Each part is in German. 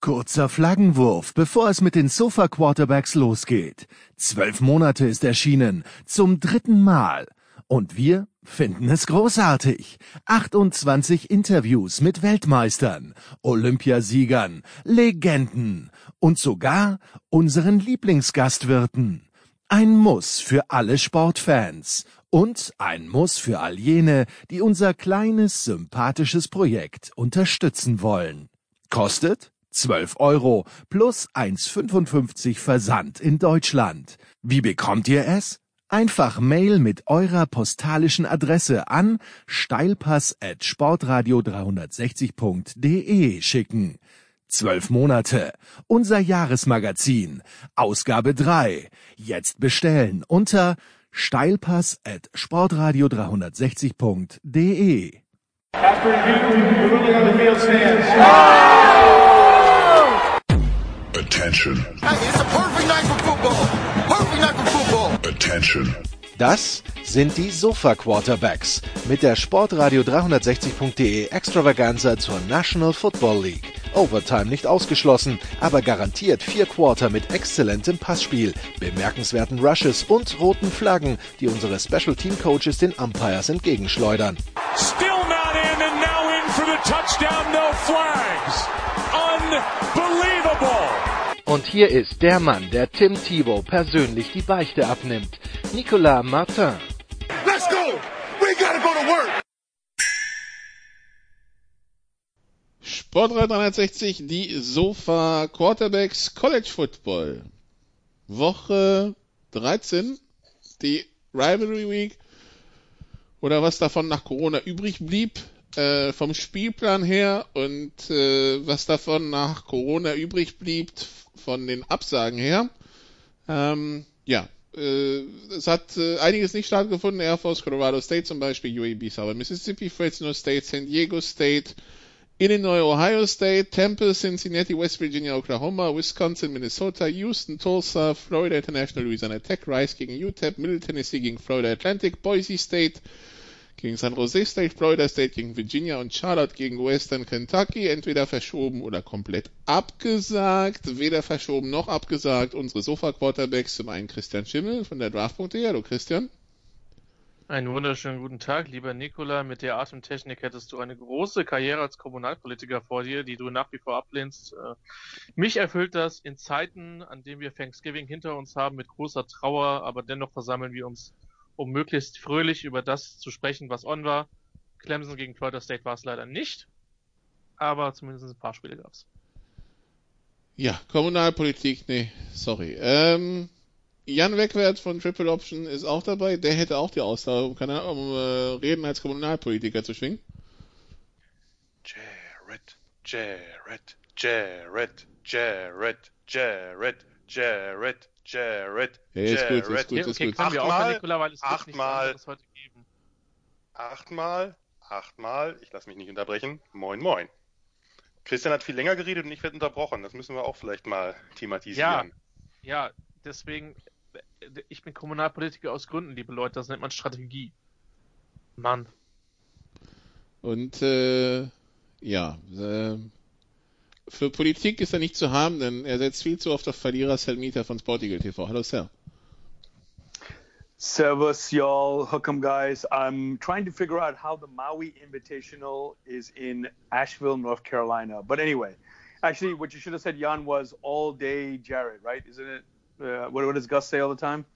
Kurzer Flaggenwurf, bevor es mit den Sofa Quarterbacks losgeht. Zwölf Monate ist erschienen, zum dritten Mal. Und wir finden es großartig. 28 Interviews mit Weltmeistern, Olympiasiegern, Legenden und sogar unseren Lieblingsgastwirten. Ein Muss für alle Sportfans und ein Muss für all jene, die unser kleines, sympathisches Projekt unterstützen wollen. Kostet 12 Euro plus 1,55 Versand in Deutschland. Wie bekommt ihr es? Einfach Mail mit eurer postalischen Adresse an steilpass@sportradio360.de schicken. Zwölf Monate. Unser Jahresmagazin. Ausgabe 3. Jetzt bestellen unter steilpass@sportradio360.de. After review, the ruling on the field stands. Football. Attention. Das sind die Sofa Quarterbacks mit der Sportradio 360.de Extravaganza zur National Football League. Overtime nicht ausgeschlossen, aber garantiert vier Quarter mit exzellentem Passspiel, bemerkenswerten Rushes und roten Flaggen, die unsere Special Team Coaches den Umpires entgegenschleudern. Still not in and now in for the touchdown, no flags. Unbelievable. Und hier ist der Mann, der Tim Thibault persönlich die Beichte abnimmt. Nicolas Martin. Let's go. We gotta go to work. Sportrad 360, die Sofa Quarterbacks College Football. Woche 13, die Rivalry Week oder was davon nach Corona übrig blieb äh, vom Spielplan her und äh, was davon nach Corona übrig blieb von den Absagen her. Ähm, ja, äh, es hat äh, einiges nicht stattgefunden. Air Force, Colorado State zum Beispiel, UAB, Southern Mississippi, Fresno State, San Diego State, Illinois, Ohio State, Temple, Cincinnati, West Virginia, Oklahoma, Wisconsin, Minnesota, Houston, Tulsa, Florida International, Louisiana Tech, Rice gegen UTEP, Middle Tennessee gegen Florida Atlantic, Boise State gegen San Jose State, Florida State gegen Virginia und Charlotte gegen Western Kentucky, entweder verschoben oder komplett abgesagt, weder verschoben noch abgesagt. Unsere Sofa-Quarterbacks zum einen Christian Schimmel von der Draft.de. Hallo Christian. Einen wunderschönen guten Tag, lieber Nikola. Mit der Atemtechnik hättest du eine große Karriere als Kommunalpolitiker vor dir, die du nach wie vor ablehnst. Äh, mich erfüllt das in Zeiten, an denen wir Thanksgiving hinter uns haben, mit großer Trauer, aber dennoch versammeln wir uns, um möglichst fröhlich über das zu sprechen, was on war. Clemson gegen Florida State war es leider nicht, aber zumindest ein paar Spiele gab's. Ja, Kommunalpolitik, nee, sorry. Ähm, Jan Wegwert von Triple Option ist auch dabei. Der hätte auch die Ausdauer, um, keine Ahnung, um äh, Reden als Kommunalpolitiker zu schwingen. Jared, Jared, Jared, Jared, Jared, Jared, Jared, Ja, ist gut, ist Jared. gut, ist okay, gut. Achtmal, achtmal. anderes heute geben. Achtmal, achtmal, ich lasse mich nicht unterbrechen. Moin, moin. Christian hat viel länger geredet und ich werde unterbrochen. Das müssen wir auch vielleicht mal thematisieren. Ja, deswegen, äh, ich bin Kommunalpolitiker aus Gründen, liebe Leute, das nennt man Strategie. Mann. Und äh, ja, äh, für Politik ist er nicht zu haben, denn er setzt viel zu oft auf Verlierer Selmita von Sportigal TV. Hallo Sir. Servus, y'all, hook'em guys. I'm trying to figure out how the Maui Invitational is in Asheville, North Carolina. But anyway, actually, what you should have said, Jan, was all day Jared, right? Isn't it? Uh, what, what does Gus say all the time?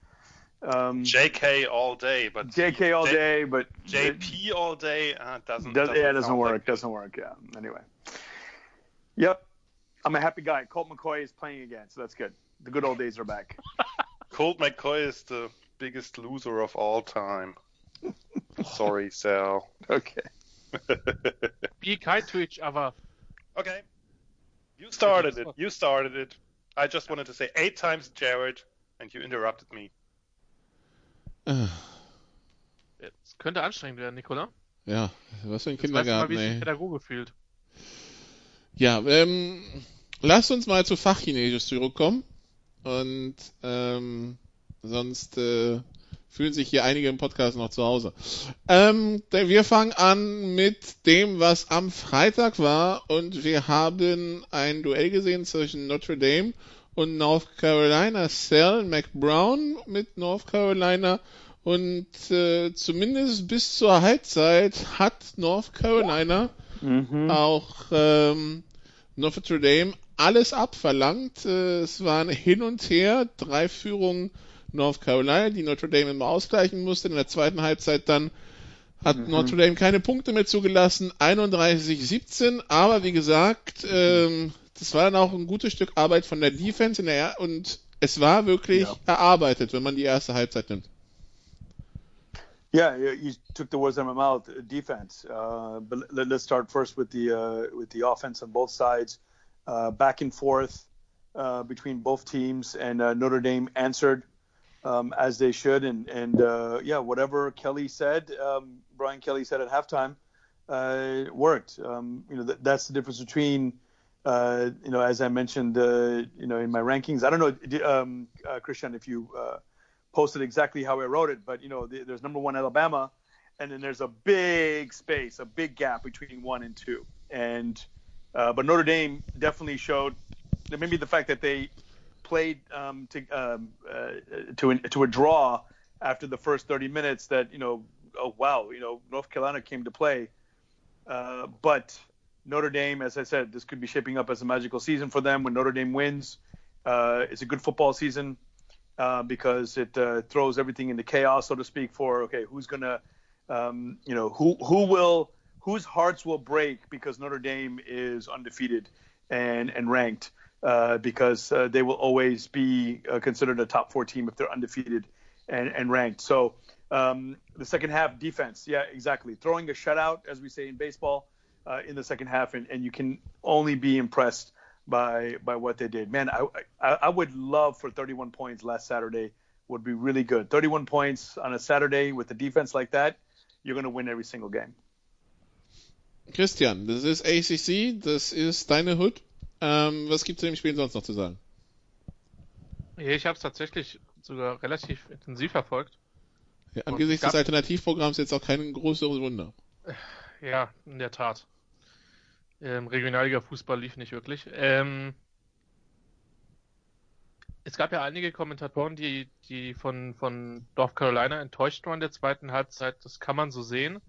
Um, JK all day, but JK all J- day, but JP all day uh, doesn't, Does, doesn't. yeah, it doesn't work. like doesn't work. Yeah. Anyway. Yep. I'm a happy guy. Colt McCoy is playing again, so that's good. The good old days are back. Colt McCoy is the biggest loser of all time. Sorry, Sal. Okay. Be kind to each other. Okay. You started it. You started it. I just wanted to say eight times Jared, and you interrupted me. Es könnte anstrengend werden, Nikola. Ja, was für ein Jetzt weißt du mal, Kindergarten, wie sich ein ey. Pädagoge fühlt. Ja, ähm, lasst uns mal zu Fachchinesisch zurückkommen. Und ähm, sonst äh, fühlen sich hier einige im Podcast noch zu Hause. Ähm, wir fangen an mit dem, was am Freitag war und wir haben ein Duell gesehen zwischen Notre Dame und North Carolina. Sal McBrown mit North Carolina und äh, zumindest bis zur Halbzeit hat North Carolina mhm. auch ähm, Notre Dame alles abverlangt. Äh, es waren hin und her, drei Führungen North Carolina, die Notre Dame immer ausgleichen musste. In der zweiten Halbzeit dann hat mhm. Notre Dame keine Punkte mehr zugelassen, 31-17, aber wie gesagt, ähm, das war dann auch ein gutes Stück Arbeit von der Defense in der und es war wirklich ja. erarbeitet, wenn man die erste Halbzeit nimmt. Yeah, you took the words out of my mouth. Defense, uh, but let's start first with the uh, with the offense on both sides, uh, back and forth uh, between both teams, and uh, Notre Dame answered um, as they should. And and uh, yeah, whatever Kelly said, um, Brian Kelly said at halftime, uh, worked. Um, you know, th- that's the difference between. Uh, you know, as I mentioned, uh, you know, in my rankings, I don't know, um, uh, Christian, if you uh, posted exactly how I wrote it, but you know, the, there's number one Alabama, and then there's a big space, a big gap between one and two, and but Notre Dame definitely showed maybe the fact that they played um, to um, uh, to a, to a draw after the first 30 minutes that you know oh wow you know North Carolina came to play. Uh, but Notre Dame as I said this could be shaping up as a magical season for them. When Notre Dame wins uh, it's a good football season uh, because it uh, throws everything into chaos so to speak for okay who's gonna um, you know who who will whose hearts will break because Notre Dame is undefeated and and ranked uh, because uh, they will always be uh, considered a top four team if they're undefeated and, and ranked. So um, the second half defense, yeah, exactly. Throwing a shutout, as we say in baseball, in the second half, and, and you can only be impressed by by what they did. Man, I, I, I would love for 31 points last Saturday. Would be really good. 31 points on a Saturday with a defense like that, you're going to win every single game. Christian, das ist ACC, das ist deine Hood. Ähm, was gibt es zu dem Spiel sonst noch zu sagen? Ich habe es tatsächlich sogar relativ intensiv verfolgt. Ja, angesichts des Alternativprogramms jetzt auch kein großes Wunder. Ja, in der Tat. Ähm, Regionalliga Fußball lief nicht wirklich. Ähm, es gab ja einige Kommentatoren, die, die von, von North Carolina enttäuscht waren in der zweiten Halbzeit. Das kann man so sehen.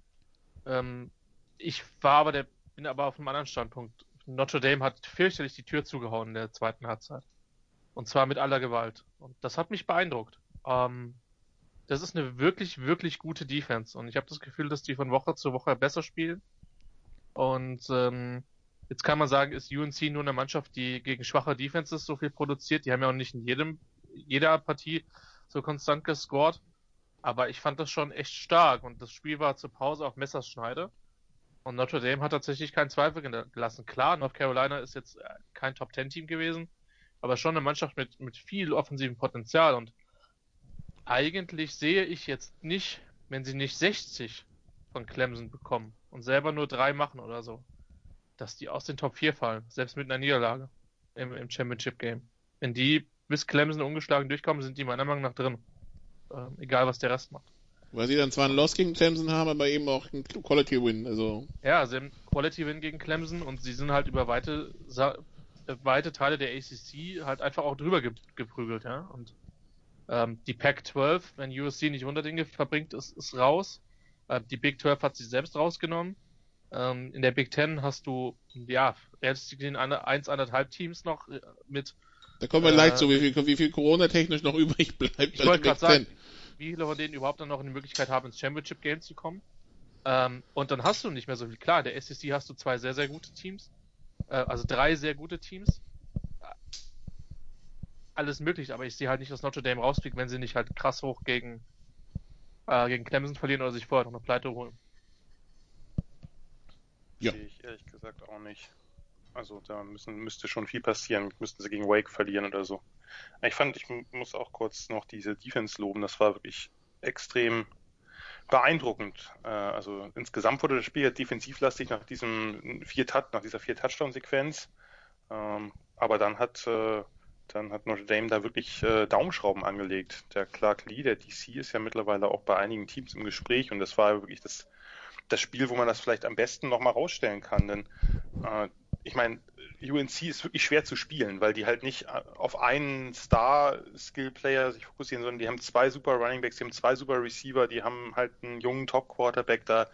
Ähm, ich war aber der, bin aber auf einem anderen Standpunkt. Notre Dame hat fürchterlich die Tür zugehauen in der zweiten Halbzeit. Und zwar mit aller Gewalt. Und das hat mich beeindruckt. Ähm, das ist eine wirklich, wirklich gute Defense. Und ich habe das Gefühl, dass die von Woche zu Woche besser spielen. Und ähm, jetzt kann man sagen, ist UNC nur eine Mannschaft, die gegen schwache Defenses so viel produziert. Die haben ja auch nicht in jedem, jeder Partie so konstant gescored. Aber ich fand das schon echt stark. Und das Spiel war zur Pause auf Messerschneide. Und Notre Dame hat tatsächlich keinen Zweifel gelassen. Klar, North Carolina ist jetzt äh, kein Top Ten Team gewesen, aber schon eine Mannschaft mit, mit viel offensivem Potenzial. Und eigentlich sehe ich jetzt nicht, wenn sie nicht 60 von Clemson bekommen und selber nur drei machen oder so, dass die aus den Top 4 fallen, selbst mit einer Niederlage im, im Championship Game. Wenn die bis Clemson ungeschlagen durchkommen, sind die meiner Meinung nach drin. Ähm, egal, was der Rest macht. Weil sie dann zwar einen Loss gegen Clemson haben, aber eben auch einen Quality Win. Also. Ja, sie haben Quality Win gegen Clemson und sie sind halt über weite, weite Teile der ACC halt einfach auch drüber ge geprügelt, ja. Und ähm, die Pac-12, wenn USC nicht 100 Dinge verbringt, ist, ist raus. Äh, die Big 12 hat sich selbst rausgenommen. Ähm, in der Big 10 hast du, ja, gesehen eine, eins, anderthalb Teams noch äh, mit. Da kommen wir äh, leicht zu, wie viel, wie viel Corona-technisch noch übrig bleibt. Ich wollte gerade sagen, wie viele von denen überhaupt dann noch eine Möglichkeit haben, ins Championship Game zu kommen. Ähm, und dann hast du nicht mehr so viel. Klar, der SEC hast du zwei sehr, sehr gute Teams. Äh, also drei sehr gute Teams. Alles möglich, aber ich sehe halt nicht, dass Notre Dame rausfliegt, wenn sie nicht halt krass hoch gegen, äh, gegen Clemson verlieren oder sich vorher noch eine Pleite holen. Ja. Sehe ich ehrlich gesagt auch nicht. Also da müssen, müsste schon viel passieren. Müssten sie gegen Wake verlieren oder so. Ich fand, ich muss auch kurz noch diese Defense loben. Das war wirklich extrem beeindruckend. Äh, also insgesamt wurde das Spiel defensivlastig nach diesem vier nach dieser vier Touchdown-Sequenz. Ähm, aber dann hat äh, dann hat Notre Dame da wirklich äh, Daumenschrauben angelegt. Der Clark Lee, der DC, ist ja mittlerweile auch bei einigen Teams im Gespräch und das war wirklich das, das Spiel, wo man das vielleicht am besten nochmal rausstellen kann. Denn äh, ich meine, UNC ist wirklich schwer zu spielen, weil die halt nicht äh, auf einen Star-Skill-Player sich fokussieren, sondern die haben zwei super Running Backs, die haben zwei super Receiver, die haben halt einen jungen Top-Quarterback da.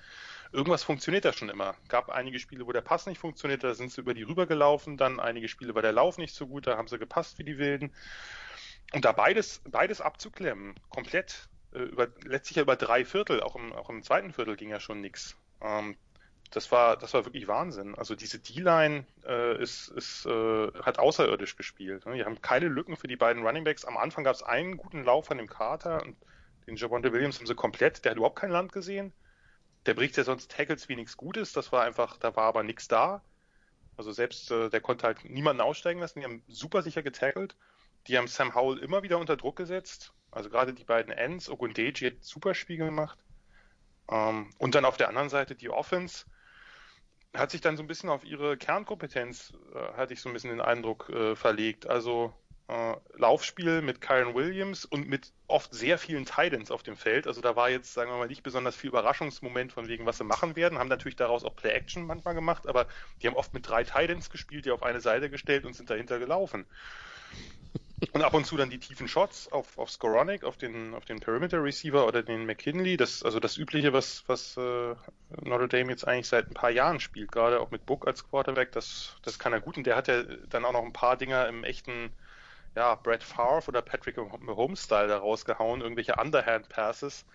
Irgendwas funktioniert da schon immer. Gab einige Spiele, wo der Pass nicht funktioniert, da sind sie über die rübergelaufen, dann einige Spiele war der Lauf nicht so gut, da haben sie gepasst wie die Wilden. Und da beides, beides abzuklemmen, komplett, äh, über, letztlich ja über drei Viertel, auch im, auch im zweiten Viertel ging ja schon nichts. Ähm, das war, das war wirklich Wahnsinn. Also diese D-Line äh, ist, ist, äh, hat außerirdisch gespielt. Ne? Die haben keine Lücken für die beiden Runningbacks. Am Anfang gab es einen guten Lauf von dem Carter und den Javonte Williams haben sie komplett. Der hat überhaupt kein Land gesehen. Der bricht ja sonst Tackles wie nichts Gutes. Das war einfach, da war aber nichts da. Also selbst, äh, der konnte halt niemanden aussteigen lassen. Die haben super sicher getackelt. Die haben Sam Howell immer wieder unter Druck gesetzt. Also gerade die beiden Ends. Ogundeji hat super Spiel gemacht. Ähm, und dann auf der anderen Seite die Offense hat sich dann so ein bisschen auf ihre Kernkompetenz, äh, hatte ich so ein bisschen den Eindruck, äh, verlegt. Also äh, Laufspiel mit Kyron Williams und mit oft sehr vielen Titans auf dem Feld. Also da war jetzt, sagen wir mal, nicht besonders viel Überraschungsmoment von wegen, was sie machen werden. Haben natürlich daraus auch Play-Action manchmal gemacht, aber die haben oft mit drei Titans gespielt, die auf eine Seite gestellt und sind dahinter gelaufen. Und ab und zu dann die tiefen Shots auf, auf Skoronic, auf den, auf den Perimeter Receiver oder den McKinley. Das, also das Übliche, was, was äh, Notre Dame jetzt eigentlich seit ein paar Jahren spielt, gerade auch mit Book als Quarterback, das, das kann er gut. Und der hat ja dann auch noch ein paar Dinger im echten, ja, Brad Favre oder Patrick Mahomes-Style da rausgehauen, irgendwelche Underhand-Passes.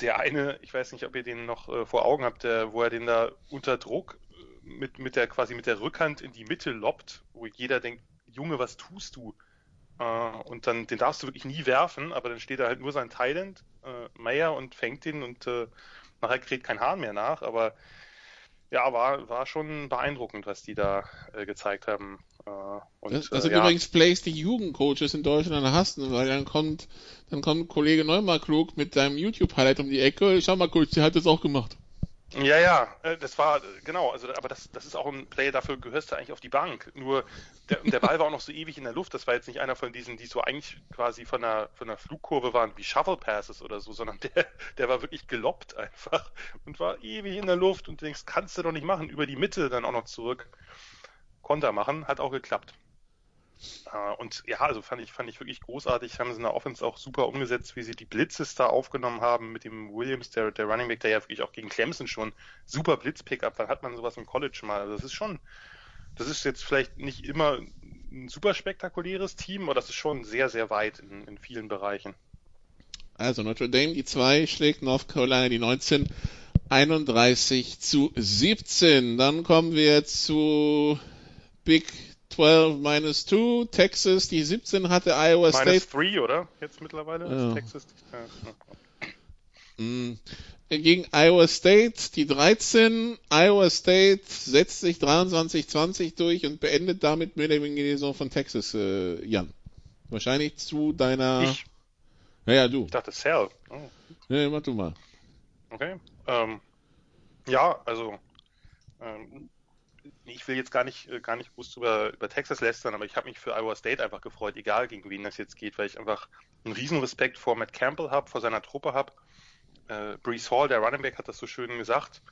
Der eine, ich weiß nicht, ob ihr den noch äh, vor Augen habt, der, wo er den da unter Druck äh, mit, mit der, quasi mit der Rückhand in die Mitte loppt, wo jeder denkt, Junge, was tust du? Uh, und dann, den darfst du wirklich nie werfen, aber dann steht da halt nur sein Thailand, äh, Meyer und fängt ihn und äh, nachher kriegt kein Hahn mehr nach, aber ja, war, war schon beeindruckend, was die da äh, gezeigt haben. Äh, und, das, das sind äh, ja. übrigens Plays, die Jugendcoaches in Deutschland hassen, weil dann kommt, dann kommt Kollege Neumarklug mit seinem YouTube-Highlight um die Ecke. Schau mal, Coach, der hat das auch gemacht. Ja, ja, äh, das war, genau, also, aber das, das ist auch ein Play, dafür gehörst du eigentlich auf die Bank. Nur, der, der Ball war auch noch so ewig in der Luft, das war jetzt nicht einer von diesen, die so eigentlich quasi von der, von der Flugkurve waren, wie Shovel Passes oder so, sondern der, der war wirklich geloppt einfach und war ewig in der Luft und du denkst, kannst du doch nicht machen, über die Mitte dann auch noch zurück. Konter machen, hat auch geklappt. Äh, und ja, also fand ich, fand ich wirklich großartig. Haben sie in der Offense auch super umgesetzt, wie sie die Blitzes da aufgenommen haben mit dem Williams, der, der Running Back, der ja wirklich auch gegen Clemson schon super Blitz-Pickup. Wann hat man sowas im College mal? Also das ist schon, das ist jetzt vielleicht nicht immer ein super spektakuläres Team, aber das ist schon sehr, sehr weit in, in vielen Bereichen. Also Notre Dame die 2 schlägt North Carolina die 19. 31 zu 17. Dann kommen wir zu Big 12 minus 2. Texas, die 17 hatte Iowa State. Minus 3, oder? Jetzt mittlerweile Ja. ist Texas. Ja. Mm. Gegen Iowa State, die 13. Iowa State setzt sich 23-20 durch und beendet damit mehr oder weniger die Saison von Texas, äh, Jan. Wahrscheinlich zu deiner. Ich, Ja, ja, du. ich dachte Cell. Oh. Nee, mach du mal. Okay. Ähm, ja, also ähm, ich will jetzt gar nicht äh, gar nicht groß über, über Texas lästern, aber ich habe mich für Iowa State einfach gefreut, egal gegen wen das jetzt geht, weil ich einfach einen riesen Respekt vor Matt Campbell habe, vor seiner Truppe habe. Äh, Brees Hall, der Running Back, hat das so schön gesagt.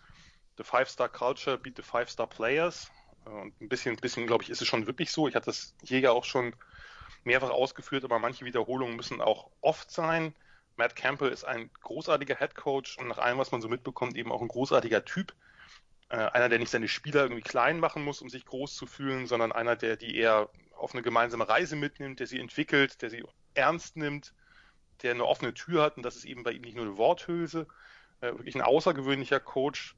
The Five-Star Culture beat the Five-Star Players. Äh, und ein bisschen, bisschen glaube ich, ist es schon wirklich so. Ich hatte das hier ja auch schon mehrfach ausgeführt, aber manche Wiederholungen müssen auch oft sein. Matt Campbell ist ein großartiger Head Coach und nach allem, was man so mitbekommt, eben auch ein großartiger Typ. Äh, einer, der nicht seine Spieler irgendwie klein machen muss, um sich groß zu fühlen, sondern einer, der die eher auf eine gemeinsame Reise mitnimmt, der sie entwickelt, der sie ernst nimmt, der eine offene Tür hat und das ist eben bei ihm nicht nur eine Worthülse. Äh, wirklich ein außergewöhnlicher Coach.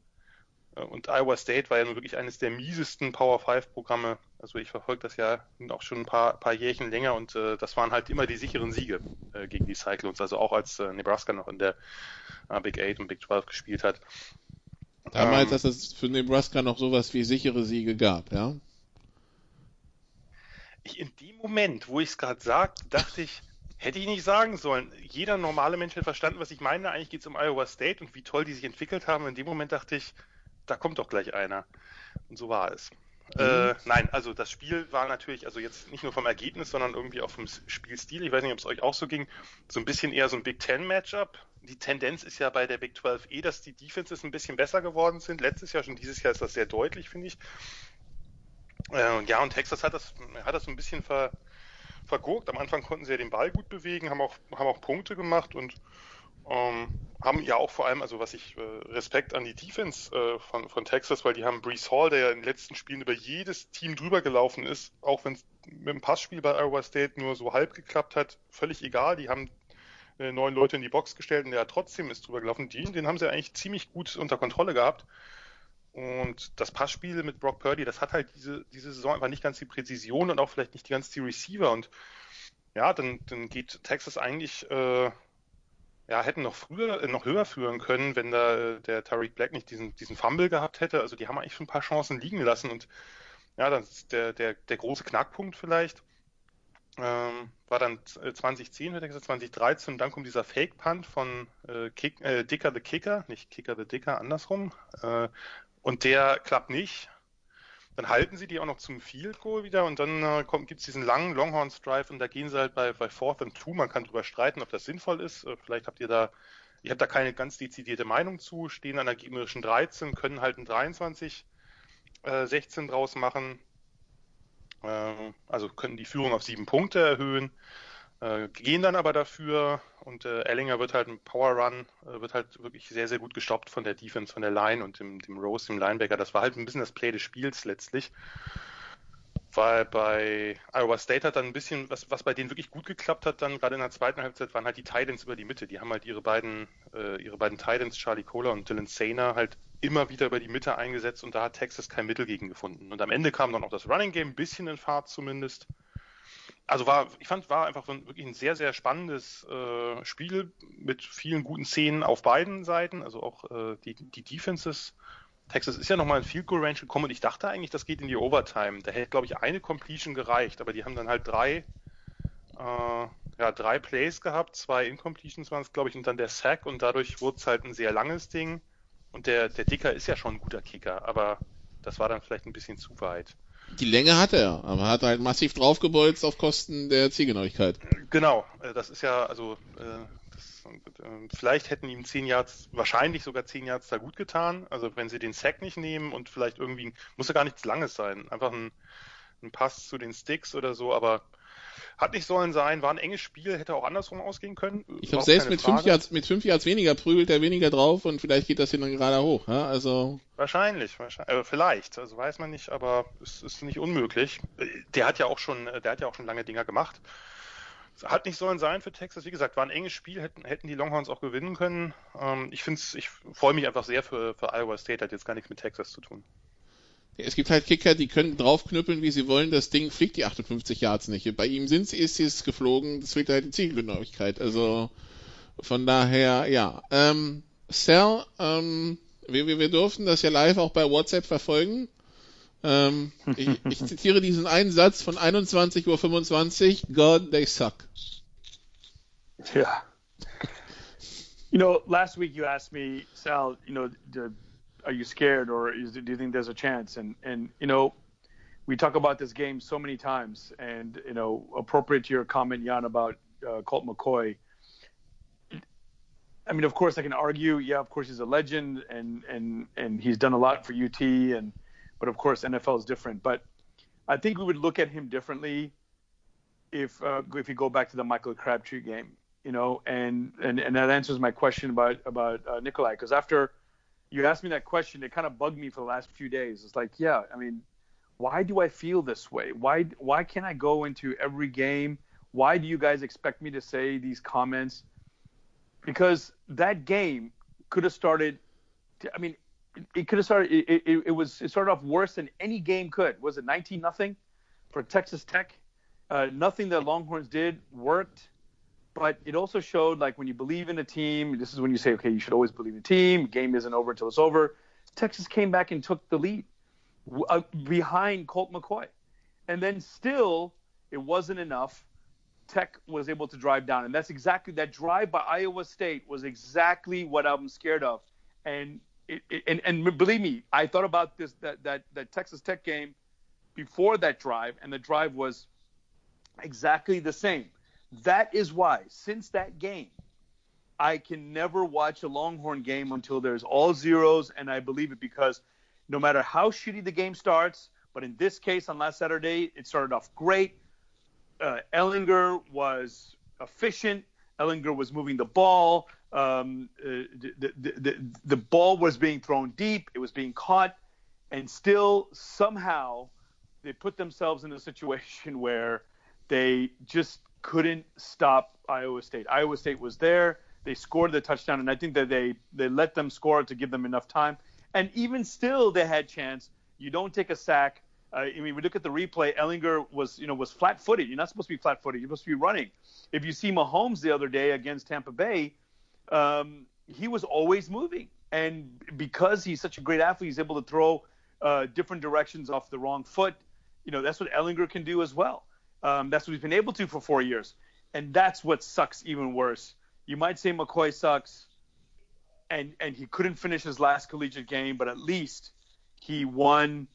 Äh, Und Iowa State war ja nun wirklich eines der miesesten Power 5 Programme. Also ich verfolge das ja auch schon ein paar, paar Jährchen länger und äh, das waren halt immer die sicheren Siege äh, gegen die Cyclones. Also auch als Nebraska noch in der Big 8 und Big 12 gespielt hat. Damals, Ähm, dass es für Nebraska noch sowas wie sichere Siege gab, ja? Ich, in dem Moment, wo ich es gerade sagte, dachte ich, hätte ich nicht sagen sollen. Jeder normale Mensch hätte verstanden, was ich meine. Eigentlich geht es um Iowa State und wie toll die sich entwickelt haben. In dem Moment dachte ich, da kommt doch gleich einer. Und so war es. Äh, nein, also das Spiel war natürlich, also jetzt nicht nur vom Ergebnis, sondern irgendwie auch vom Spielstil. Ich weiß nicht, ob es euch auch so ging. So ein bisschen eher so ein Big Ten Matchup. Die Tendenz ist ja bei der Big 12 eh, dass die Defenses ein bisschen besser geworden sind. Letztes Jahr schon, dieses Jahr ist das sehr deutlich, finde ich. Äh, ja, und Texas hat das, hat das so ein bisschen ver, vergurkt. Am Anfang konnten sie ja den Ball gut bewegen, haben auch, haben auch Punkte gemacht und ähm, haben ja auch vor allem, also was ich äh, Respekt an die Defense äh, von, von Texas, weil die haben Brees Hall, der ja in den letzten Spielen über jedes Team drüber gelaufen ist, auch wenn es mit dem Passspiel bei Iowa State nur so halb geklappt hat, völlig egal. Die haben äh, neun Leute in die Box gestellt und der trotzdem ist drüber gelaufen. Den, den haben sie eigentlich ziemlich gut unter Kontrolle gehabt. Und das Passspiel mit Brock Purdy, das hat halt diese, diese Saison einfach nicht ganz die Präzision und auch vielleicht nicht ganz die Receiver. Und ja, dann, dann geht Texas eigentlich, äh, ja, hätten noch früher, äh, noch höher führen können, wenn da äh, der Tariq Black nicht diesen, diesen Fumble gehabt hätte. Also die haben eigentlich schon ein paar Chancen liegen lassen. Und ja, das ist der, der, der große Knackpunkt vielleicht. Ähm, war dann 2010, hätte ich gesagt, 2013 und dann kommt dieser Fake-Punt von äh, Kick, äh, Dicker the Kicker, nicht Kicker the Dicker, andersrum. Äh, und der klappt nicht. Dann halten sie die auch noch zum Field Goal wieder und dann äh, gibt es diesen langen Longhorns Drive und da gehen sie halt bei, bei Fourth and Two. Man kann drüber streiten, ob das sinnvoll ist. Äh, vielleicht habt ihr da, ich habe da keine ganz dezidierte Meinung zu, stehen an der gegnerischen 13, können halt ein 23, äh, 16 draus machen. Äh, also können die Führung auf sieben Punkte erhöhen. Äh, gehen dann aber dafür und äh, Ellinger wird halt ein Power Run, äh, wird halt wirklich sehr, sehr gut gestoppt von der Defense, von der Line und dem, dem Rose, dem Linebacker. Das war halt ein bisschen das Play des Spiels letztlich. Weil bei Iowa State hat dann ein bisschen, was, was bei denen wirklich gut geklappt hat, dann gerade in der zweiten Halbzeit, waren halt die Titans über die Mitte. Die haben halt ihre beiden, äh, ihre beiden Titans, Charlie Kohler und Dylan Sainer, halt immer wieder über die Mitte eingesetzt und da hat Texas kein Mittel gegen gefunden. Und am Ende kam dann auch das Running Game ein bisschen in Fahrt zumindest also war, ich fand, war einfach wirklich ein sehr, sehr spannendes äh, Spiel mit vielen guten Szenen auf beiden Seiten. Also auch äh, die, die Defenses. Texas ist ja nochmal in Field Goal Range gekommen und ich dachte eigentlich, das geht in die Overtime. Da hätte, glaube ich, eine Completion gereicht, aber die haben dann halt drei, äh, ja, drei Plays gehabt, zwei Incompletions waren es, glaube ich, und dann der Sack und dadurch wurde es halt ein sehr langes Ding. Und der, der Dicker ist ja schon ein guter Kicker, aber das war dann vielleicht ein bisschen zu weit. Die Länge hat er, aber hat halt massiv draufgebolzt auf Kosten der Zielgenauigkeit. Genau, äh, das ist ja, also äh, das, äh, vielleicht hätten ihm zehn Yards, wahrscheinlich sogar zehn Yards da gut getan. Also wenn sie den Sack nicht nehmen und vielleicht irgendwie, muss ja gar nichts Langes sein, einfach ein, ein Pass zu den Sticks oder so, aber hat nicht sollen sein, war ein enges Spiel, hätte auch andersrum ausgehen können. Ich glaube, selbst mit fünf, Yards, mit fünf Yards weniger prügelt er weniger drauf und vielleicht geht das hier dann gerade hoch. Ja? Also wahrscheinlich, wahrscheinlich äh, vielleicht, also weiß man nicht, aber es ist nicht unmöglich. Der hat ja auch schon, der hat ja auch schon lange Dinger gemacht. Hat nicht sollen sein für Texas. Wie gesagt, war ein enges Spiel, hätten, hätten die Longhorns auch gewinnen können. Ähm, ich finde ich freue mich einfach sehr für, für Iowa State, hat jetzt gar nichts mit Texas zu tun. Es gibt halt Kicker, die können draufknüppeln, wie sie wollen. Das Ding fliegt die 58 Yards nicht. Bei ihm sind ist es geflogen. Das fehlt halt die Zielgenauigkeit. Also von daher, ja. Ähm, Sal, ähm, wir, wir, wir durften das ja live auch bei WhatsApp verfolgen. Ähm, ich, ich zitiere diesen einen Satz von 21.25 Uhr. God, they suck. Yeah. You know, last week you asked me, Sal, you know, the are you scared or is, do you think there's a chance? And and you know, we talk about this game so many times, and you know, appropriate to your comment, Jan, about uh, Colt McCoy. I mean, of course, I can argue. Yeah, of course, he's a legend, and and and he's done a lot for UT, and but of course, NFL is different. But I think we would look at him differently if uh, if you go back to the Michael Crabtree game, you know, and and and that answers my question about about uh, Nikolai because after you asked me that question, it kind of bugged me for the last few days. It's like, yeah, I mean, why do I feel this way? Why why can't I go into every game? Why do you guys expect me to say these comments? Because that game could have started. I mean, it could have started. It, it, it was it started off worse than any game could. Was it 19 nothing for Texas Tech? Uh, nothing that Longhorns did worked but it also showed like when you believe in a team, this is when you say, okay, you should always believe in a team. Game isn't over until it's over. Texas came back and took the lead uh, behind Colt McCoy, and then still it wasn't enough. Tech was able to drive down, and that's exactly that drive by Iowa State was exactly what I'm scared of. And it, it, and and believe me, I thought about this that that that Texas Tech game before that drive, and the drive was exactly the same. That is why, since that game, I can never watch a Longhorn game until there's all zeros, and I believe it because no matter how shitty the game starts, but in this case on last Saturday, it started off great. Uh, Ellinger was efficient. Ellinger was moving the ball. Um, uh, the, the, the, the ball was being thrown deep. It was being caught. And still, somehow, they put themselves in a situation where they just couldn't stop Iowa State. Iowa State was there. They scored the touchdown, and I think that they they let them score to give them enough time. And even still, they had chance. You don't take a sack. Uh, I mean, we look at the replay. Ellinger was, you know, was flat-footed. You're not supposed to be flat-footed. You're supposed to be running. If you see Mahomes the other day against Tampa Bay, um, he was always moving, and because he's such a great athlete, he's able to throw uh, different directions off the wrong foot. You know, that's what Ellinger can do as well. Um, that's what he's been able to for four years, and that's what sucks even worse. You might say McCoy sucks, and and he couldn't finish his last collegiate game, but at least he won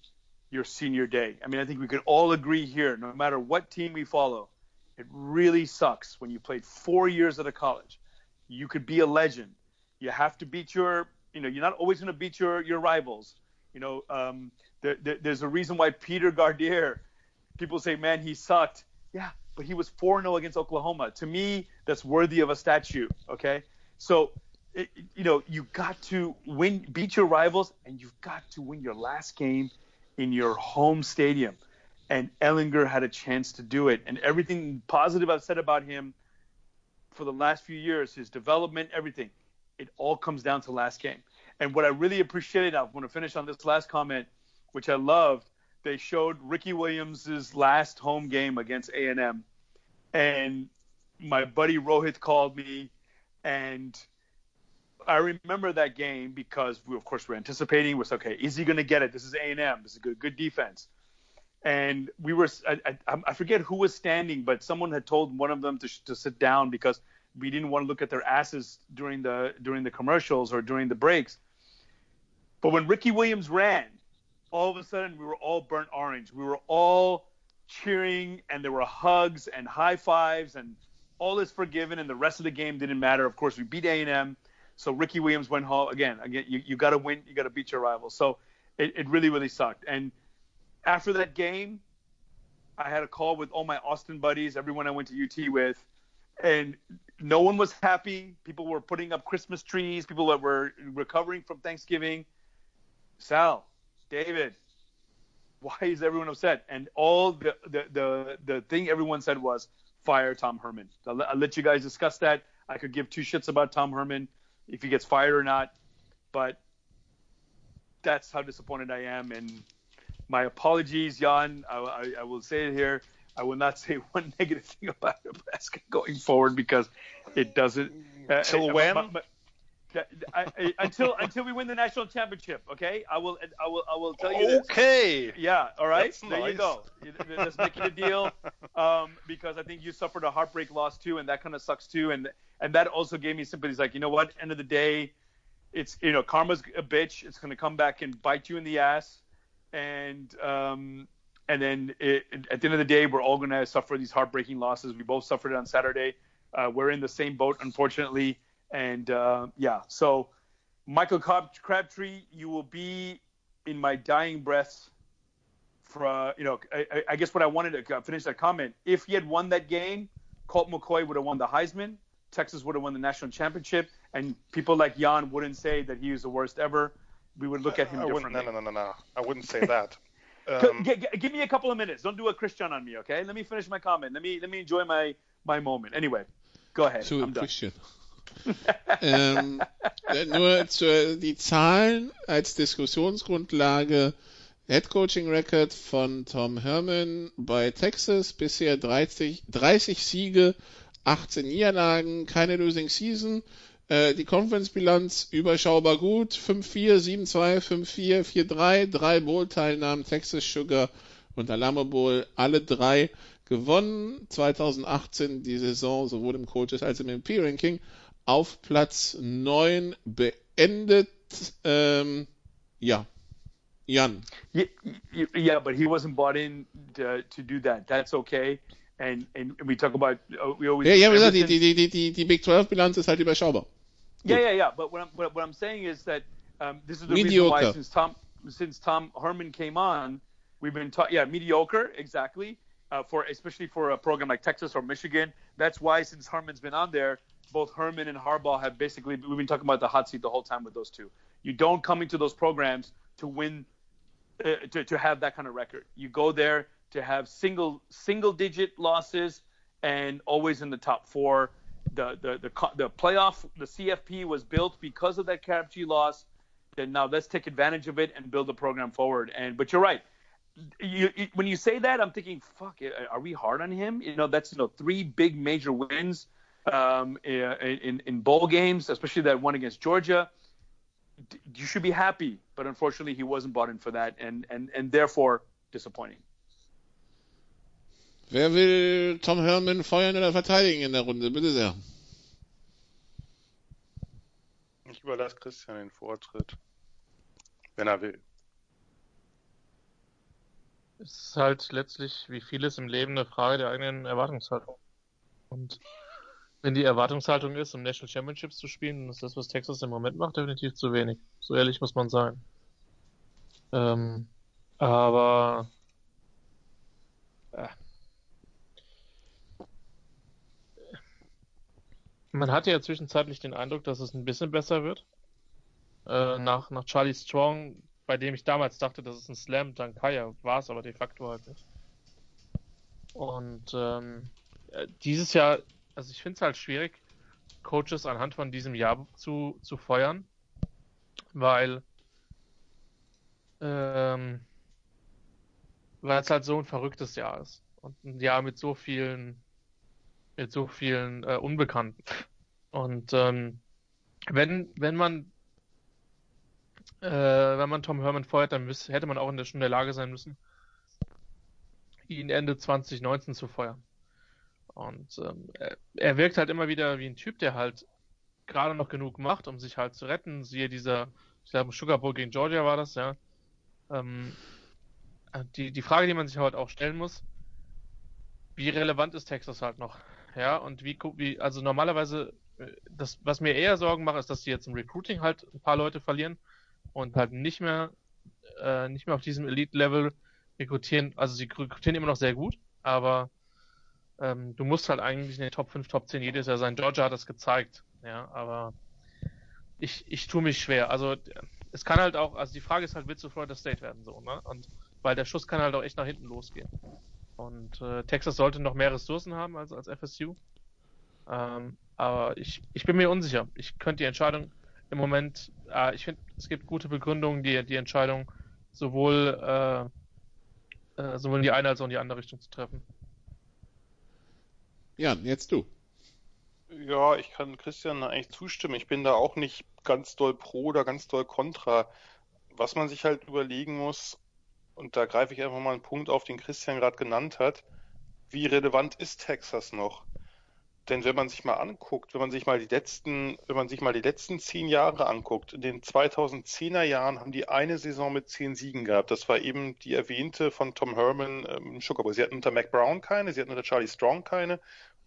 your senior day. I mean, I think we could all agree here, no matter what team we follow, it really sucks when you played four years at a college. You could be a legend. You have to beat your, you know, you're not always going to beat your your rivals. You know, um, there, there, there's a reason why Peter Gardere, people say, man, he sucked. Yeah, but he was 4 0 against Oklahoma. To me, that's worthy of a statue. Okay. So, it, you know, you got to win, beat your rivals, and you've got to win your last game in your home stadium. And Ellinger had a chance to do it. And everything positive I've said about him for the last few years, his development, everything, it all comes down to last game. And what I really appreciated, I want to finish on this last comment, which I loved. They showed Ricky Williams' last home game against A&M, and my buddy Rohit called me, and I remember that game because we, of course, we're anticipating. Was okay. Is he going to get it? This is A&M. This is a good, good defense. And we were, I, I, I forget who was standing, but someone had told one of them to, to sit down because we didn't want to look at their asses during the during the commercials or during the breaks. But when Ricky Williams ran, all of a sudden we were all burnt orange. We were all cheering, and there were hugs and high fives, and all is forgiven. And the rest of the game didn't matter. Of course, we beat A&M, so Ricky Williams went home again. Again, you, you got to win. You got to beat your rival. So it, it really, really sucked. And after that game, I had a call with all my Austin buddies, everyone I went to UT with, and no one was happy. People were putting up Christmas trees. People that were recovering from Thanksgiving. Sal, David, why is everyone upset? And all the the the, the thing everyone said was fire Tom Herman. I'll, I'll let you guys discuss that. I could give two shits about Tom Herman if he gets fired or not, but that's how disappointed I am. And my apologies, Jan. I, I, I will say it here. I will not say one negative thing about Nebraska going forward because it doesn't. Uh, Till uh, when? my- my- I, I, until until we win the national championship, okay? I will I will I will tell you this. Okay. Yeah, all right. That's there you go. Let's make it a deal. Um, because I think you suffered a heartbreak loss too, and that kind of sucks too. And and that also gave me sympathy. It's like, you know what? End of the day, it's you know, karma's a bitch. It's gonna come back and bite you in the ass. And um, and then it, at the end of the day, we're all gonna suffer these heartbreaking losses. We both suffered it on Saturday. Uh, we're in the same boat, unfortunately. And uh, yeah, so Michael Crab- Crabtree, you will be in my dying breaths for uh, you know I, I- I guess what I wanted to uh, finish that comment. If he had won that game, Colt McCoy would have won the Heisman. Texas would have won the national championship, and people like Jan wouldn't say that he was the worst ever. We would look at him I wouldn't. differently. No, no, no, no, no. I wouldn't say that. Um, g- g- give me a couple of minutes. Don't do a Christian on me, okay? Let me finish my comment. Let me let me enjoy my my moment. Anyway, go ahead. Zu I'm done. Ähm, äh, nur zur, die Zahlen als Diskussionsgrundlage. Head Coaching Record von Tom Herman bei Texas bisher 30, 30 Siege, 18 Niederlagen, keine Losing Season. Äh, die Conference-Bilanz überschaubar gut. 5-4, 7-2, 5-4, 4-3, drei Bowl-Teilnahmen, Texas Sugar und Alamo Bowl, alle drei gewonnen. 2018 die Saison sowohl im Coaches als auch im MP-Ranking auf Platz 9 beendet. Ähm, ja, Jan. Yeah, yeah, but he wasn't bought in to, to do that. That's okay. And and we talk about uh, we always. Ja, ja, wie gesagt, die, die, die, die, Big 12 Bilanz ist halt überschaubar. Yeah, yeah, yeah. But what I'm what, what I'm saying is that um, this is the reason Mediocre. why since Tom since Tom Herman came on, we've been taught. Yeah, mediocre, exactly. Uh, for especially for a program like Texas or Michigan, that's why since Herman's been on there, both Herman and Harbaugh have basically we've been talking about the hot seat the whole time with those two. You don't come into those programs to win, uh, to to have that kind of record. You go there to have single single digit losses and always in the top four. The the the the playoff the CFP was built because of that CapG loss. Then now let's take advantage of it and build the program forward. And but you're right. You, you, when you say that, I'm thinking, fuck, are we hard on him? You know, that's you know three big major wins um, in in bowl games, especially that one against Georgia. You should be happy, but unfortunately, he wasn't bought in for that, and and and therefore disappointing. Wer will Tom Herman feuern oder verteidigen in der Runde? Bitte sehr. Ich überlasse Christian den Vortritt. Wenn er will. Es ist halt letztlich, wie vieles im Leben, eine Frage der eigenen Erwartungshaltung. Und wenn die Erwartungshaltung ist, um National Championships zu spielen, dann ist das, was Texas im Moment macht, definitiv zu wenig. So ehrlich muss man sein. Ähm, aber äh, man hatte ja zwischenzeitlich den Eindruck, dass es ein bisschen besser wird. Äh, nach, nach Charlie Strong, bei dem ich damals dachte, das ist ein Slam Dunk Hire, war es aber de facto halt nicht. Und ähm, äh, dieses Jahr, also ich finde es halt schwierig, Coaches anhand von diesem Jahr zu, zu feuern, weil ähm, weil es halt so ein verrücktes Jahr ist und ein Jahr mit so vielen mit so vielen äh, Unbekannten. Und ähm, wenn wenn man äh, wenn man Tom Herman feuert, dann müß, hätte man auch in der, schon in der Lage sein müssen, ihn Ende 2019 zu feuern. Und ähm, er, er wirkt halt immer wieder wie ein Typ, der halt gerade noch genug macht, um sich halt zu retten. Siehe dieser, ich glaube, Sugar Bowl gegen Georgia war das, ja. Ähm, die, die Frage, die man sich halt auch stellen muss, wie relevant ist Texas halt noch? Ja, und wie, wie, also normalerweise, äh, das, was mir eher Sorgen macht, ist, dass die jetzt im Recruiting halt ein paar Leute verlieren und halt nicht mehr, äh, nicht mehr auf diesem Elite-Level rekrutieren. Also sie rekrutieren immer noch sehr gut, aber ähm, du musst halt eigentlich in den Top 5, Top 10 jedes Jahr sein. Georgia hat das gezeigt, ja, aber ich, ich tue mich schwer. Also es kann halt auch, also die Frage ist halt, willst du Florida State werden so, ne? Und weil der Schuss kann halt auch echt nach hinten losgehen. Und äh, Texas sollte noch mehr Ressourcen haben als, als FSU. Ähm, aber ich, ich bin mir unsicher. Ich könnte die Entscheidung im Moment, äh, ich finde, es gibt gute Begründungen, die, die Entscheidung sowohl, äh, äh, sowohl in die eine als auch in die andere Richtung zu treffen. Jan, jetzt du. Ja, ich kann Christian eigentlich zustimmen. Ich bin da auch nicht ganz doll pro oder ganz doll kontra. Was man sich halt überlegen muss, und da greife ich einfach mal einen Punkt auf, den Christian gerade genannt hat, wie relevant ist Texas noch? Denn wenn man sich mal anguckt, wenn man sich mal die letzten, wenn man sich mal die letzten zehn Jahre anguckt, in den 2010er Jahren haben die eine Saison mit zehn Siegen gehabt. Das war eben die erwähnte von Tom Herman ähm, im Sugar Bowl. Sie hatten unter Mac Brown keine, sie hatten unter Charlie Strong keine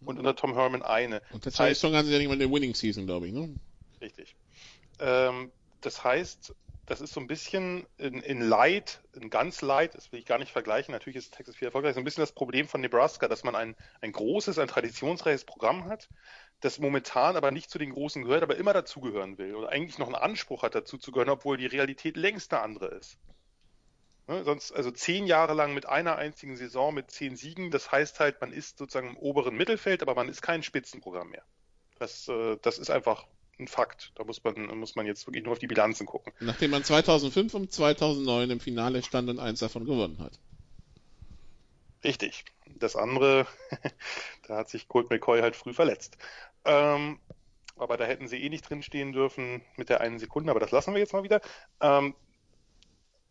und unter Tom Herman eine. Und das heißt schon ganz ja nicht mal eine Winning Season, glaube ich, ne? Richtig. Ähm, das heißt, das ist so ein bisschen in, in Light, in ganz Light, das will ich gar nicht vergleichen, natürlich ist Texas viel erfolgreich, so ein bisschen das Problem von Nebraska, dass man ein, ein großes, ein traditionsreiches Programm hat, das momentan aber nicht zu den Großen gehört, aber immer dazugehören will oder eigentlich noch einen Anspruch hat, dazu zu gehören, obwohl die Realität längst eine andere ist. Ne, sonst, also zehn Jahre lang mit einer einzigen Saison mit zehn Siegen, das heißt halt, man ist sozusagen im oberen Mittelfeld, aber man ist kein Spitzenprogramm mehr. Das, äh, das ist einfach ein Fakt. Da muss man, muss man jetzt wirklich nur auf die Bilanzen gucken. Nachdem man 2005 und 2009 im Finale stand und eins davon gewonnen hat. Richtig. Das andere, da hat sich Colt McCoy halt früh verletzt. Ähm, aber da hätten sie eh nicht drinstehen dürfen mit der einen Sekunde, aber das lassen wir jetzt mal wieder. Ähm,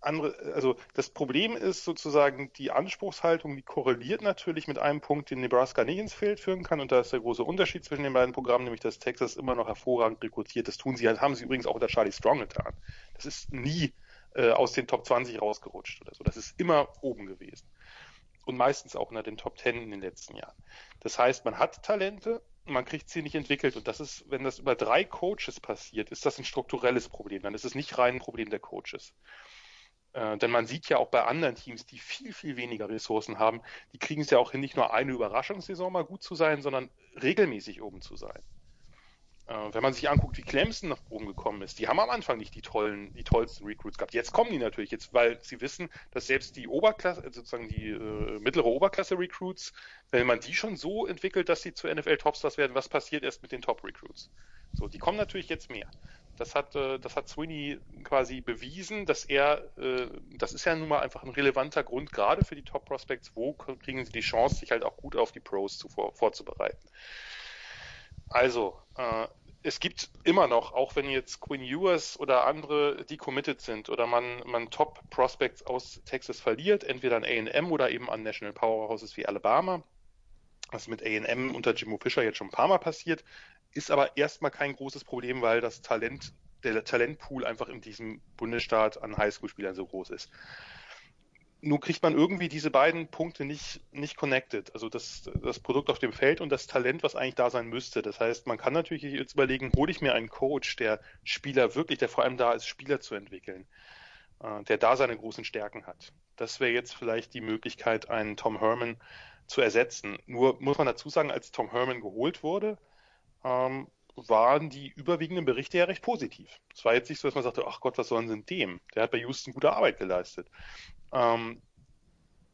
andere, also das Problem ist sozusagen die Anspruchshaltung, die korreliert natürlich mit einem Punkt, den Nebraska nicht ins Feld führen kann. Und da ist der große Unterschied zwischen den beiden Programmen, nämlich dass Texas immer noch hervorragend rekrutiert. Das tun sie, haben sie übrigens auch unter Charlie Strong getan. Das ist nie äh, aus den Top 20 rausgerutscht oder so. Das ist immer oben gewesen. Und meistens auch unter den Top 10 in den letzten Jahren. Das heißt, man hat Talente, man kriegt sie nicht entwickelt. Und das ist, wenn das über drei Coaches passiert, ist das ein strukturelles Problem. Dann ist es nicht rein ein Problem der Coaches. Äh, denn man sieht ja auch bei anderen Teams, die viel, viel weniger Ressourcen haben, die kriegen es ja auch hin, nicht nur eine Überraschungssaison mal gut zu sein, sondern regelmäßig oben zu sein. Äh, wenn man sich anguckt, wie Clemson nach oben gekommen ist, die haben am Anfang nicht die tollen, die tollsten Recruits gehabt. Jetzt kommen die natürlich, jetzt, weil sie wissen, dass selbst die Oberklasse, äh, sozusagen die äh, mittlere Oberklasse-Recruits, wenn man die schon so entwickelt, dass sie zu NFL-Topstars werden, was passiert erst mit den Top-Recruits? So, die kommen natürlich jetzt mehr. Das hat, äh, das hat Sweeney quasi bewiesen, dass er, äh, das ist ja nun mal einfach ein relevanter Grund, gerade für die Top-Prospects, wo kriegen sie die Chance, sich halt auch gut auf die Pros zu, vor, vorzubereiten. Also, äh, es gibt immer noch, auch wenn jetzt Quinn Ewers oder andere decommitted sind oder man, man Top Prospects aus Texas verliert, entweder an A&M oder eben an National Powerhouses wie Alabama, was mit A&M unter Jimmo Fischer jetzt schon ein paar Mal passiert, ist aber erstmal kein großes Problem, weil das Talent, der Talentpool einfach in diesem Bundesstaat an Highschool-Spielern so groß ist nur kriegt man irgendwie diese beiden Punkte nicht, nicht connected. Also das, das Produkt auf dem Feld und das Talent, was eigentlich da sein müsste. Das heißt, man kann natürlich jetzt überlegen, hole ich mir einen Coach, der Spieler wirklich, der vor allem da ist, Spieler zu entwickeln, äh, der da seine großen Stärken hat. Das wäre jetzt vielleicht die Möglichkeit, einen Tom Herman zu ersetzen. Nur muss man dazu sagen, als Tom Herman geholt wurde, ähm, waren die überwiegenden Berichte ja recht positiv. Es war jetzt nicht so, dass man sagte, ach Gott, was sollen sie denn dem? Der hat bei Houston gute Arbeit geleistet. Ähm,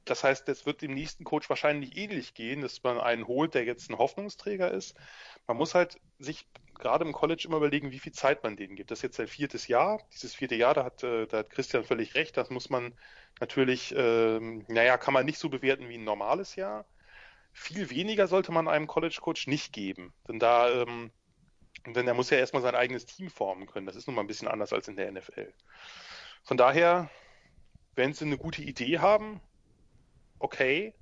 das heißt, es wird dem nächsten Coach wahrscheinlich ähnlich gehen, dass man einen holt, der jetzt ein Hoffnungsträger ist. Man muss halt sich gerade im College immer überlegen, wie viel Zeit man denen gibt. Das ist jetzt sein viertes Jahr. Dieses vierte Jahr, da hat, äh, da hat Christian völlig recht. Das muss man natürlich, ähm, naja, kann man nicht so bewerten wie ein normales Jahr. Viel weniger sollte man einem College-Coach nicht geben. Denn da, ähm, denn er muss ja erstmal sein eigenes Team formen können. Das ist nun mal ein bisschen anders als in der NFL. Von daher, wenn sie eine gute Idee haben, okay.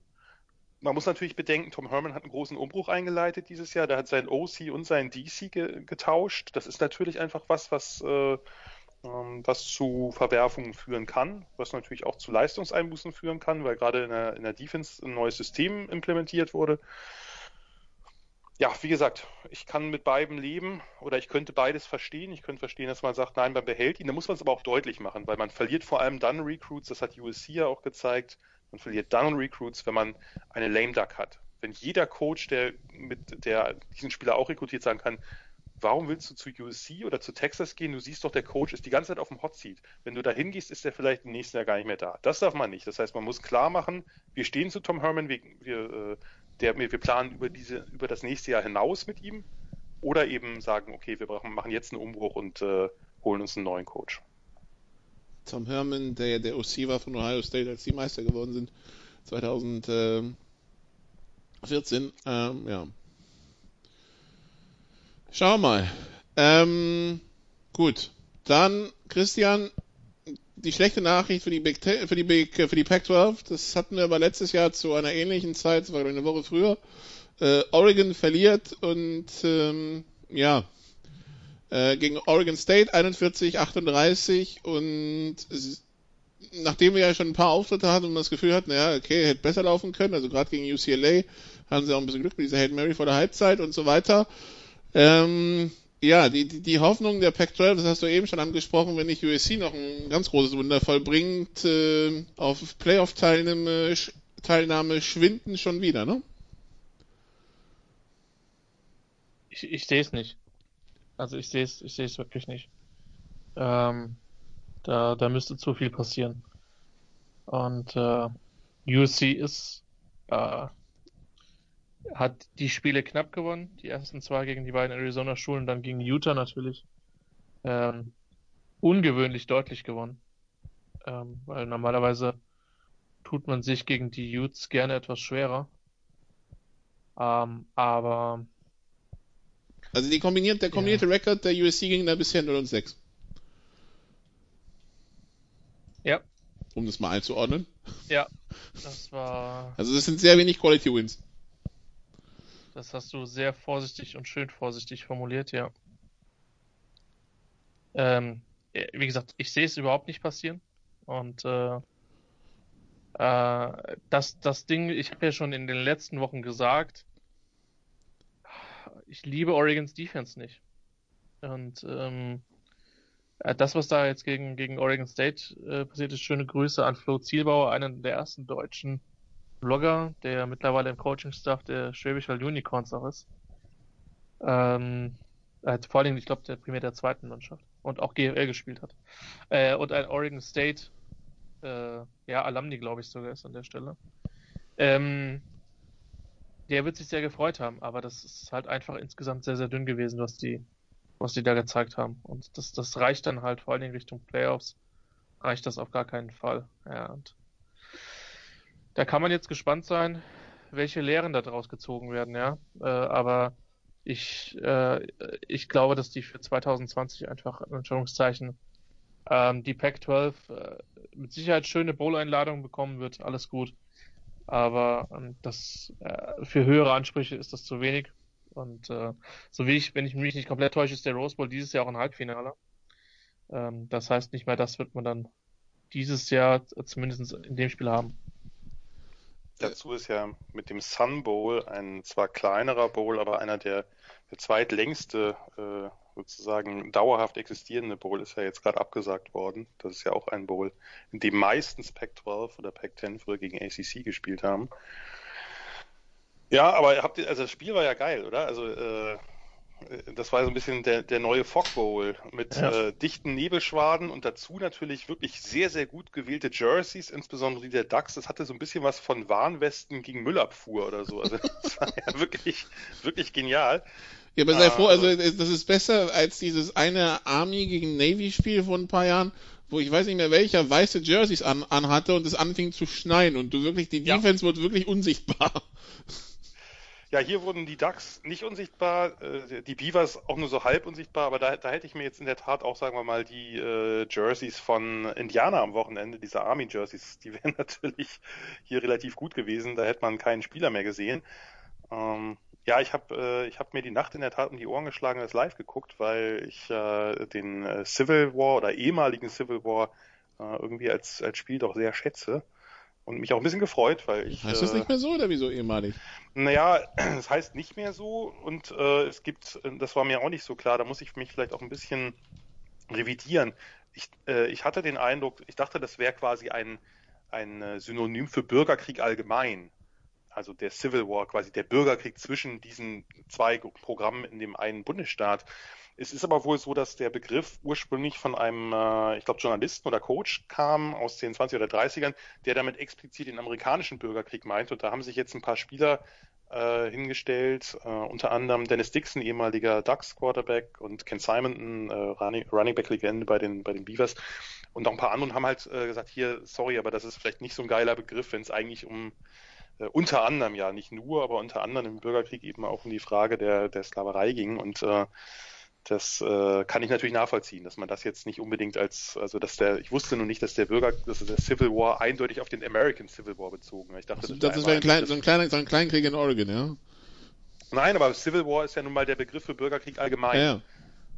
Man muss natürlich bedenken, Tom Herman hat einen großen Umbruch eingeleitet dieses Jahr. Der hat seinen OC und seinen DC ge getauscht. Das ist natürlich einfach was, was, äh, was zu Verwerfungen führen kann, was natürlich auch zu Leistungseinbußen führen kann, weil gerade in der, in der Defense ein neues System implementiert wurde ja, wie gesagt, ich kann mit beidem leben oder ich könnte beides verstehen. Ich könnte verstehen, dass man sagt, nein, man behält ihn. Da muss man es aber auch deutlich machen, weil man verliert vor allem dann Recruits, das hat USC ja auch gezeigt, man verliert dann Recruits, wenn man eine Lame Duck hat. Wenn jeder Coach, der mit der diesen Spieler auch rekrutiert, sagen kann, warum willst du zu USC oder zu Texas gehen? Du siehst doch, der Coach ist die ganze Zeit auf dem Hot Seat. Wenn du da hingehst, ist er vielleicht im nächsten Jahr gar nicht mehr da. Das darf man nicht. Das heißt, man muss klar machen, wir stehen zu Tom Herman, wir, wir äh, der, wir planen über diese, über das nächste Jahr hinaus mit ihm oder eben sagen, okay, wir brauchen, machen jetzt einen Umbruch und äh, holen uns einen neuen Coach. Tom Herman, der ja der OC war von Ohio State, als die Meister geworden sind, 2014, ähm, ja. Schau mal. Ähm, gut. Dann, Christian, die schlechte Nachricht für die Big für die Big, für die Pac-12, das hatten wir aber letztes Jahr zu einer ähnlichen Zeit, das war eine Woche früher. Äh, Oregon verliert und ähm, ja äh, gegen Oregon State 41-38 und nachdem wir ja schon ein paar Auftritte hatten und das Gefühl hatten, ja, okay, hätte besser laufen können, also gerade gegen UCLA hatten sie auch ein bisschen Glück mit dieser Hail Mary vor der Halbzeit und so weiter. Ähm, ja, die, die, die Hoffnung der Pac-12, das hast du eben schon angesprochen, wenn nicht USC noch ein ganz großes Wunder vollbringt, äh, auf Playoff-Teilnahme Teilnahme schwinden schon wieder, ne? Ich, ich sehe es nicht. Also ich sehe es, ich sehe es wirklich nicht. Ähm, da, da müsste zu viel passieren. Und äh, USC ist äh, hat die Spiele knapp gewonnen. Die ersten zwei gegen die beiden Arizona-Schulen, dann gegen Utah natürlich. Ähm, ungewöhnlich deutlich gewonnen. Ähm, weil normalerweise tut man sich gegen die Utes gerne etwas schwerer. Ähm, aber. Also die kombiniert, der kombinierte ja. Rekord der USC ging da bisher 0 und 6. Ja. Um das mal einzuordnen. Ja, das war. Also das sind sehr wenig Quality Wins. Das hast du sehr vorsichtig und schön vorsichtig formuliert, ja. Ähm, wie gesagt, ich sehe es überhaupt nicht passieren. Und äh, äh, das, das Ding, ich habe ja schon in den letzten Wochen gesagt, ich liebe Oregons Defense nicht. Und ähm, äh, das, was da jetzt gegen, gegen Oregon State äh, passiert ist, schöne Grüße an Flo Zielbauer, einen der ersten deutschen Blogger, der mittlerweile im Coaching-Staff der Schwäbisch Unicorns auch ist. Ähm, äh, vor allem, ich glaube, der primär der zweiten Mannschaft und auch GFL gespielt hat. Äh, und ein Oregon State, äh, ja, Alumni, glaube ich, sogar ist an der Stelle. Ähm, der wird sich sehr gefreut haben, aber das ist halt einfach insgesamt sehr, sehr dünn gewesen, was die, was die da gezeigt haben. Und das, das reicht dann halt vor allen Dingen Richtung Playoffs, reicht das auf gar keinen Fall. Ja, und da kann man jetzt gespannt sein, welche Lehren daraus gezogen werden, ja. Äh, aber ich, äh, ich glaube, dass die für 2020 einfach, in Anführungszeichen, ähm, die Pac-12 äh, mit Sicherheit schöne Bowl-Einladungen bekommen wird, alles gut. Aber ähm, das äh, für höhere Ansprüche ist das zu wenig. Und äh, so wie ich, wenn ich mich nicht komplett täusche, ist der Rose Bowl dieses Jahr auch ein Halbfinale. Ähm, das heißt nicht mehr, das wird man dann dieses Jahr zumindest in dem Spiel haben. Dazu ist ja mit dem Sun Bowl ein zwar kleinerer Bowl, aber einer der, der zweitlängste äh, sozusagen dauerhaft existierende Bowl ist ja jetzt gerade abgesagt worden. Das ist ja auch ein Bowl, in dem meistens Pac-12 oder Pac-10 früher gegen ACC gespielt haben. Ja, aber habt ihr, also das Spiel war ja geil, oder? Also äh, das war so ein bisschen der, der neue Fog Bowl mit ja. äh, dichten Nebelschwaden und dazu natürlich wirklich sehr, sehr gut gewählte Jerseys, insbesondere die der Ducks. Das hatte so ein bisschen was von Warnwesten gegen Müllabfuhr oder so. Also das war ja wirklich, wirklich genial. Ja, aber sei froh, also das ist besser als dieses eine Army gegen Navy Spiel vor ein paar Jahren, wo ich weiß nicht mehr welcher weiße Jerseys an, anhatte und es anfing zu schneien und du wirklich, die Defense ja. wurde wirklich unsichtbar. Ja, hier wurden die Ducks nicht unsichtbar, äh, die Beavers auch nur so halb unsichtbar, aber da, da hätte ich mir jetzt in der Tat auch, sagen wir mal, die äh, Jerseys von Indiana am Wochenende, diese Army-Jerseys, die wären natürlich hier relativ gut gewesen, da hätte man keinen Spieler mehr gesehen. Ähm, ja, ich habe äh, hab mir die Nacht in der Tat um die Ohren geschlagen und das live geguckt, weil ich äh, den äh, Civil War oder ehemaligen Civil War äh, irgendwie als, als Spiel doch sehr schätze und mich auch ein bisschen gefreut, weil ich. Heißt das nicht mehr so oder wieso ehemalig? Naja, es heißt nicht mehr so und äh, es gibt, das war mir auch nicht so klar, da muss ich mich vielleicht auch ein bisschen revidieren. Ich, äh, ich hatte den Eindruck, ich dachte, das wäre quasi ein, ein Synonym für Bürgerkrieg allgemein also der Civil War, quasi der Bürgerkrieg zwischen diesen zwei Programmen in dem einen Bundesstaat. Es ist aber wohl so, dass der Begriff ursprünglich von einem, äh, ich glaube, Journalisten oder Coach kam aus den 20er oder 30ern, der damit explizit den amerikanischen Bürgerkrieg meint. Und da haben sich jetzt ein paar Spieler äh, hingestellt, äh, unter anderem Dennis Dixon, ehemaliger Ducks Quarterback und Ken Simonton, äh, Running, Running Back Legende bei den, bei den Beavers und auch ein paar andere und haben halt äh, gesagt, hier, sorry, aber das ist vielleicht nicht so ein geiler Begriff, wenn es eigentlich um äh, unter anderem ja, nicht nur, aber unter anderem im Bürgerkrieg eben auch um die Frage der, der Sklaverei ging. Und äh, das äh, kann ich natürlich nachvollziehen, dass man das jetzt nicht unbedingt als, also dass der, ich wusste nur nicht, dass der Bürger, dass der Civil War eindeutig auf den American Civil War bezogen. Ich dachte, also, das, das wäre ein, klein, so, ein kleiner, so ein Kleinkrieg in Oregon, ja? Nein, aber Civil War ist ja nun mal der Begriff für Bürgerkrieg allgemein. Ja,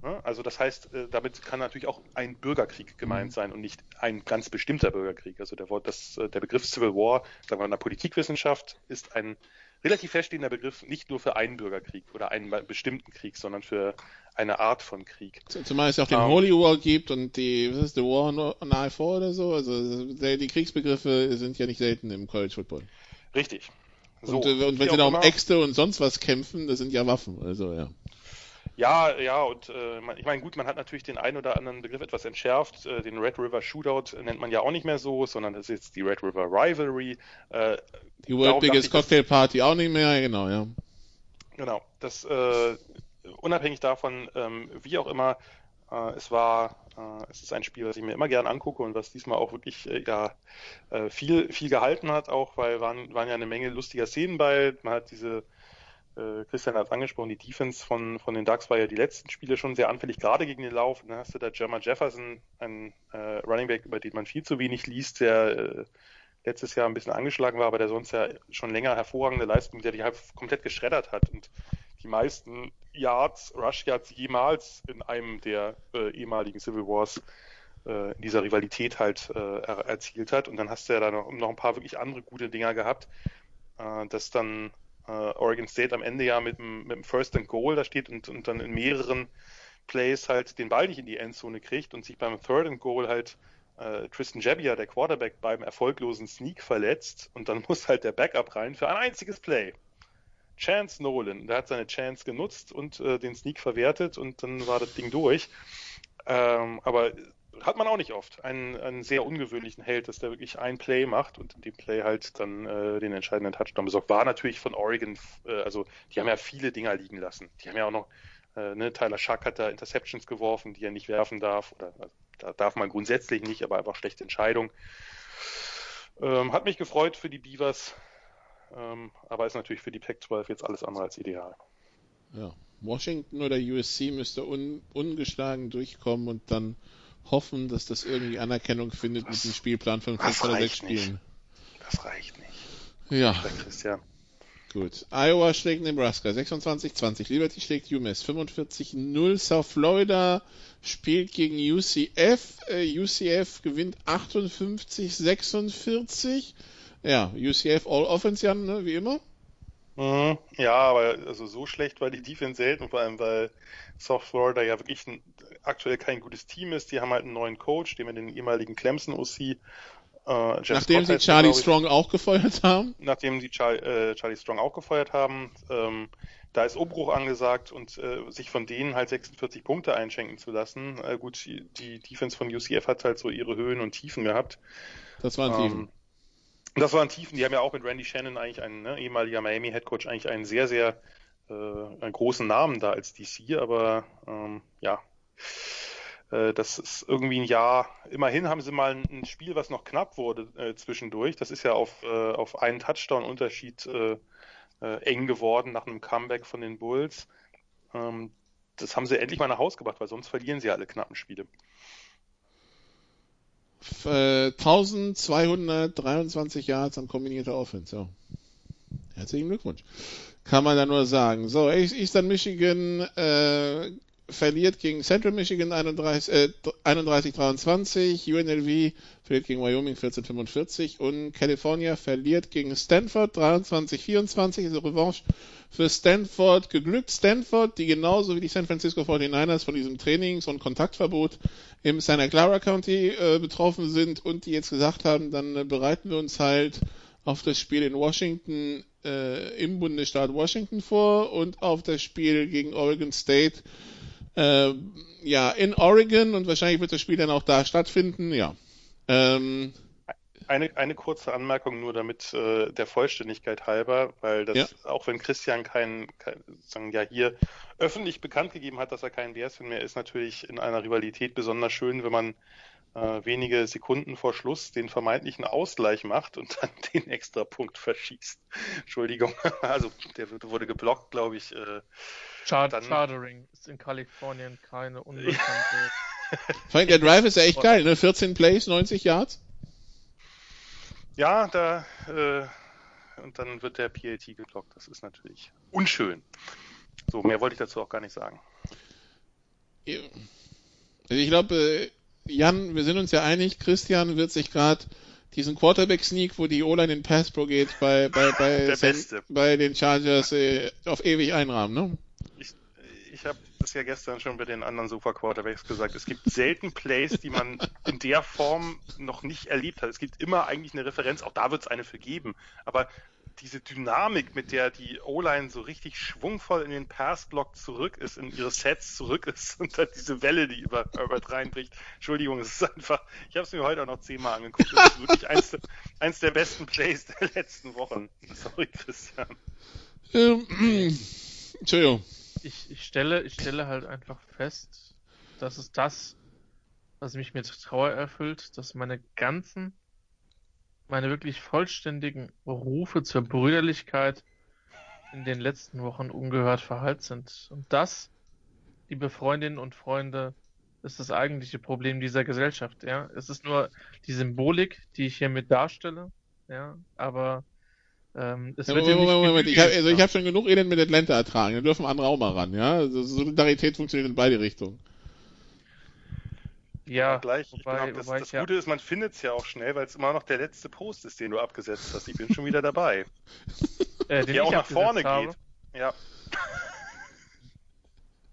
ja. Also das heißt, äh, damit kann natürlich auch ein Bürgerkrieg gemeint mhm. sein und nicht ein ganz bestimmter Bürgerkrieg. Also der, Wort, das, äh, der Begriff Civil War, sagen wir in der Politikwissenschaft, ist ein relativ feststehender Begriff nicht nur für einen Bürgerkrieg oder einen bestimmten Krieg, sondern für eine Art von Krieg. Zumal es auch den um, ähm, Holy War gibt und die, was ist, the War on I4 oder so. Also die Kriegsbegriffe sind ja nicht selten im College Football. Richtig. So, und, äh, und wenn sie da um Äxte und sonst was kämpfen, das sind ja Waffen. Also ja. Ja, ja, und äh, ich meine, gut, man hat natürlich den einen oder anderen Begriff etwas entschärft. Äh, den Red River Shootout nennt man ja auch nicht mehr so, sondern das ist jetzt die Red River Rivalry. Äh, die World Biggest Cocktail Party auch nicht mehr, genau, ja. Genau, das äh, unabhängig davon, ähm, wie auch immer, äh, es war, äh, es ist ein Spiel, was ich mir immer gern angucke und was diesmal auch wirklich äh, ja äh, viel, viel gehalten hat, auch weil waren, waren ja eine Menge lustiger Szenen bei. Man hat diese Christian hat es angesprochen, die Defense von, von den Ducks war ja die letzten Spiele schon sehr anfällig, gerade gegen den Lauf. Und dann hast du da Jerma Jefferson, ein äh, Running Back, über den man viel zu wenig liest, der äh, letztes Jahr ein bisschen angeschlagen war, aber der sonst ja schon länger hervorragende Leistung, der die halt komplett geschreddert hat und die meisten Yards, Rush Yards jemals in einem der äh, ehemaligen Civil Wars äh, in dieser Rivalität halt äh, er erzielt hat. Und dann hast du ja da noch, noch ein paar wirklich andere gute Dinger gehabt, äh, dass dann äh, Oregon State am Ende ja mit dem, mit dem First and Goal da steht und, und dann in mehreren Plays halt den Ball nicht in die Endzone kriegt und sich beim Third and Goal halt äh, Tristan Jabia, der Quarterback, beim erfolglosen Sneak verletzt und dann muss halt der Backup rein für ein einziges Play. Chance Nolan, der hat seine Chance genutzt und äh, den Sneak verwertet und dann war das Ding durch. Ähm, aber hat man auch nicht oft. Einen, einen sehr ungewöhnlichen Held, dass der wirklich ein Play macht und in dem Play halt dann äh, den entscheidenden Touchdown besorgt. War natürlich von Oregon, äh, also die haben ja viele Dinger liegen lassen. Die haben ja auch noch, äh, ne, Tyler Schack hat da Interceptions geworfen, die er nicht werfen darf. Oder also, da darf man grundsätzlich nicht, aber einfach schlechte Entscheidung. Ähm, hat mich gefreut für die Beavers, ähm, aber ist natürlich für die Pac-12 jetzt alles andere als ideal. Ja. Washington oder USC müsste un ungeschlagen durchkommen und dann hoffen, dass das irgendwie Anerkennung findet das, mit dem Spielplan von 5 oder 6 Spielen. Das reicht nicht. Ja. Christian. Gut. Iowa schlägt Nebraska 26-20. Liberty schlägt UMass 45-0. South Florida spielt gegen UCF. Äh, UCF gewinnt 58-46. Ja, UCF All Offense, Jan, ne, wie immer. Mhm. Ja, aber also so schlecht war die Defense selten, vor allem weil South Florida ja wirklich ein, aktuell kein gutes Team ist. Die haben halt einen neuen Coach, den wir den ehemaligen Clemson OC äh, nachdem Scott sie Charlie der, Strong auch gefeuert haben? Nachdem sie Char äh, Charlie Strong auch gefeuert haben. Ähm, da ist Umbruch angesagt und äh, sich von denen halt 46 Punkte einschenken zu lassen. Äh, gut, die, die Defense von UCF hat halt so ihre Höhen und Tiefen gehabt. Das waren Tiefen. Das waren Tiefen, die haben ja auch mit Randy Shannon eigentlich einen ne, ehemaliger Miami Head Coach eigentlich einen sehr, sehr äh, einen großen Namen da als DC, aber ähm, ja, äh, das ist irgendwie ein Jahr. Immerhin haben sie mal ein, ein Spiel, was noch knapp wurde äh, zwischendurch. Das ist ja auf, äh, auf einen Touchdown-Unterschied äh, äh, eng geworden nach einem Comeback von den Bulls. Ähm, das haben sie endlich mal nach Hause gebracht, weil sonst verlieren sie alle knappen Spiele. 1223 Yards an kombinierter Offense. Ja. Herzlichen Glückwunsch. Kann man da nur sagen. So, Eastern Michigan äh, verliert gegen Central Michigan 31, äh, 31-23, UNLV verliert gegen Wyoming 14-45 und California verliert gegen Stanford 23-24, also Revanche für Stanford geglückt. Stanford, die genauso wie die San Francisco 49ers von diesem Trainings- und Kontaktverbot im Santa Clara County äh, betroffen sind und die jetzt gesagt haben, dann äh, bereiten wir uns halt auf das Spiel in Washington äh, im Bundesstaat Washington vor und auf das Spiel gegen Oregon State äh, ja, in Oregon und wahrscheinlich wird das Spiel dann auch da stattfinden, ja. Ähm, eine, eine kurze Anmerkung nur damit äh, der Vollständigkeit halber, weil das, ja. auch wenn Christian kein, kein sagen ja hier öffentlich bekannt gegeben hat, dass er kein BS-Fan mehr ist, natürlich in einer Rivalität besonders schön, wenn man äh, wenige Sekunden vor Schluss den vermeintlichen Ausgleich macht und dann den extra Punkt verschießt. Entschuldigung, also der wurde geblockt, glaube ich. Äh, Char dann... Chartering ist in Kalifornien keine unbekannte. Allem der Drive ist ja echt geil, ne? 14 Plays, 90 Yards. Ja, da äh, und dann wird der PAT geblockt. Das ist natürlich unschön. So, mehr wollte ich dazu auch gar nicht sagen. Also ich glaube, äh, Jan, wir sind uns ja einig, Christian wird sich gerade diesen Quarterback-Sneak, wo die O-Line in Pass Pro geht, bei, bei, bei, bei den Chargers äh, auf ewig einrahmen, ne? Ich, ich habe das ja gestern schon bei den anderen Super Quarterbacks gesagt. Es gibt selten Plays, die man in der Form noch nicht erlebt hat. Es gibt immer eigentlich eine Referenz, auch da wird es eine für geben. Aber diese Dynamik, mit der die O-Line so richtig schwungvoll in den Passblock zurück ist, in ihre Sets zurück ist und dann diese Welle, die über Herbert reinbricht. Entschuldigung, es ist einfach, ich habe es mir heute auch noch zehnmal angeguckt. Das ist wirklich eins, eins der besten Plays der letzten Wochen. Sorry, Christian. Ähm, Entschuldigung. Ich, ich, stelle, ich stelle halt einfach fest, dass es das, was mich mit Trauer erfüllt, dass meine ganzen meine wirklich vollständigen Rufe zur Brüderlichkeit in den letzten Wochen ungehört verhallt sind. Und das, liebe Freundinnen und Freunde, ist das eigentliche Problem dieser Gesellschaft. Ja, es ist nur die Symbolik, die ich hiermit darstelle. Ja, aber ähm, es ja, wird Moment, Moment, Moment. Ich habe also hab schon genug Elend mit Atlanta ertragen. Da dürfen andere auch mal ran. Ja, also Solidarität funktioniert in beide Richtungen. Ja, gleich. Ich wobei- auch, das das ich ja- Gute ist, man findet es ja auch schnell, weil es immer noch der letzte Post ist, den du abgesetzt hast. Ich bin schon wieder dabei. äh, Der auch nach vorne habe. geht. Ja,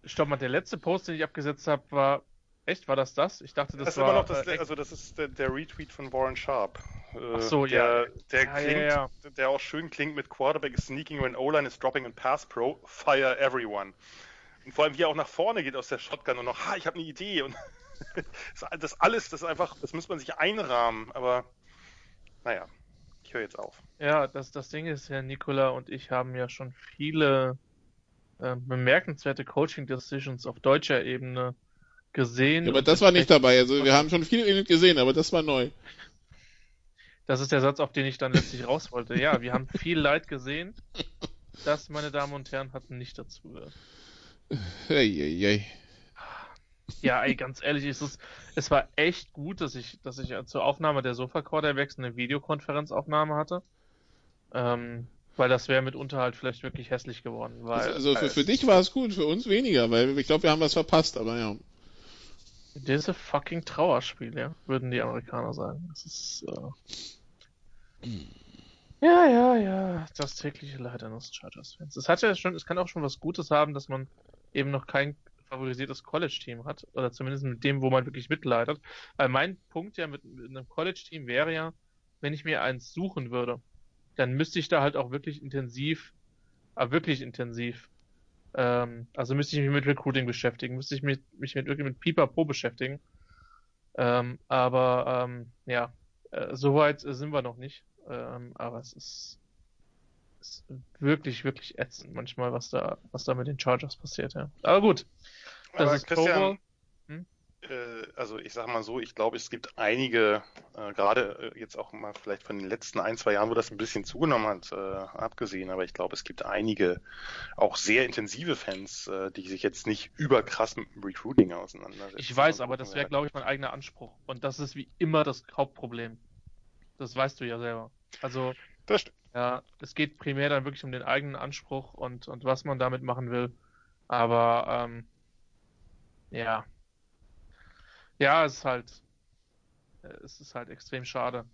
Stopp mal, der letzte Post, den ich abgesetzt habe, war. Echt, war das das? Ich dachte, das, das, ist war. immer noch das, äh, also das ist der, der Retweet von Warren Sharp. Äh, Ach so, der, ja. Der Ja, ja, klingt, ja. der auch schön klingt mit Quarterback is sneaking when O-line is dropping and pass pro, fire everyone. Und vor allem, wie er auch nach vorne geht aus der Shotgun und noch, ha, ich habe eine Idee und das- alles, das ist einfach, das muss man sich einrahmen, aber naja, ich höre jetzt auf. Ja, das, das Ding ist ja, Nikola und ich haben ja schon viele äh, bemerkenswerte Coaching-Decisions auf deutscher Ebene gesehen. Ja, aber das war nicht dabei. Also wir haben schon viel gesehen, aber das war neu. Das ist der Satz, auf den ich dann letztlich raus wollte. Ja, wir haben viel Leid gesehen. Das, meine Damen und Herren, hat nicht dazu gehört. Hey, hey, hey. Ja, ey, ganz ehrlich, es, ist, es war echt gut, dass ich, dass ich zur Aufnahme der Sofa-Quarterbacks eine Videokonferenzaufnahme hatte. Ähm, weil das wäre mitunter halt vielleicht wirklich hässlich geworden. Weil, Also für, für dich war es gut, für uns weniger, weil ich glaube, wir haben was verpasst, aber ja. Diese fucking Trauerspiel, ja, würden die Amerikaner sagen. Das ist. Äh... Ja, ja, ja. Das tägliche Leid eines Chargers-Fans. Es hat ja schon, es kann auch schon was Gutes haben, dass man eben noch kein favorisiertes College-Team hat. Oder zumindest mit dem, wo man wirklich mitleidet. Weil mein Punkt ja mit, mit einem College-Team wäre ja, wenn ich mir eins suchen würde, dann müsste ich da halt auch wirklich intensiv, aber wirklich intensiv ähm, also müsste ich mich mit Recruiting beschäftigen, müsste ich mich, mich mit mit Pipapo beschäftigen. Ähm, aber ähm, ja, äh, soweit sind wir noch nicht. Ähm, aber es ist, ist wirklich, wirklich ätzend manchmal, was da, was da mit den Chargers passiert, ja. Aber gut. Das Aber ist. Christian, Hm? äh, also ich sag mal so, ich glaube, es gibt einige, äh, gerade äh, jetzt auch mal vielleicht von den letzten ein, zwei Jahren, wo das ein bisschen zugenommen hat, äh, abgesehen, aber ich glaube, es gibt einige auch sehr intensive Fans, äh, die sich jetzt nicht überkrass mit dem Recruiting auseinandersetzen. Ich weiß, aber das wäre, glaube ich, mein eigener Anspruch. Und das ist wie immer das Hauptproblem. Das weißt du ja selber. Also. Ja, es geht primär dann wirklich um den eigenen Anspruch und, und was man damit machen will. Aber ähm, ja. Ja, es ist halt, es ist halt extrem schade.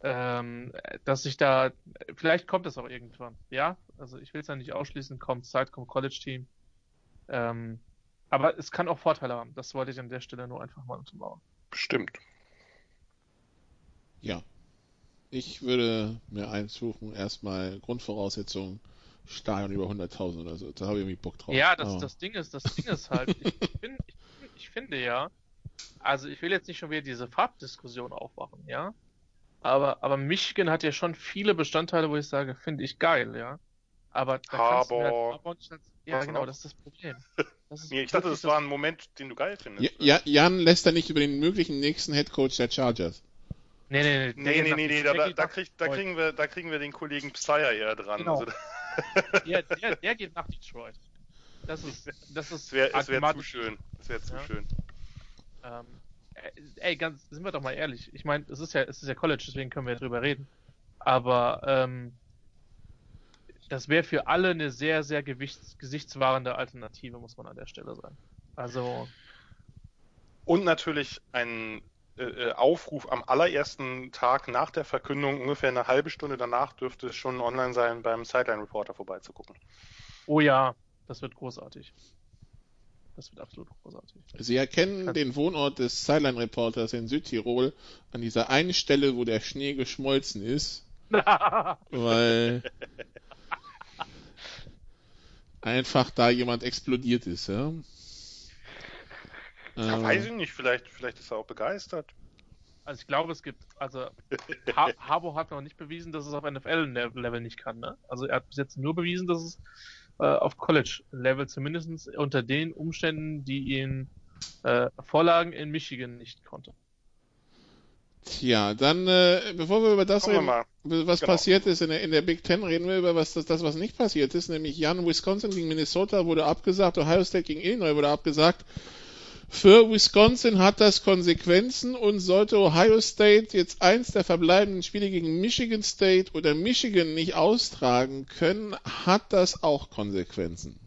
Ähm, dass sich da, vielleicht kommt es auch irgendwann. Ja, also ich will es ja nicht ausschließen, kommt Zeit, kommt College-Team. Ähm, aber es kann auch Vorteile haben. Das wollte ich an der Stelle nur einfach mal untermauern. Bestimmt. Ja. Ich würde mir eins suchen, erstmal Grundvoraussetzungen, Stadion über 100.000 oder so. Da habe ich irgendwie Bock drauf. Ja, das, das Ding ist, das Ding ist halt, ich, bin, ich, ich finde ja, also ich will jetzt nicht schon wieder diese Farbdiskussion aufmachen, ja. Aber, aber Michigan hat ja schon viele Bestandteile, wo ich sage, finde ich geil, ja. Aber da kannst du halt als, ja Was genau, noch? das ist das Problem. Das ist Nee, ich dachte, das war ein Moment, den du geil findest. Ja, ja, Jan lässt da nicht über den möglichen nächsten Headcoach der Chargers. Nee, nee, nee, Nee, nee, nee, da, kriegen wir, da kriegen wir den Kollegen Psyer eher dran. Genau. Also, Der, der, der geht nach Detroit. Das ist, das ist es wäre wär zu schön. Es wäre zu Ja. schön. Ähm, äh, ey, ganz, sind wir doch mal ehrlich. Ich meine, es ist ja, es ist ja College, deswegen können wir ja drüber reden. Aber ähm, das wäre für alle eine sehr, sehr gewichts, gesichtswahrende Alternative, muss man an der Stelle sagen. Also, Und natürlich ein äh, äh, Aufruf am allerersten Tag nach der Verkündung, ungefähr eine halbe Stunde danach, dürfte es schon online sein, beim Sideline Reporter vorbeizugucken. oh ja, das wird großartig. Das wird absolut großartig. Sie erkennen Kann- den Wohnort des Sideline Reporters in Südtirol an dieser einen Stelle, wo der Schnee geschmolzen ist, weil einfach da jemand explodiert ist, ja. Ja, Ähm, weiß ich nicht, vielleicht, vielleicht ist er auch begeistert. Also ich glaube, es gibt, also ha Harbour hat noch nicht bewiesen, dass es auf NFL-Level nicht kann. Ne? Also er hat bis jetzt nur bewiesen, dass es äh, auf College-Level zumindest unter den Umständen, die ihn äh, Vorlagen in Michigan nicht konnte. Tja, dann, äh, bevor wir über das wir reden, was Genau. passiert ist in der, in der Big Ten, reden wir über was, das, das, was nicht passiert ist, nämlich Jan, Wisconsin gegen Minnesota wurde abgesagt, Ohio State gegen Illinois wurde abgesagt. Für Wisconsin hat das Konsequenzen und sollte Ohio State jetzt eins der verbleibenden Spiele gegen Michigan State oder Michigan nicht austragen können, hat das auch Konsequenzen.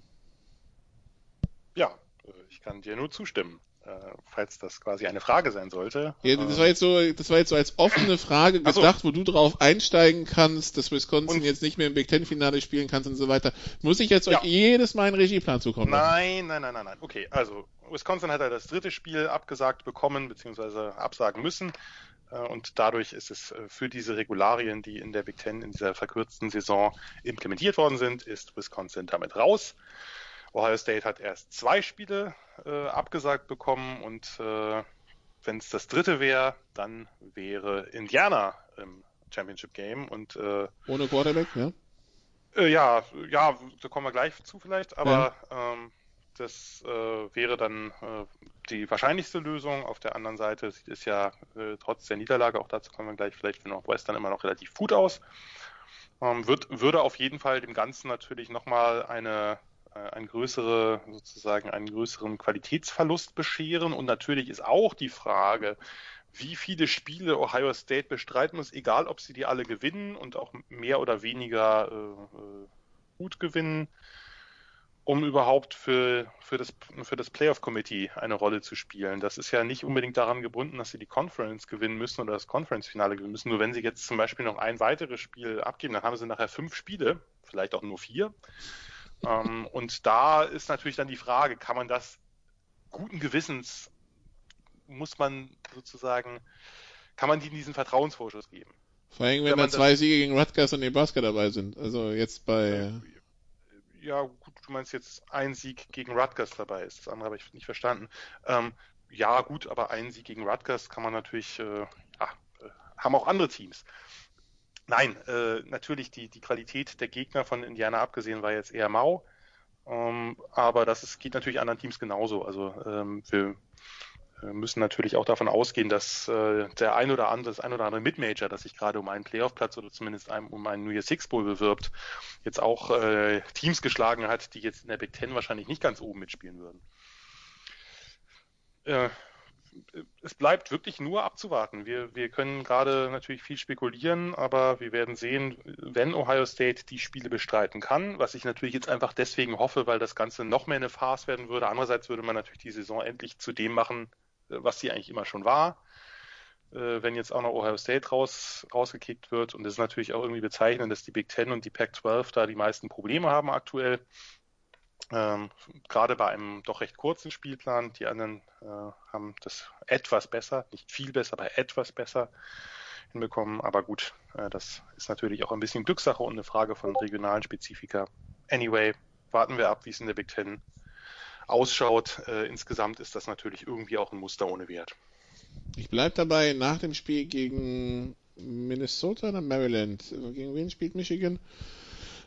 Ja, äh, ich kann dir nur zustimmen. Äh, falls das quasi eine Frage sein sollte. Ja, das war jetzt so, das war jetzt so als offene Frage gedacht, so. wo du drauf einsteigen kannst, dass Wisconsin und jetzt nicht mehr im Big Ten Finale spielen kannst und so weiter. Muss ich jetzt ja. euch jedes Mal einen Regieplan zukommen Nein, nein, nein, nein, nein. Okay, also Wisconsin hat ja das dritte Spiel abgesagt bekommen, beziehungsweise absagen müssen. Äh, und dadurch ist es äh, für diese Regularien, die in der Big Ten in dieser verkürzten Saison implementiert worden sind, ist Wisconsin damit raus. Ohio State hat erst zwei Spiele äh, abgesagt bekommen und äh, wenn es das dritte wäre, dann wäre Indiana im Championship Game und äh, ohne Quarterback, ja? Äh, ja, ja, da kommen wir gleich zu vielleicht, aber ja. ähm, das äh, wäre dann äh, die wahrscheinlichste Lösung. Auf der anderen Seite sieht es ja äh, trotz der Niederlage, auch dazu kommen wir gleich vielleicht für Northwestern immer noch relativ gut aus. Ähm, wird, würde auf jeden Fall dem Ganzen natürlich nochmal eine ein größere, sozusagen einen größeren Qualitätsverlust bescheren. Und natürlich ist auch die Frage, wie viele Spiele Ohio State bestreiten muss, egal ob sie die alle gewinnen und auch mehr oder weniger äh, äh gut gewinnen, um überhaupt für, für das, für das Playoff Committee eine Rolle zu spielen. Das ist ja nicht unbedingt daran gebunden, dass sie die Conference gewinnen müssen oder das Conference-Finale gewinnen müssen. Nur wenn sie jetzt zum Beispiel noch ein weiteres Spiel abgeben, dann haben sie nachher fünf Spiele, vielleicht auch nur vier. Ähm, und da ist natürlich dann die Frage, kann man das guten Gewissens, muss man sozusagen, kann man die diesen Vertrauensvorschuss geben? Vor allem, wenn, wenn da zwei Siege gegen Rutgers und Nebraska dabei sind. Also jetzt bei. Ja, gut, du meinst jetzt ein Sieg gegen Rutgers dabei ist. Das andere habe ich nicht verstanden. Ähm, ja, gut, aber ein Sieg gegen Rutgers kann man natürlich, äh, ja, äh, haben auch andere Teams. Nein, äh, natürlich die, die Qualität der Gegner von Indiana abgesehen war jetzt eher mau. Ähm, aber das ist, geht natürlich anderen Teams genauso. Also ähm, wir äh, müssen natürlich auch davon ausgehen, dass äh, der ein oder andere, das ein oder andere Midmajor, das sich gerade um einen Playoff-Platz oder zumindest einem, um einen New Year Six Bowl bewirbt, jetzt auch äh, Teams geschlagen hat, die jetzt in der Big Ten wahrscheinlich nicht ganz oben mitspielen würden. Äh, es bleibt wirklich nur abzuwarten. Wir, wir können gerade natürlich viel spekulieren, aber wir werden sehen, wenn Ohio State die Spiele bestreiten kann, was ich natürlich jetzt einfach deswegen hoffe, weil das Ganze noch mehr eine Farce werden würde. Andererseits würde man natürlich die Saison endlich zu dem machen, was sie eigentlich immer schon war. Äh, wenn jetzt auch noch Ohio State raus, rausgekickt wird. Und es ist natürlich auch irgendwie bezeichnend, dass die Big Ten und die Pac-12 da die meisten Probleme haben aktuell. Ähm, gerade bei einem doch recht kurzen Spielplan. Die anderen äh, haben das etwas besser, nicht viel besser, aber etwas besser hinbekommen. Aber gut, äh, das ist natürlich auch ein bisschen Glückssache und eine Frage von regionalen Spezifika. Anyway, warten wir ab, wie es in der Big Ten ausschaut. Äh, insgesamt ist das natürlich irgendwie auch ein Muster ohne Wert. Ich bleibe dabei, nach dem Spiel gegen Minnesota oder Maryland, gegen wen spielt Michigan?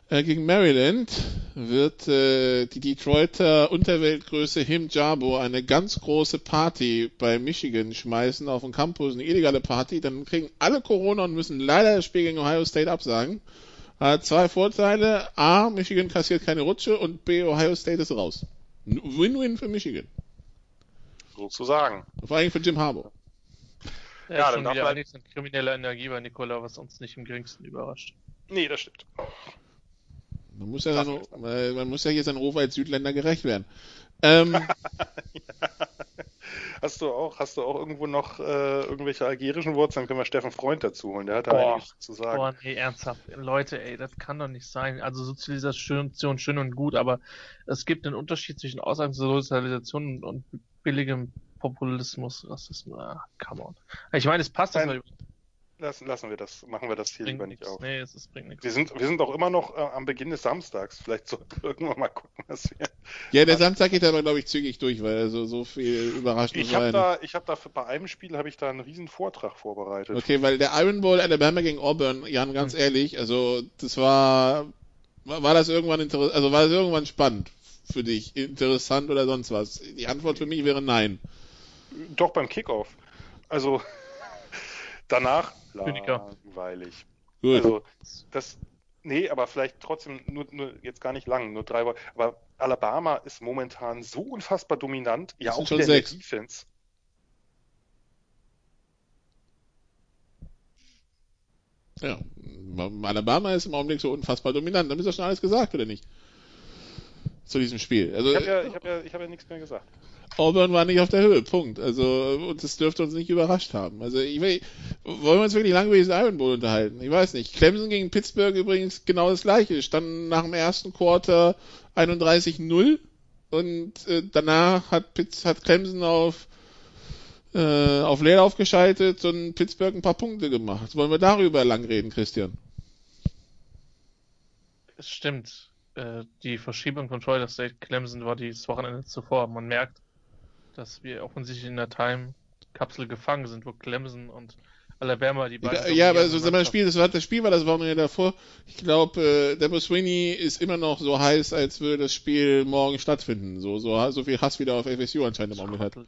Äh, gegen Maryland wird äh, die Detroiter Unterweltgröße Him Jabo eine ganz große Party bei Michigan schmeißen auf dem Campus, eine illegale Party. Dann kriegen alle Corona und müssen leider das Spiel gegen Ohio State absagen. Hat zwei Vorteile. A, Michigan kassiert keine Rutsche und B, Ohio State ist raus. Win-win für Michigan. Sozusagen. Vor allem für Jim Harbour. Ja, ja dann man... nichts an krimineller Energie bei Nikola, was uns nicht im geringsten überrascht. Nee, das stimmt. Man muss ja, dann, man muss ja hier seinen Ruf als Südländer gerecht werden. Ähm, hast du auch, hast du auch irgendwo noch äh, irgendwelche algerischen Wurzeln? Dann können wir Steffen Freund dazu holen. Der hat da einiges zu sagen. Boah, nee, ernsthaft. Leute, ey, das kann doch nicht sein. Also Sozialisation schön und gut, aber es gibt einen Unterschied zwischen Aussagen zur Sozialisation und billigem Populismus. Das ist, ah, come on. Ich meine, es passt, dass wir Lassen, lassen wir das, machen wir das hier lieber nicht auf. Nee, es ist, bringt nichts. Wir sind, wir sind auch immer noch äh, am Beginn des Samstags. Vielleicht sollten wir irgendwann mal gucken, was wir. Ja, der Samstag geht aber, glaube ich, zügig durch, weil also so viel überrascht Ich habe da, ich habe da für, bei einem Spiel habe ich da einen riesen Vortrag vorbereitet. Okay, weil der Iron Bowl Alabama gegen Auburn, Jan, ganz hm. ehrlich, also das war, war, war das irgendwann interessant, also war das irgendwann spannend für dich, interessant oder sonst was? Die Antwort für mich wäre nein. Doch beim Kickoff. Also danach langweilig. Gut. Also das, nee, aber vielleicht trotzdem nur, nur jetzt gar nicht lang, nur drei Wochen. Aber Alabama ist momentan so unfassbar dominant, ja auch in der Defense. Ja, Alabama ist im Augenblick so unfassbar dominant. Dann ist das schon alles gesagt, oder nicht? Zu diesem Spiel. Also, ich habe ja, ich hab ja, ich hab ja nichts mehr gesagt. Auburn war nicht auf der Höhe, Punkt. Also, das dürfte uns nicht überrascht haben. Also, ich will, wollen wir uns wirklich lange über diesen Iron Bowl unterhalten? Ich weiß nicht. Clemson gegen Pittsburgh übrigens genau das gleiche. Standen nach dem ersten Quarter 31-0 und äh, danach hat, Pitts, hat Clemson auf äh, auf Leerlauf geschaltet und Pittsburgh ein paar Punkte gemacht. Wollen wir darüber lang reden, Christian? Es stimmt. Äh, die Verschiebung von Florida State Clemson war dieses Wochenende zuvor. Man merkt, dass wir offensichtlich in der Time-Kapsel gefangen sind, wo Clemson und Alabama die beiden. Ja, ja aber so das Spiel, das war das Spiel war das Wochenende davor. Ich glaube, äh, Debo Sweeney ist immer noch so heiß, als würde das Spiel morgen stattfinden. So so so viel Hass wieder auf FSU anscheinend im Augenblick hat.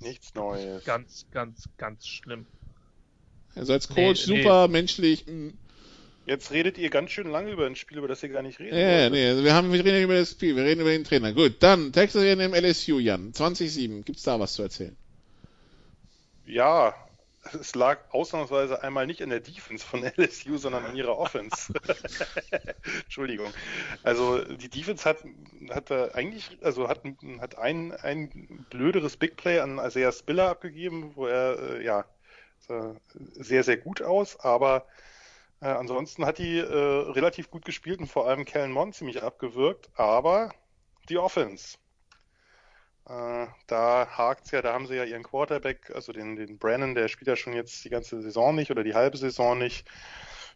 Nichts Neues. Ganz, ganz, ganz schlimm. Also als Coach nee, super nee. menschlich. Mh. Jetzt redet ihr ganz schön lange über ein Spiel, über das ihr gar nicht reden Ja, wollt. nee, also wir haben wir reden über das Spiel, wir reden über den Trainer. Gut, dann Texas A&M LSU Jan, 2007. Gibt's da was zu erzählen? Ja, es lag ausnahmsweise einmal nicht an der Defense von LSU, sondern an ihrer Offense. Entschuldigung. Also die Defense hat, hat eigentlich, also hat, hat ein, ein blöderes Big Play an Isaiah Spiller abgegeben, wo er äh, ja sehr, sehr gut aus, aber äh, ansonsten hat die äh, relativ gut gespielt und vor allem Kellen Mond ziemlich abgewirkt, aber die Offense äh, da hakt's ja, da haben sie ja ihren Quarterback, also den, den Brennan, der spielt ja schon jetzt die ganze Saison nicht oder die halbe Saison nicht.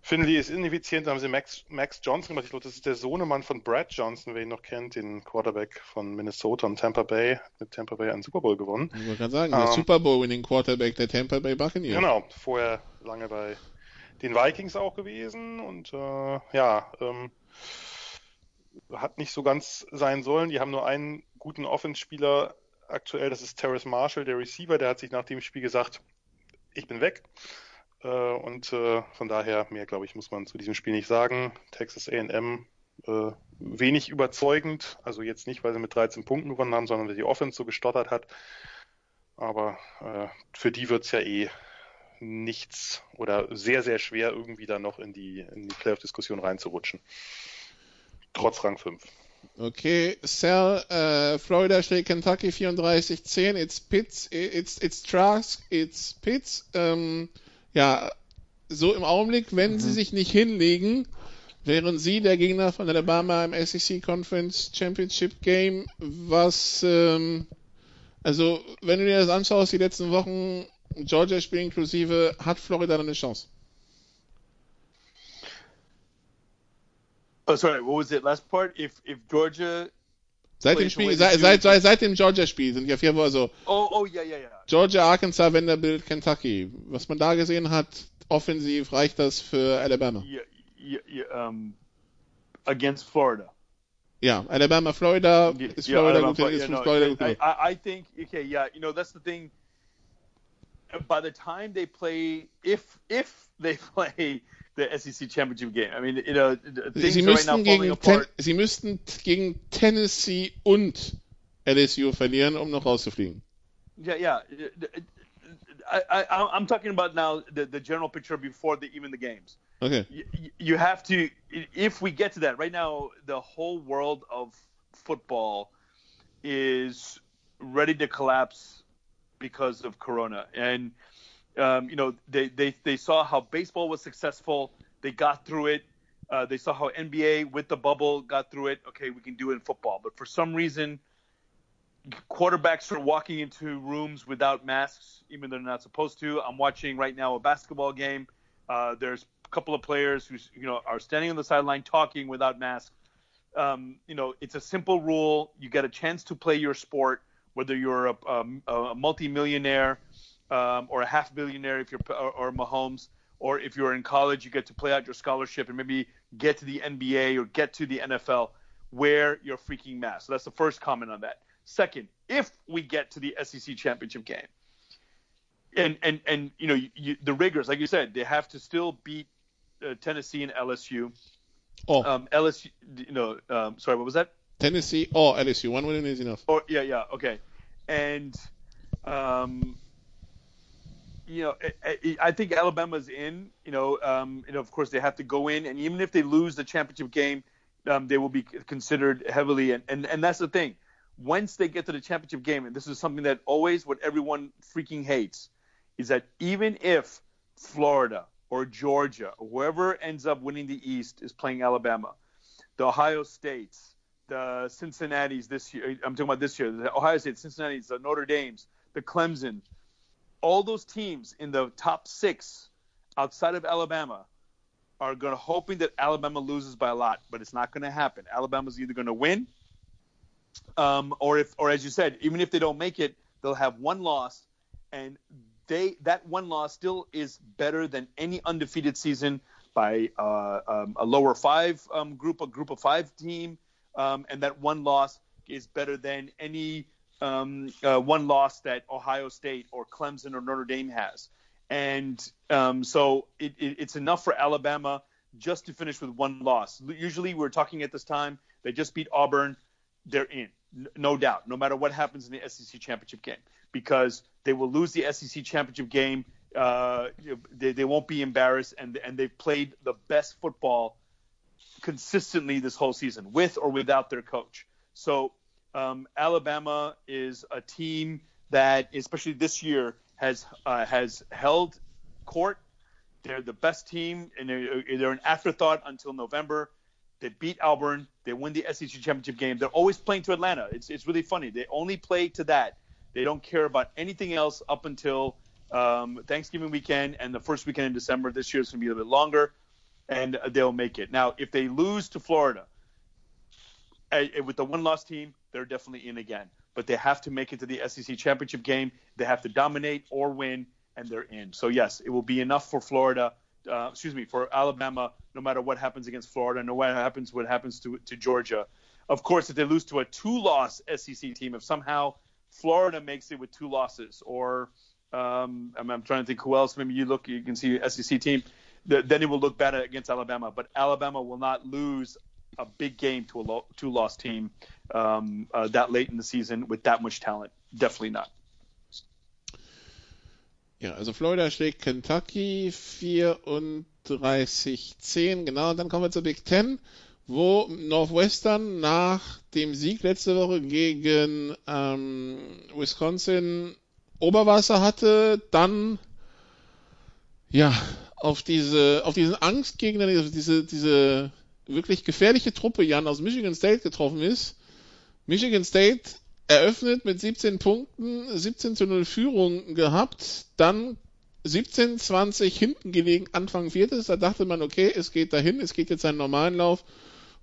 Finley ist ineffizient, da haben sie Max, Max Johnson gemacht. Ich glaube, das ist der Sohnemann von Brad Johnson, wer ihn noch kennt, den Quarterback von Minnesota und Tampa Bay, mit Tampa Bay einen Super Bowl gewonnen. Ich wollte gerade sagen, der ähm, Super Bowl-winning Quarterback der Tampa Bay Buccaneers. Genau, vorher lange bei den Vikings auch gewesen und äh, ja, ähm, hat nicht so ganz sein sollen. Die haben nur einen guten Offenspieler aktuell, das ist Terrace Marshall, der Receiver, der hat sich nach dem Spiel gesagt, ich bin weg. Äh, und äh, von daher, mehr glaube ich, muss man zu diesem Spiel nicht sagen. Texas AM äh, wenig überzeugend, also jetzt nicht, weil sie mit 13 Punkten gewonnen haben, sondern weil die Offense so gestottert hat. Aber äh, für die wird es ja eh nichts oder sehr, sehr schwer, irgendwie da noch in die, in die Playoff-Diskussion reinzurutschen trotz Rang 5. Okay, Sal, uh, Florida schlägt Kentucky 34-10, it's Pitts, it's, it's Trask, it's Pitts. Ähm, ja, so im Augenblick, wenn mhm. sie sich nicht hinlegen, wären sie der Gegner von Alabama im SEC Conference Championship Game, was, ähm, also, wenn du dir das anschaust, die letzten Wochen, Georgia Spiel inklusive, hat Florida eine Chance. Oh, sorry, what was it last part? If, if Georgia Seit dem Spiel, seit, seit, seit, seit dem Georgia-Spiel sind ja vier Wochen so. Oh, oh, ja, ja, ja. Georgia, Arkansas, Vanderbilt, Kentucky. Was man da gesehen hat, offensiv reicht das für Alabama. Yeah, yeah, yeah, um, against Florida. Ja, Alabama, Florida ist Florida Alabama, gut, ist no, Florida gut. I, I, I think, okay, yeah, you know, that's the thing. By the time they play, if if they play the SEC Championship game. I mean, you know, things Sie are right now falling apart. Ten, Sie müssten gegen Tennessee und LSU verlieren, um noch rauszufliegen. Yeah, yeah. I, I, I'm talking about now the, the general picture before the, even the games. Okay. You, you have to, if we get to that, right now, the whole world of football is ready to collapse because of Corona. And um, you know, they, they, they saw how baseball was successful. They got through it. Uh, they saw how NBA with the bubble got through it. Okay, we can do it in football. But for some reason, quarterbacks are walking into rooms without masks, even though they're not supposed to. I'm watching right now a basketball game. Uh, there's a couple of players who, you know, are standing on the sideline talking without masks. Um, you know, it's a simple rule. You get a chance to play your sport, whether you're a, a, a multimillionaire um, or a half billionaire if you're or, or Mahomes, or if you're in college, you get to play out your scholarship and maybe get to the NBA or get to the NFL. Wear your freaking mask. So that's the first comment on that. Second, if we get to the SEC championship game, and and and you know you, you, the rigors, like you said, they have to still beat uh, Tennessee and LSU. Oh, Um, LSU, you know, um, sorry, what was that? Tennessee or LSU. One win is enough. Or yeah, yeah, okay. And um, you know, I, I- I think Alabama's in. You know, um, and of course they have to go in, and even if they lose the championship game, um, they will be considered heavily. And, and and that's the thing. once they get to the championship game, and this is something that always what everyone freaking hates, is that even if Florida or Georgia or whoever ends up winning the East is playing Alabama, the Ohio States, the Cincinnati's this year, I'm talking about this year, the Ohio State, Cincinnati's, the Notre Dame's, the Clemson, all those teams in the top six outside of Alabama are going to hoping that Alabama loses by a lot, but it's not going to happen. Alabama's either going to win, um, or if, or as you said, even if they don't make it, they'll have one loss, and they that one loss still is better than any undefeated season by uh, um, a lower five um, group, a group of five team, um, and that one loss is better than any um, uh, one loss that Ohio State or Clemson or Notre Dame has. And um, so it, it, it's enough for Alabama just to finish with one loss. Usually we're talking at this time, they just beat Auburn, they're in, no doubt, no matter what happens in the SEC championship game, because they will lose the SEC championship game. Uh, they, they won't be embarrassed, and and they've played the best football consistently this whole season, with or without their coach. So um, Alabama is a team that, especially this year, has uh, has held court. They're the best team, and they're, they're an afterthought until November. They beat Auburn. They win the SEC championship game. They're always playing to Atlanta. It's it's really funny. They only play to that. They don't care about anything else up until um, Thanksgiving weekend and the first weekend in December. This year is going to be a little bit longer, and they'll make it. Now, if they lose to Florida uh, with the one loss team, they're definitely in again. But they have to make it to the SEC championship game. They have to dominate or win, and they're in. So yes, it will be enough for Florida. Uh, excuse me, for Alabama. No matter what happens against Florida, no matter what happens, what happens to to Georgia. Of course, if they lose to a two-loss SEC team, if somehow Florida makes it with two losses, or um, I'm, I'm, trying to think who else. Maybe you look, you can see SEC team. Then it will look better against Alabama. But Alabama will not lose a big game to a lo- two-loss team um, uh, that late in the season with that much talent. Definitely not. Ja, also Florida schlägt Kentucky 34-10. Genau, dann kommen wir zur Big Ten, wo Northwestern nach dem Sieg letzte Woche gegen ähm, Wisconsin Oberwasser hatte, dann ja auf diese auf diesen Angstgegner, diese diese wirklich gefährliche Truppe Jan aus Michigan State getroffen ist. Michigan State eröffnet mit 17 Punkten, 17 zu 0 Führung gehabt, dann 17-20 hinten gelegen, Anfang viertes, da dachte man, okay, es geht dahin, es geht jetzt seinen normalen Lauf.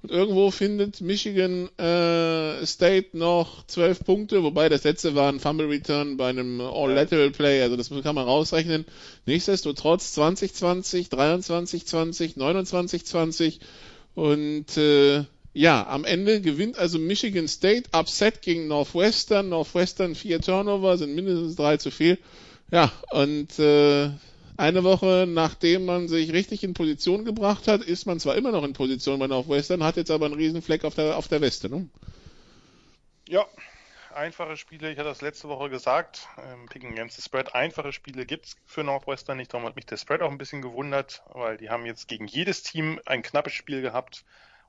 Und irgendwo findet Michigan äh, State noch 12 Punkte, wobei das letzte war ein Fumble Return bei einem All-Lateral Play, also das kann man rausrechnen. Nichtsdestotrotz 2020, 23-20, 29-20 und äh, ja, am Ende gewinnt also Michigan State Upset gegen Northwestern. Northwestern vier Turnover, sind mindestens drei zu viel. Ja, und äh, eine Woche nachdem man sich richtig in Position gebracht hat, ist man zwar immer noch in Position bei Northwestern, hat jetzt aber einen riesen Fleck auf der, auf der Weste. Ne? Ja, einfache Spiele, ich hatte das letzte Woche gesagt, ähm, Picking Against the Spread, einfache Spiele gibt es für Northwestern nicht, darum hat mich der Spread auch ein bisschen gewundert, weil die haben jetzt gegen jedes Team ein knappes Spiel gehabt.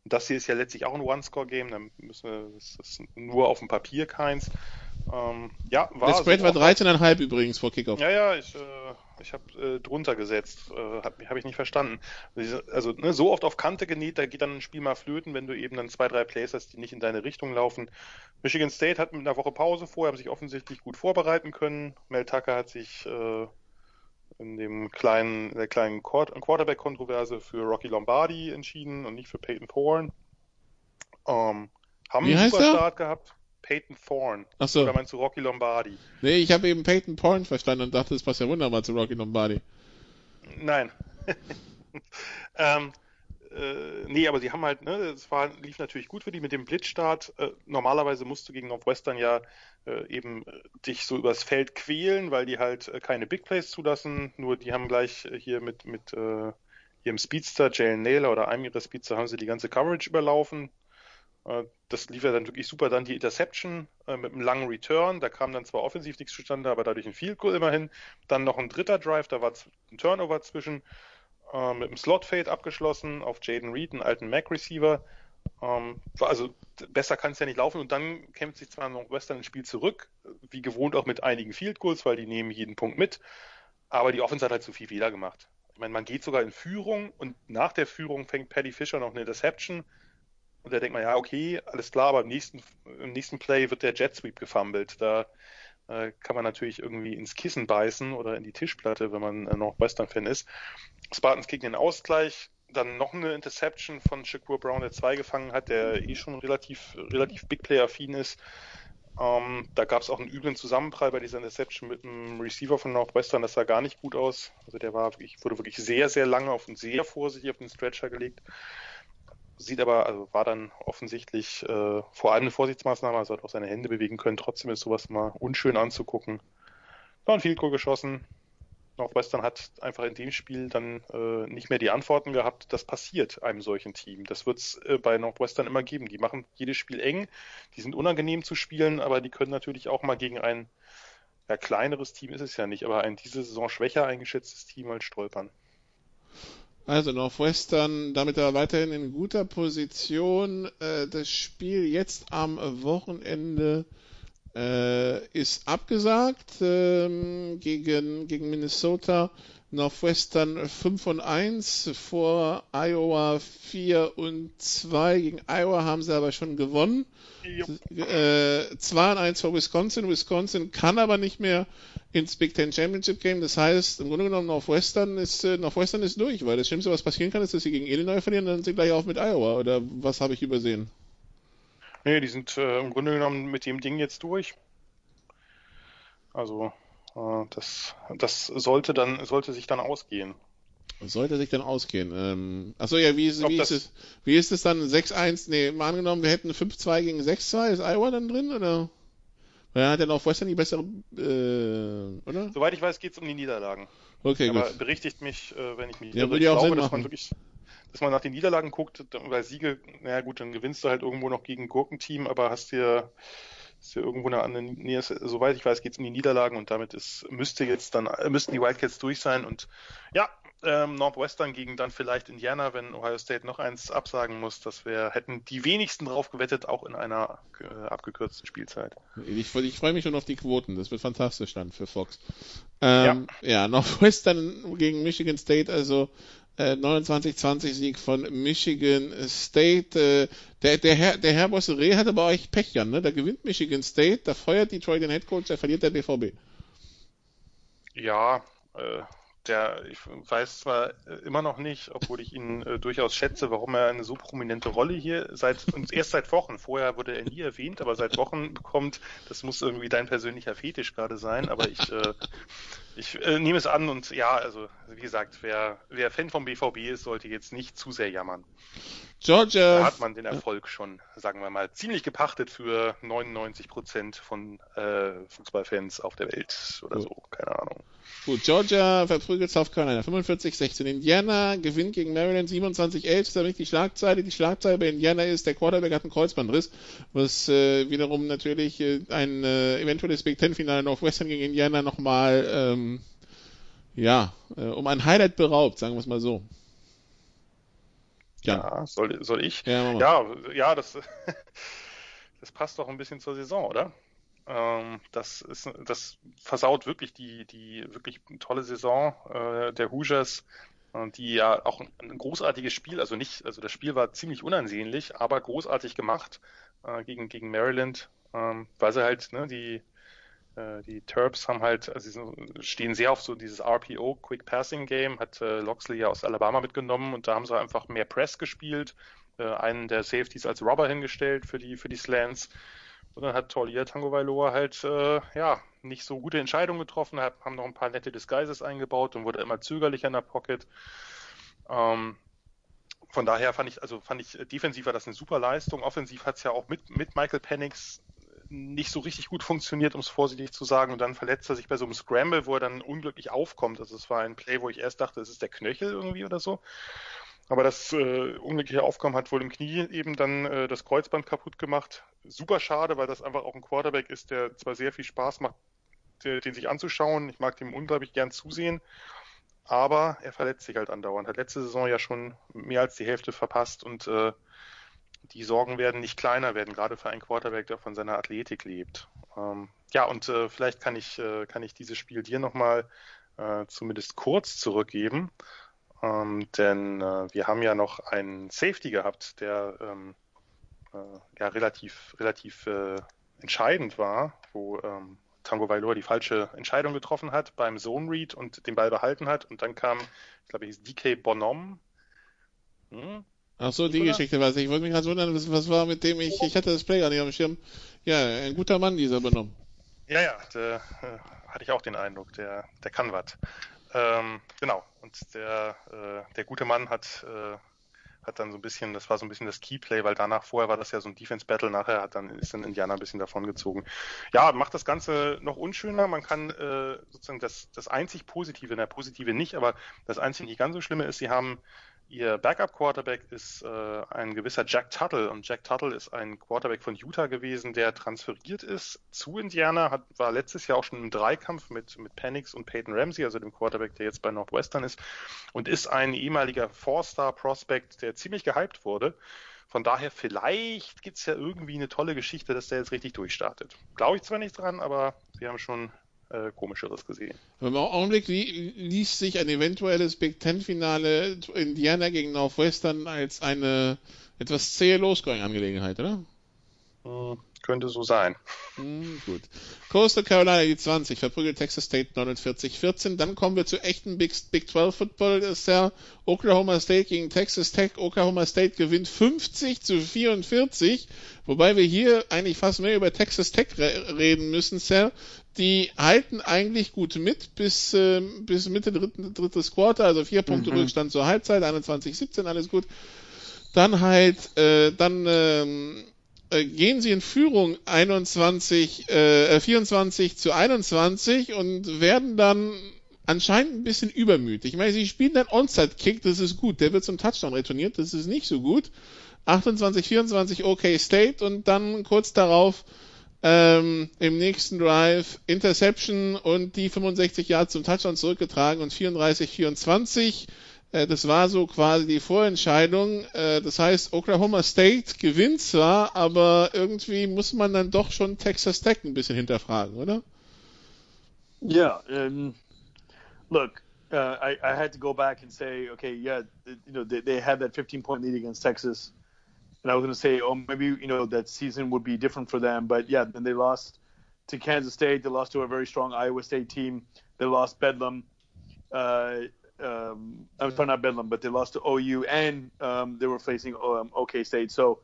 Und das hier ist ja letztlich auch ein One-Score-Game, dann müssen wir, das ist nur auf dem Papier keins. Ähm, ja, war Der Spread so war 13,5 übrigens vor Kickoff. Ja, ja, ich, äh, ich habe äh, drunter gesetzt, äh, habe hab ich nicht verstanden. Also ne, so oft auf Kante genäht, da geht dann ein Spiel mal flöten, wenn du eben dann zwei, drei Plays hast, die nicht in deine Richtung laufen. Michigan State hat mit einer Woche Pause vorher, haben sich offensichtlich gut vorbereiten können. Mel Tucker hat sich äh, in dem kleinen, der kleinen Quarterback-Kontroverse für Rocky Lombardi entschieden und nicht für Peyton Thorne. Ähm, haben Wie einen super Start gehabt. Peyton Thorne. Achso. Oder meinst du Rocky Lombardi? Nee, ich habe eben Peyton Thorne verstanden und dachte, das passt ja wunderbar zu Rocky Lombardi. Nein. ähm, äh, nee, aber sie haben halt, ne, es war, lief natürlich gut für die mit dem Blitzstart. Äh, normalerweise musst du gegen Northwestern ja äh, eben äh, dich so übers Feld quälen, weil die halt äh, keine Big Plays zulassen. Nur die haben gleich äh, hier mit, mit ihrem Speedster, Jalen Naylor oder einem ihrer Speedster, haben sie die ganze Coverage überlaufen. Das lief ja dann wirklich super. Dann die Interception mit einem langen Return. Da kam dann zwar offensiv nichts zustande, aber dadurch ein Field Goal immerhin. Dann noch ein dritter Drive, da war ein Turnover zwischen äh, mit einem Slot-Fade abgeschlossen auf Jaden Reed, einen alten Mac-Receiver. Ähm, war also besser kann es ja nicht laufen und dann kämpft sich zwar noch Western ins Spiel zurück, wie gewohnt auch mit einigen Field Goals, weil die nehmen jeden Punkt mit, aber die Offense hat halt zu viel Fehler gemacht. Ich meine, man geht sogar in Führung und nach der Führung fängt Paddy Fischer noch eine Interception und da denkt man, ja, okay, alles klar, aber im nächsten, im nächsten Play wird der Jet Sweep gefummelt. Da äh, kann man natürlich irgendwie ins Kissen beißen oder in die Tischplatte, wenn man äh, noch Western-Fan ist. Spartans kriegen den Ausgleich, dann noch eine Interception von Shakur Brown, der zwei gefangen hat, der eh schon relativ, relativ Big Player-affin ist. Ähm, da gab es auch einen üblen Zusammenprall bei dieser Interception mit dem Receiver von Northwestern. Das sah gar nicht gut aus. Also der war wirklich, wurde wirklich sehr, sehr lange auf und sehr vorsichtig auf den Stretcher gelegt. Sieht aber, also war dann offensichtlich äh, vor allem eine Vorsichtsmaßnahme, also hat auch seine Hände bewegen können. Trotzdem ist sowas mal unschön anzugucken. War ein Field Goal geschossen. Northwestern hat einfach in dem Spiel dann äh, nicht mehr die Antworten gehabt. Das passiert einem solchen Team. Das wird es äh, bei Northwestern immer geben. Die machen jedes Spiel eng, die sind unangenehm zu spielen, aber die können natürlich auch mal gegen ein ja, kleineres Team ist es ja nicht, aber ein diese Saison schwächer eingeschätztes Team halt stolpern. Also Northwestern damit aber weiterhin in guter Position. Äh, das Spiel jetzt am Wochenende äh, ist abgesagt ähm, gegen, gegen Minnesota. Northwestern 5 und 1 vor Iowa 4 und 2. Gegen Iowa haben sie aber schon gewonnen. Äh, 2 und 1 vor Wisconsin. Wisconsin kann aber nicht mehr ins Big Ten Championship Game. Das heißt, im Grunde genommen Northwestern ist, äh, Northwestern ist durch, weil das Schlimmste, was passieren kann, ist, dass sie gegen Illinois verlieren, dann sind sie gleich auf mit Iowa. Oder was habe ich übersehen? Nee, die sind äh, im Grunde genommen mit dem Ding jetzt durch. Also äh, das, das sollte dann sollte sich dann ausgehen. Sollte sich dann ausgehen. Ähm, achso, ja, wie ist, wie ist, es, wie ist es dann 6-1? Nee, mal angenommen, wir hätten 5-2 gegen 6-2. Ist Iowa dann drin, oder? Weil er hat ja noch Western die bessere, äh, oder? Soweit ich weiß, geht es um die Niederlagen. Okay, Aber gut. berichtigt mich, äh, wenn ich mich Ja, irre. würde ich ja auch glaube, dass man wirklich, dass man nach den Niederlagen guckt, weil Siege, naja gut, dann gewinnst du halt irgendwo noch gegen ein Gurkenteam, aber hast dir ist ja irgendwo eine andere, ist, soweit ich weiß, geht es um die Niederlagen und damit ist, müsste jetzt dann, äh, müssten die Wildcats durch sein und ja, ähm, Northwestern gegen dann vielleicht Indiana, wenn Ohio State noch eins absagen muss, das wäre, hätten die wenigsten drauf gewettet, auch in einer äh, abgekürzten Spielzeit. Ich, ich freue mich schon auf die Quoten. Das wird fantastisch dann für Fox. Ähm, ja. ja, Northwestern gegen Michigan State, also äh, 29-20 Sieg von Michigan State. Äh, der, der Herr, der Herr Bossere hat aber euch Pech, Jan, ne? Da gewinnt Michigan State, da feuert Detroit den Headcoach, da verliert der BVB. Ja, äh, der, ich weiß zwar äh, immer noch nicht, obwohl ich ihn äh, durchaus schätze, warum er eine so prominente Rolle hier seit, und erst seit Wochen, vorher wurde er nie erwähnt, aber seit Wochen bekommt, das muss irgendwie dein persönlicher Fetisch gerade sein, aber ich, äh, ich äh, nehme es an und ja, also wie gesagt, wer, wer Fan vom BVB ist, sollte jetzt nicht zu sehr jammern. Georgia. Da hat man den Erfolg schon, sagen wir mal, ziemlich gepachtet für 99 Prozent von äh, Fußballfans auf der Welt oder so, keine Ahnung. Gut, Georgia verprügelt South Carolina 45-16. Indiana gewinnt gegen Maryland 27-11. Das ist damit die Schlagzeile. Die Schlagzeile bei Indiana ist, der Quarterback hat einen Kreuzbandriss, was äh, wiederum natürlich äh, ein äh, eventuelles Big Ten-Finale Northwestern gegen Indiana nochmal, ähm, ja, äh, um ein Highlight beraubt, sagen wir es mal so. Ja, ja soll, soll ich? Ja, ja, ja, das, das passt doch ein bisschen zur Saison, oder? Ähm, das ist, das versaut wirklich die, die wirklich tolle Saison äh, der Hoosiers, äh, die ja auch ein, ein, großartiges Spiel, also nicht, also das Spiel war ziemlich unansehnlich, aber großartig gemacht äh, gegen, gegen Maryland, ähm, weil sie halt, ne, die, die Terps haben halt, also sie stehen sehr auf so dieses RPO, Quick Passing Game, hat äh, Loxley ja aus Alabama mitgenommen und da haben sie einfach mehr Press gespielt, äh, einen der Safeties als Robber hingestellt für die, für die Slants. Und dann hat Taulia Tango Vailoa halt äh, ja nicht so gute Entscheidungen getroffen, haben noch ein paar nette Disguises eingebaut und wurde immer zögerlicher in der Pocket. Ähm, von daher fand ich, also fand ich, defensiv war das eine super Leistung. Offensiv hat es ja auch mit, mit Michael Penix nicht so richtig gut funktioniert, um es vorsichtig zu sagen. Und dann verletzt er sich bei so einem Scramble, wo er dann unglücklich aufkommt. Also es war ein Play, wo ich erst dachte, es ist der Knöchel irgendwie oder so. Aber das äh, unglückliche Aufkommen hat wohl im Knie eben dann äh, das Kreuzband kaputt gemacht. Super schade, weil das einfach auch ein Quarterback ist, der zwar sehr viel Spaß macht, der, den sich anzuschauen. Ich mag dem unglaublich gern zusehen. Aber er verletzt sich halt andauernd. Hat letzte Saison ja schon mehr als die Hälfte verpasst und äh, die Sorgen werden nicht kleiner werden, gerade für einen Quarterback, der von seiner Athletik lebt. Ähm, ja, und äh, vielleicht kann ich, äh, kann ich dieses Spiel dir nochmal äh, zumindest kurz zurückgeben. Ähm, denn äh, wir haben ja noch einen Safety gehabt, der ähm, äh, ja relativ, relativ äh, entscheidend war, wo ähm, Tango Valor die falsche Entscheidung getroffen hat beim Zone Read und den Ball behalten hat. Und dann kam, ich glaube, hieß DK Bonhomme. Hm? Ach so, die Oder? Geschichte weiß ich. Ich wollte mich gerade wundern, was, war mit dem ich, ich hatte das Play gar nicht auf dem Schirm. Ja, ein guter Mann, dieser Bonhomme. Ja, ja, der, äh, hatte ich auch den Eindruck, der, der kann was. Ähm, genau, und der, äh, der gute Mann hat äh, hat dann so ein bisschen, das war so ein bisschen das Keyplay, weil danach vorher war das ja so ein Defense Battle, nachher hat dann ist dann Indiana ein bisschen davongezogen. Ja, macht das Ganze noch unschöner. Man kann äh, sozusagen das, das einzig Positive, na Positive nicht, aber das einzig nicht ganz so Schlimme ist, sie haben Ihr Backup-Quarterback ist äh, ein gewisser Jack Tuttle und Jack Tuttle ist ein Quarterback von Utah gewesen, der transferiert ist zu Indiana, hat, war letztes Jahr auch schon im Dreikampf mit, mit Penix und Peyton Ramsey, also dem Quarterback, der jetzt bei Northwestern ist und ist ein ehemaliger Four-Star-Prospect, der ziemlich gehypt wurde. Von daher, vielleicht gibt es ja irgendwie eine tolle Geschichte, dass der jetzt richtig durchstartet. Glaube ich zwar nicht dran, aber sie haben schon äh, Komischeres gesehen. Im Augenblick li liest sich ein eventuelles Big Ten-Finale Indiana gegen Northwestern als eine etwas zähe Losgoing-Angelegenheit, oder? Hm, könnte so sein. Hm, gut. Coastal Carolina die 20, verprügelt Texas State 49-14. Dann kommen wir zu echten Big, Big 12 Football. Das ist ja Oklahoma State gegen Texas Tech. Oklahoma State gewinnt 50 zu 44. Wobei wir hier eigentlich fast mehr über Texas Tech re reden müssen, Sir die halten eigentlich gut mit bis, äh, bis Mitte dritten, drittes Quarter, also vier Punkte mhm. Rückstand zur Halbzeit, 21-17, alles gut. Dann halt, äh, dann ähm, äh, gehen sie in Führung 21, äh, 24 zu 21 und werden dann anscheinend ein bisschen übermütig. Ich meine, sie spielen dann Onside-Kick, das ist gut, der wird zum Touchdown retourniert, das ist nicht so gut. 28, 24 OK State und dann kurz darauf ähm, im nächsten Drive Interception und die 65 Yards zum Touchdown zurückgetragen und 34-24. Äh, das war so quasi die Vorentscheidung. Äh, das heißt, Oklahoma State gewinnt zwar, aber irgendwie muss man dann doch schon Texas Tech ein bisschen hinterfragen, oder? Yeah. Um, look, uh, I, I had to go back and say, okay, yeah, you know, they, they had that 15 point lead against Texas. And I was going to say, oh, maybe you know that season would be different for them, but yeah, then they lost to Kansas State. They lost to a very strong Iowa State team. They lost Bedlam. Uh, um, I'm sorry, not Bedlam, but they lost to OU, and um, they were facing um, OK State. So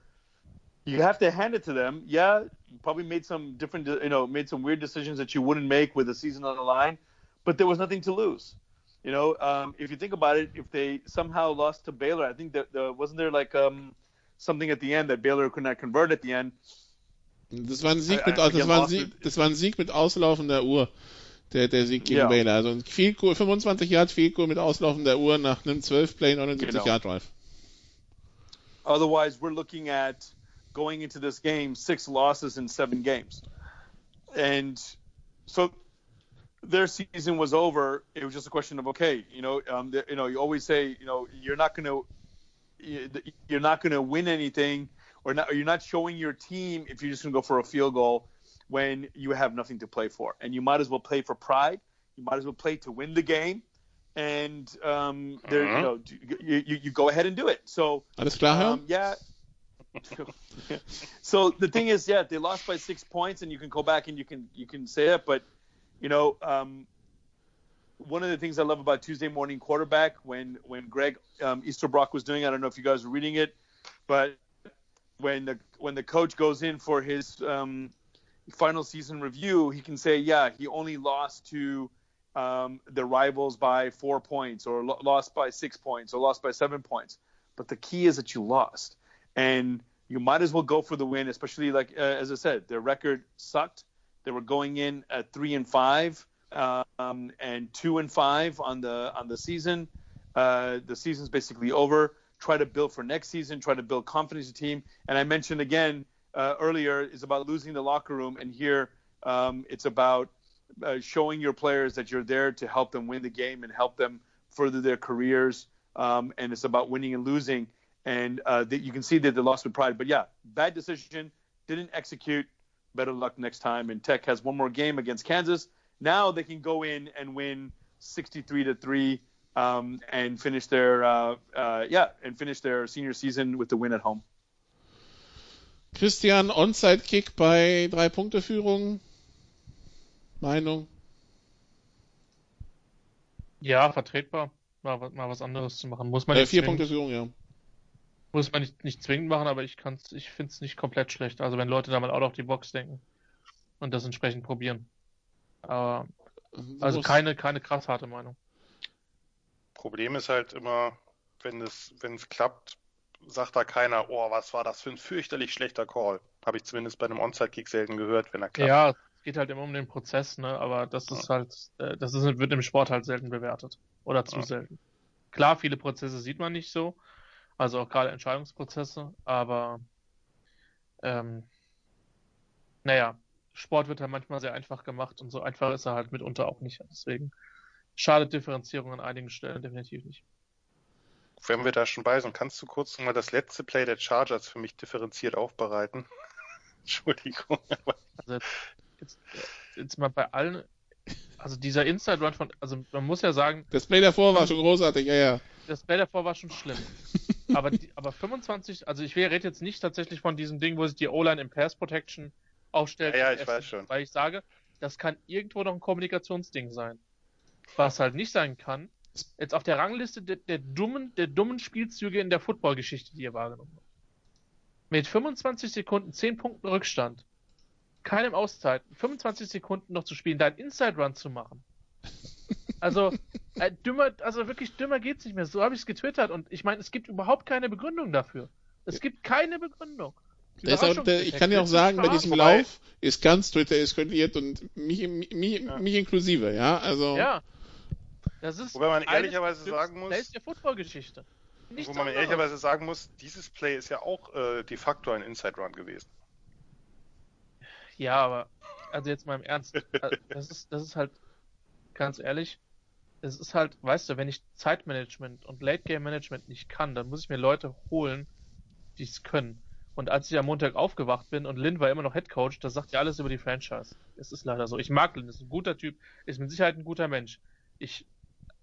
you have to hand it to them. Yeah, probably made some different, you know, made some weird decisions that you wouldn't make with a season on the line, but there was nothing to lose. You know, um, if you think about it, if they somehow lost to Baylor, I think that uh, wasn't there like um, something at the end that Baylor could not convert at the end. Das war ein Sieg mit, das war ein Sieg, das war ein Sieg mit auslaufender Uhr. Der, der Sieg gegen ja. Baylor. Also ein Goal, 25 Yard Field Goal mit auslaufender Uhr nach einem 12 Play 79 genau. Yard Drive. Otherwise, we're looking at going into this game six losses in seven games. And so their season was over. It was just a question of okay, you know, um, you know, you always say, you know, you're not going to you're not going to win anything or, not, or you're not showing your team if you're just going to go for a field goal when you have nothing to play for. And you might as well play for pride. You might as well play to win the game. And um, there, uh-huh. you know, you, you, you, go ahead and do it. So, um, yeah. so the thing is, yeah, they lost by six points, and you can go back and you can you can say it, but you know, um, one of the things I love about Tuesday Morning Quarterback when when Greg um, Easterbrock was doing, I don't know if you guys were reading it, but when the when the coach goes in for his um, final season review, he can say, yeah, he only lost to um, the rivals by four points, or lo- lost by six points, or lost by seven points. But the key is that you lost, and you might as well go for the win, especially like uh, as I said, their record sucked. They were going in at three and five um, and two and five on the on the season. Uh, the season's basically over. Try to build for next season. Try to build confidence in the team. And I mentioned again uh, earlier is about losing the locker room, and here um, it's about uh, showing your players that you're there to help them win the game and help them further their careers. Um, and it's about winning and losing. and uh, that you can see that they lost with pride. But yeah, bad decision, didn't execute. Better luck next time. And Tech has one more game against Kansas. Now they can go in and win 63 to three um, and finish their uh, uh, yeah and finish their senior season with the win at home. Christian, Onside-Kick bei drei Punkte Führung. Meinung? Ja, vertretbar. Mal, mal was anderes zu machen. Muss man Äh, nicht vier zwingend- Punkte Führung, ja. Muss man nicht, nicht zwingend machen, aber ich kann's, ich finde es nicht komplett schlecht. Also wenn Leute da mal out of die Box denken und das entsprechend probieren. Aber, also Muss- keine, keine krass harte Meinung. Problem ist halt immer, wenn es, wenn es klappt, sagt da keiner, oh, was war das für ein fürchterlich schlechter Call. Habe ich zumindest bei einem Onside-Kick selten gehört, wenn er klappt. Ja, es geht halt immer um den Prozess, ne? Aber das ist halt, äh, das ist, wird im Sport halt selten bewertet. Oder zu Ja. selten. Klar, viele Prozesse sieht man nicht so. Also auch gerade Entscheidungsprozesse, aber ähm, naja, Sport wird halt manchmal sehr einfach gemacht und so einfach ist er halt mitunter auch nicht. Deswegen schadet Differenzierung an einigen Stellen definitiv nicht. Wenn wir da schon bei sind, kannst du kurz noch mal das letzte Play der Chargers für mich differenziert aufbereiten? Entschuldigung. Also jetzt, jetzt, jetzt mal bei allen, also dieser Inside Run von, also man muss ja sagen, Das Play davor war schon großartig, ja, ja. das Play davor war schon schlimm. aber, die, aber 25, also ich rede jetzt nicht tatsächlich von diesem Ding, wo sich die O-Line im Pass Protection aufstellt. Ja, ja, ich weiß schon. Weil ich sage, das kann irgendwo noch ein Kommunikationsding sein. Was halt nicht sein kann, jetzt auf der Rangliste der, der dummen, der dummen Spielzüge in der Footballgeschichte, die ihr wahrgenommen habt. Mit 25 Sekunden, 10 Punkten Rückstand, keinem Auszeit, 25 Sekunden noch zu spielen, deinen Inside Run zu machen. Also, äh, dümmer, also wirklich dümmer geht's nicht mehr. So habe ich es getwittert und ich meine, es gibt überhaupt keine Begründung dafür. Es gibt keine Begründung. Der ist auch, der, ich kann ja auch sagen, bei diesem Lauf ist ganz Twitter eskaliert und mich, mich, mich inklusive, ja. Also Ja. Das ist Wobei man ehrlicherweise der sagen muss- Plays der Footballgeschichte. Wo man ehrlicherweise sagen muss, dieses Play ist ja auch äh, de facto ein Inside Run gewesen. Ja, aber also jetzt mal im Ernst, äh, das ist das ist halt ganz ehrlich, es ist halt, weißt du, wenn ich Zeitmanagement und Late Game Management nicht kann, dann muss ich mir Leute holen, die es können. Und als ich am Montag aufgewacht bin und Lin war immer noch Head Coach, das sagt ja alles über die Franchise. Es ist leider so. Ich mag Lin, ist ein guter Typ, ist mit Sicherheit ein guter Mensch. Ich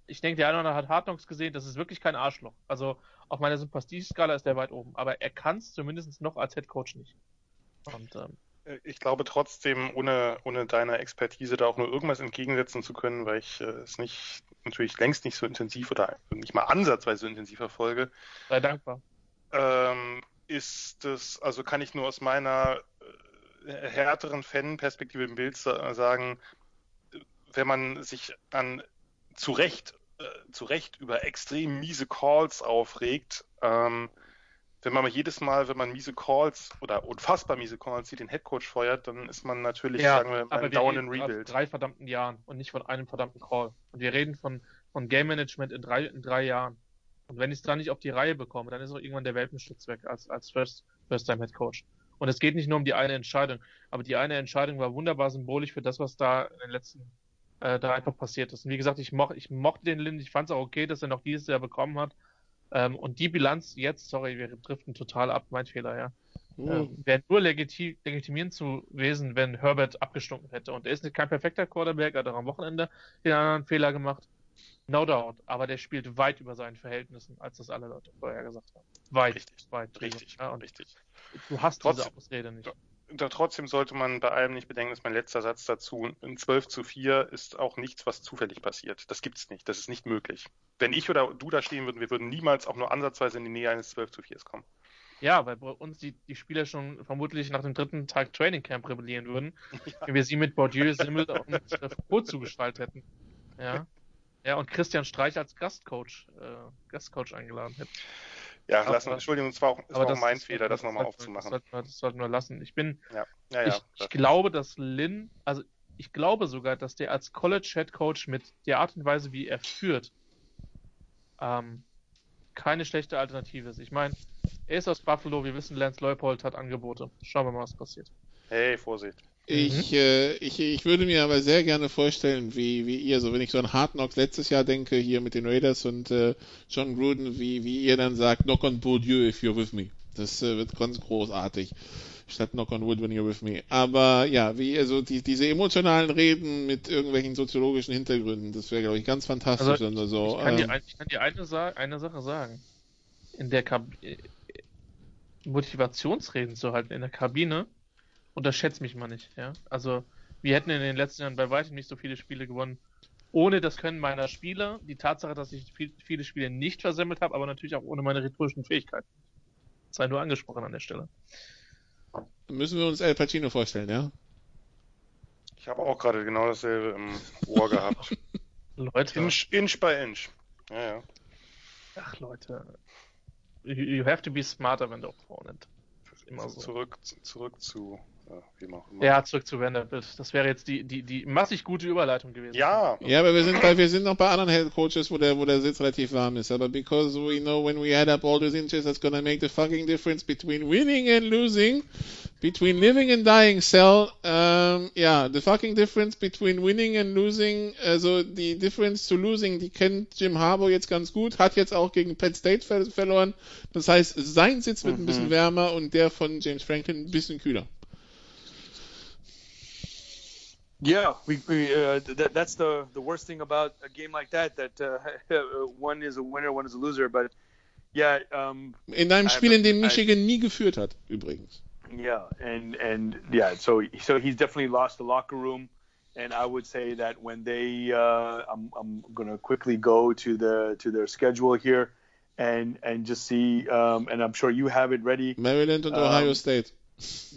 ich denke, der eine oder andere hat Hard Knocks gesehen, das ist wirklich kein Arschloch. Also auf meiner Sympathieskala ist der weit oben, aber er kann es zumindest noch als Head Coach nicht. Und ähm, Äh, Ich glaube trotzdem, ohne, ohne deiner Expertise da auch nur irgendwas entgegensetzen zu können, weil ich äh, es nicht, natürlich längst nicht so intensiv oder nicht mal ansatzweise so intensiv verfolge, sei dankbar. ähm, ist es, also kann ich nur aus meiner äh, härteren Fan-Perspektive im Bild sa sagen, wenn man sich an zu Recht, äh, zu Recht über extrem miese Calls aufregt, ähm, wenn man mal jedes Mal, wenn man miese Calls oder unfassbar miese Calls sieht, den Headcoach feuert, dann ist man natürlich, sagen wir, aber beim wir dauernden Rebuild. drei verdammten Jahren und nicht von einem verdammten Call. Und wir reden von, von Game Management in drei, in drei Jahren. Und wenn ich es dann nicht auf die Reihe bekomme, dann ist auch irgendwann der Welpenschutz weg als, als First, First Time Head Coach. Und es geht nicht nur um die eine Entscheidung, aber die eine Entscheidung war wunderbar symbolisch für das, was da in den letzten äh, da einfach passiert ist. Und wie gesagt, ich, moch, ich mochte den Lind, ich fand es auch okay, dass er noch dieses Jahr bekommen hat. Ähm, und die Bilanz jetzt, sorry, wir driften total ab, mein Fehler, ja. Ähm, wäre nur legiti legitimierend zu gewesen, wenn Herbert abgestunken hätte. Und er ist nicht kein perfekter Quarterback, hat auch am Wochenende den anderen Fehler gemacht. No doubt. Aber der spielt weit über seinen Verhältnissen, als das alle Leute vorher gesagt haben. Weit, Richtig, weit. Richtig, Ja, und richtig. du hast Trotzdem- diese Ausrede nicht. Da trotzdem sollte man bei allem nicht bedenken, dass mein letzter Satz dazu, ein 12 zu 4 ist auch nichts, was zufällig passiert. Das gibt's nicht. Das ist nicht möglich. Wenn ich oder du da stehen würden, wir würden niemals auch nur ansatzweise in die Nähe eines 12 zu 4 kommen. Ja, weil bei uns die, die Spieler schon vermutlich nach dem dritten Tag Training Camp rebellieren würden, wenn wir sie mit Bordieu, Simmel und äh, zugeschaltet hätten. Ja. Ja, und Christian Streich als Gastcoach, äh, Gastcoach eingeladen hätten. Ja, Aber- lassen, Entschuldigung, es war auch, es war auch das- mein das Fehler, das wir- nochmal aufzumachen. Das sollten, wir, das sollten wir lassen. Ich bin, Ja, ja, ja. ich, ich glaube, dass Lin, also ich glaube sogar, dass der als College Head Coach mit der Art und Weise, wie er führt, ähm, keine schlechte Alternative ist. Ich meine, er ist aus Buffalo, wir wissen, Lance Leupold hat Angebote. Schauen wir mal, was passiert. Hey, Vorsicht. Ich, mhm. äh, ich, ich würde mir aber sehr gerne vorstellen, wie, wie ihr, so wenn ich so an Hard Knocks letztes Jahr denke, hier mit den Raiders und äh, John Gruden, wie, wie ihr dann sagt, knock on Bourdieu if you're with me. Das äh, wird ganz großartig. Statt knock on wood when you're with me. Aber ja, wie also die, diese emotionalen Reden mit irgendwelchen soziologischen Hintergründen, das wäre, glaube ich, ganz fantastisch. Also, und so. ich, kann ähm, dir, ich kann dir eine, eine Sache sagen. In der Kab Motivationsreden zu halten in der Kabine, unterschätzt mich mal nicht, ja. Also, wir hätten in den letzten Jahren bei weitem nicht so viele Spiele gewonnen, ohne das Können meiner Spieler, die Tatsache, dass ich viel, viele Spiele nicht versemmelt habe, aber natürlich auch ohne meine rhetorischen Fähigkeiten. Sei nur angesprochen an der Stelle. Müssen wir uns El Pacino vorstellen, ja? Ich habe auch gerade genau dasselbe im Ohr gehabt. Leute. Inch, inch by inch. Ja, ja. Ach, Leute. You have to be smarter than the opponent. Immer so. Zurück, zurück zu wie auch immer. Ja, zurück zu Vanderbilt. Das wäre jetzt die, die, die massig gute Überleitung gewesen. Ja. Ja, aber wir sind bei, wir sind noch bei anderen Head Coaches, wo der, wo der Sitz relativ warm ist. Aber because we know when we add up all those inches, that's gonna make the fucking difference between winning and losing, between living and dying, Cell. Um, ja, the fucking difference between winning and losing, also die Difference zu losing, die kennt Jim Harbour jetzt ganz gut, hat jetzt auch gegen Penn State ver verloren. Das heißt, sein Sitz wird mhm. ein bisschen wärmer und der von James Franklin ein bisschen kühler. Yeah, we, we uh, that, that's the the worst thing about a game like that. That uh, one is a winner, one is a loser. But yeah, um, in einem Spiel, in dem Michigan I, nie geführt hat, übrigens. Yeah, and and yeah, so so he's definitely lost the locker room. And I would say that when they, uh, I'm I'm gonna quickly go to the to their schedule here, and and just see, um, and I'm sure you have it ready. Maryland and um, Ohio State.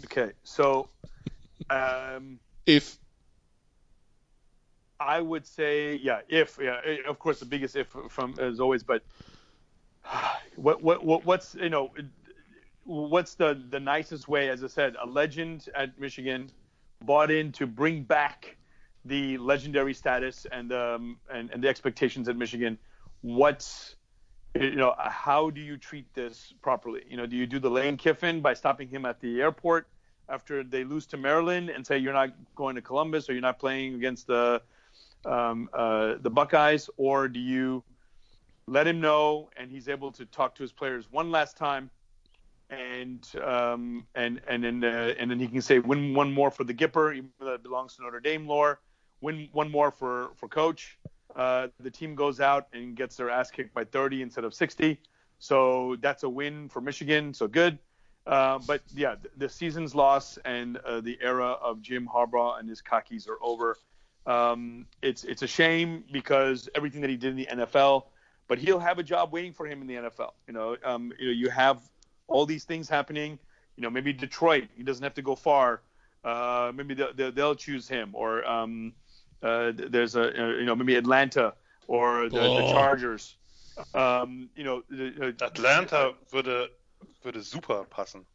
Okay, so um, if I would say, yeah, if, yeah, of course, the biggest if from as always, but what, what, what what's, you know, what's the, the nicest way, as I said, a legend at Michigan bought in to bring back the legendary status and, um, and, and the expectations at Michigan. What's, you know, how do you treat this properly? You know, do you do the Lane Kiffin by stopping him at the airport after they lose to Maryland and say you're not going to Columbus or you're not playing against the um, uh, the Buckeyes, or do you let him know and he's able to talk to his players one last time, and um, and and then uh, and then he can say win one more for the Gipper, even though that belongs to Notre Dame lore. Win one more for for coach. Uh, the team goes out and gets their ass kicked by 30 instead of 60. So that's a win for Michigan. So good. Uh, but yeah, the, season's lost and uh, the era of Jim Harbaugh and his khakis are over. Um, it's it's a shame because everything that he did in the NFL, but he'll have a job waiting for him in the NFL. You know, um, you know, you have all these things happening. You know, maybe Detroit, he doesn't have to go far. Uh, maybe they'll, they'll choose him, or um, uh, there's a uh, you know maybe Atlanta or the, oh. the Chargers. Um, you know, the, Atlanta würde würde super passen.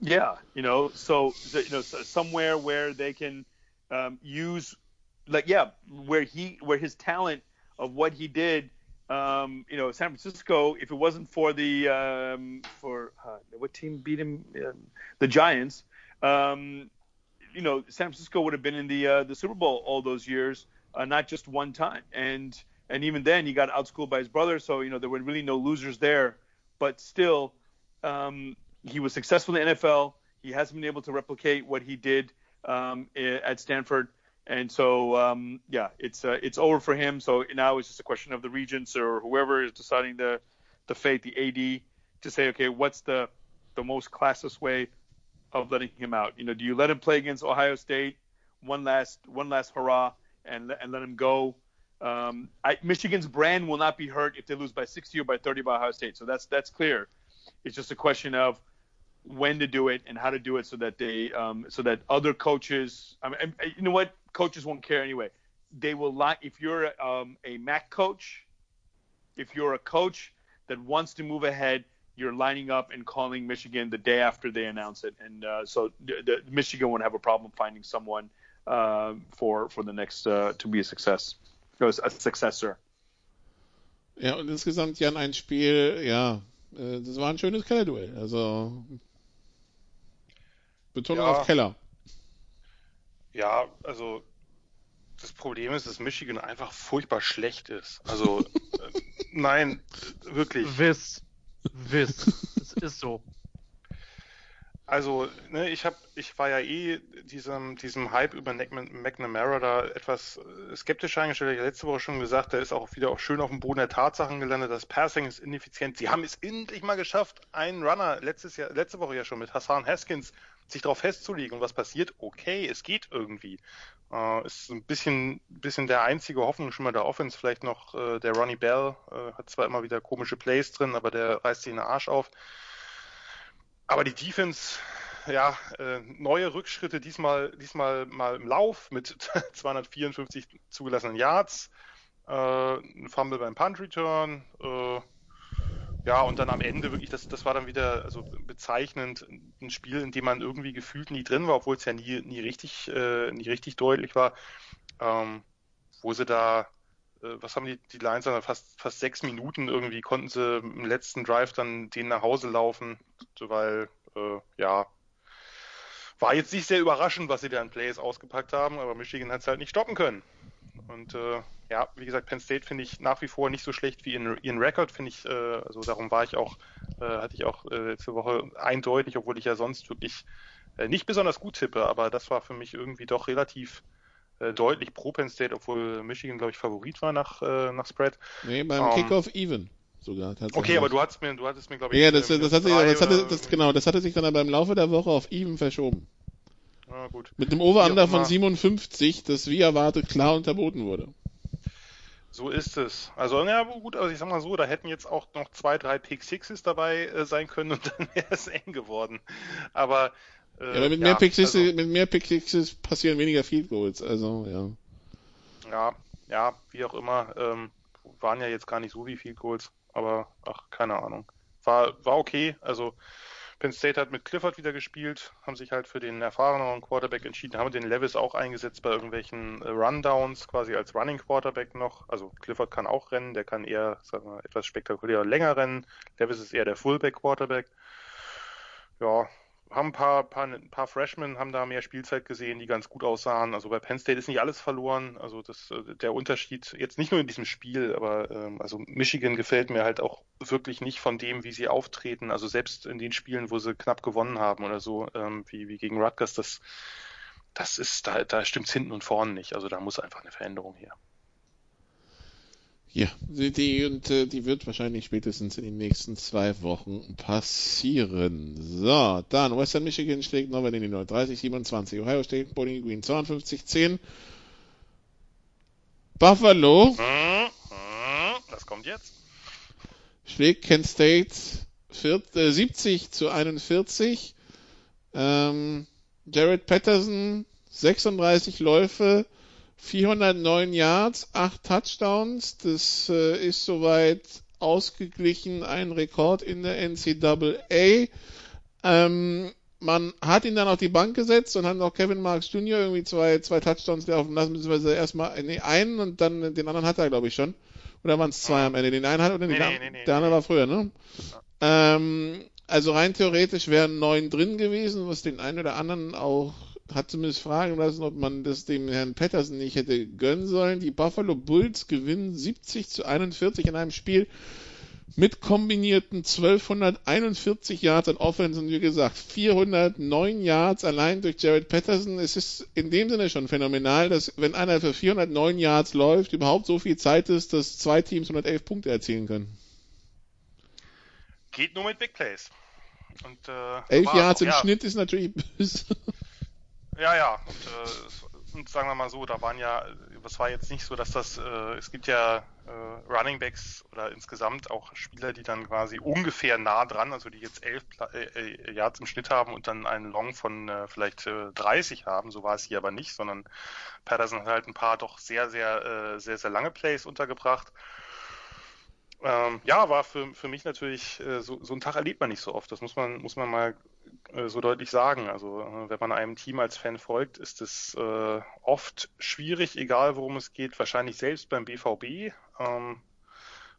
Yeah, you know, so you know somewhere where they can um, use like yeah, where he where his talent of what he did, um, you know, San Francisco. If it wasn't for the um, for uh, what team beat him, uh, the Giants. Um, you know, San Francisco would have been in the uh, the Super Bowl all those years, uh, not just one time. And and even then, he got outschooled by his brother, so you know there were really no losers there. But still, um, he was successful in the NFL. He hasn't been able to replicate what he did um, at Stanford. And so, um, yeah, it's uh, it's over for him. So now it's just a question of the regents or whoever is deciding the the fate, the AD, to say, okay, what's the the most classless way of letting him out? You know, do you let him play against Ohio State one last one last hurrah and and let him go? Um, I, Michigan's brand will not be hurt if they lose by 60 or by 30 by Ohio State. So that's that's clear. It's just a question of when to do it and how to do it so that they um, so that other coaches I mean, you know what coaches won't care anyway they will like if you're um, a MAC coach if you're a coach that wants to move ahead you're lining up and calling Michigan the day after they announce it and uh, so the, the, Michigan won't have a problem finding someone uh, for for the next uh, to be a success a successor ja und insgesamt Jan ein Spiel ja äh, das war ein schönes Kellerduell also Betonung ja. auf Keller. Ja, also das Problem ist, dass Michigan einfach furchtbar schlecht ist. Also äh, nein, wirklich. Wiss. Wiss. es ist so. Also, ne, ich hab, ich war ja eh diesem, diesem Hype über McNamara da etwas äh, skeptisch eingestellt. Ich habe letzte Woche schon gesagt, der ist auch wieder auch schön auf dem Boden der Tatsachen gelandet. Das Passing ist ineffizient. Sie haben es endlich mal geschafft, einen Runner letztes Jahr, letzte Woche ja schon mit Hassan Haskins sich darauf festzulegen. Und was passiert? Okay, es geht irgendwie. Äh, ist ein bisschen, bisschen der einzige Hoffnung schon mal der Offense. Vielleicht noch äh, der Ronnie Bell äh, hat zwar immer wieder komische Plays drin, aber der reißt sich den Arsch auf. Aber die Defense, ja, äh, neue Rückschritte, diesmal, diesmal mal im Lauf mit 254 zugelassenen Yards, äh, ein Fumble beim Punt Return, äh, ja, und dann am Ende wirklich, das, das war dann wieder also bezeichnend, ein Spiel, in dem man irgendwie gefühlt nie drin war, obwohl es ja nie, nie richtig, äh, nie richtig deutlich war, ähm, wo sie da was haben die, die Lions dann fast, fast sechs Minuten irgendwie konnten sie im letzten Drive dann den nach Hause laufen, weil, äh, ja, war jetzt nicht sehr überraschend, was sie da in Plays ausgepackt haben, aber Michigan hat es halt nicht stoppen können. Und äh, ja, wie gesagt, Penn State finde ich nach wie vor nicht so schlecht wie in ihren Record, finde ich, äh, also darum war ich auch, äh, hatte ich auch äh, letzte Woche eindeutig, obwohl ich ja sonst wirklich äh, nicht besonders gut tippe, aber das war für mich irgendwie doch relativ äh, deutlich pro Penn State, obwohl Michigan, glaube ich, Favorit war nach, äh, nach Spread. Nee, beim um, ähm, Kickoff even sogar. Okay, aber du hattest mir, du hattest mir, glaube ich, ja, das, das, hatte, das, hatte, das, genau, das hatte sich dann aber im Laufe der Woche auf even verschoben. Ah, gut. Mit einem Over-Under von 57, das wie erwartet klar unterboten wurde. So ist es. Also, ja, gut, also ich sag mal so, da hätten jetzt auch noch zwei, drei Pick Sixes dabei äh, sein können und dann wäre es eng geworden. Aber äh, ja, aber mit, ja, mehr Pick also, mit mehr Sixes passieren weniger Field Goals, also ja. Ja, ja, wie auch immer, ähm, waren ja jetzt gar nicht so wie Field Goals, aber ach, keine Ahnung. War, war okay, also Penn State hat mit Clifford wieder gespielt, haben sich halt für den erfahreneren Quarterback entschieden, haben den Levis auch eingesetzt bei irgendwelchen äh, Rundowns, quasi als Running Quarterback noch. Also Clifford kann auch rennen, der kann eher, sagen wir, etwas spektakulärer länger rennen. Levis ist eher der Fullback Quarterback. Ja, haben ein paar, paar, ein paar Freshmen haben da mehr Spielzeit gesehen, die ganz gut aussahen. Also bei Penn State ist nicht alles verloren. Also das, äh, der Unterschied jetzt nicht nur in diesem Spiel, aber ähm, also Michigan gefällt mir halt auch wirklich nicht von dem, wie sie auftreten. Also selbst in den Spielen, wo sie knapp gewonnen haben oder so, ähm, wie, wie gegen Rutgers, das, das ist, da, da stimmt's hinten und vorne nicht. Also da muss einfach eine Veränderung her. Ja, die, und äh, die wird wahrscheinlich spätestens in den nächsten zwei Wochen passieren. So, dann Western Michigan schlägt Northern Illinois 30, 27. Ohio State Bowling Green 52, 10. Buffalo. Das kommt jetzt. Schlägt Kent State 40, äh, 70 zu 41. Ähm, Jared Patterson 36 Läufe, 409 Yards, 8 Touchdowns. Das äh, ist soweit ausgeglichen ein Rekord in der NCAA. Ähm, man hat ihn dann auf die Bank gesetzt und hat noch Kevin Marks Jr. irgendwie zwei, zwei Touchdowns laufen lassen, beziehungsweise erstmal nee, einen und dann den anderen hat er, glaube ich, schon. Oder waren es zwei am Ende? Den einen hat oder den nee, nee, nee, der andere war früher, ne? Ähm, also rein theoretisch wären neun drin gewesen, was den einen oder anderen auch hat zumindest fragen lassen, ob man das dem Herrn Patterson nicht hätte gönnen sollen. Die Buffalo Bulls gewinnen 70 zu 41 in einem Spiel mit kombinierten 1241 Yards an Offense und wie gesagt 409 Yards allein durch Jared Patterson. Es ist in dem Sinne schon phänomenal, dass wenn einer für 409 Yards läuft, überhaupt so viel Zeit ist, dass zwei Teams 111 Punkte erzielen können. Geht nur mit Big Plays. Und, äh, 11 Yards im ja. Schnitt ist natürlich böse. Ja, ja. Und, äh, und sagen wir mal so, da waren ja, es war jetzt nicht so, dass das, äh, es gibt ja äh, Running Backs oder insgesamt auch Spieler, die dann quasi ungefähr nah dran, also die jetzt elf äh, äh, Yards im Schnitt haben und dann einen Long von äh, vielleicht äh, 30 haben. So war es hier aber nicht, sondern Patterson hat halt ein paar doch sehr, sehr, äh, sehr, sehr lange Plays untergebracht. Ähm, ja, war für, für mich natürlich, äh, so, so einen Tag erlebt man nicht so oft. Das muss man, muss man mal so deutlich sagen. Also äh, wenn man einem Team als Fan folgt, ist es äh, oft schwierig, egal worum es geht, wahrscheinlich selbst beim BVB. Ähm,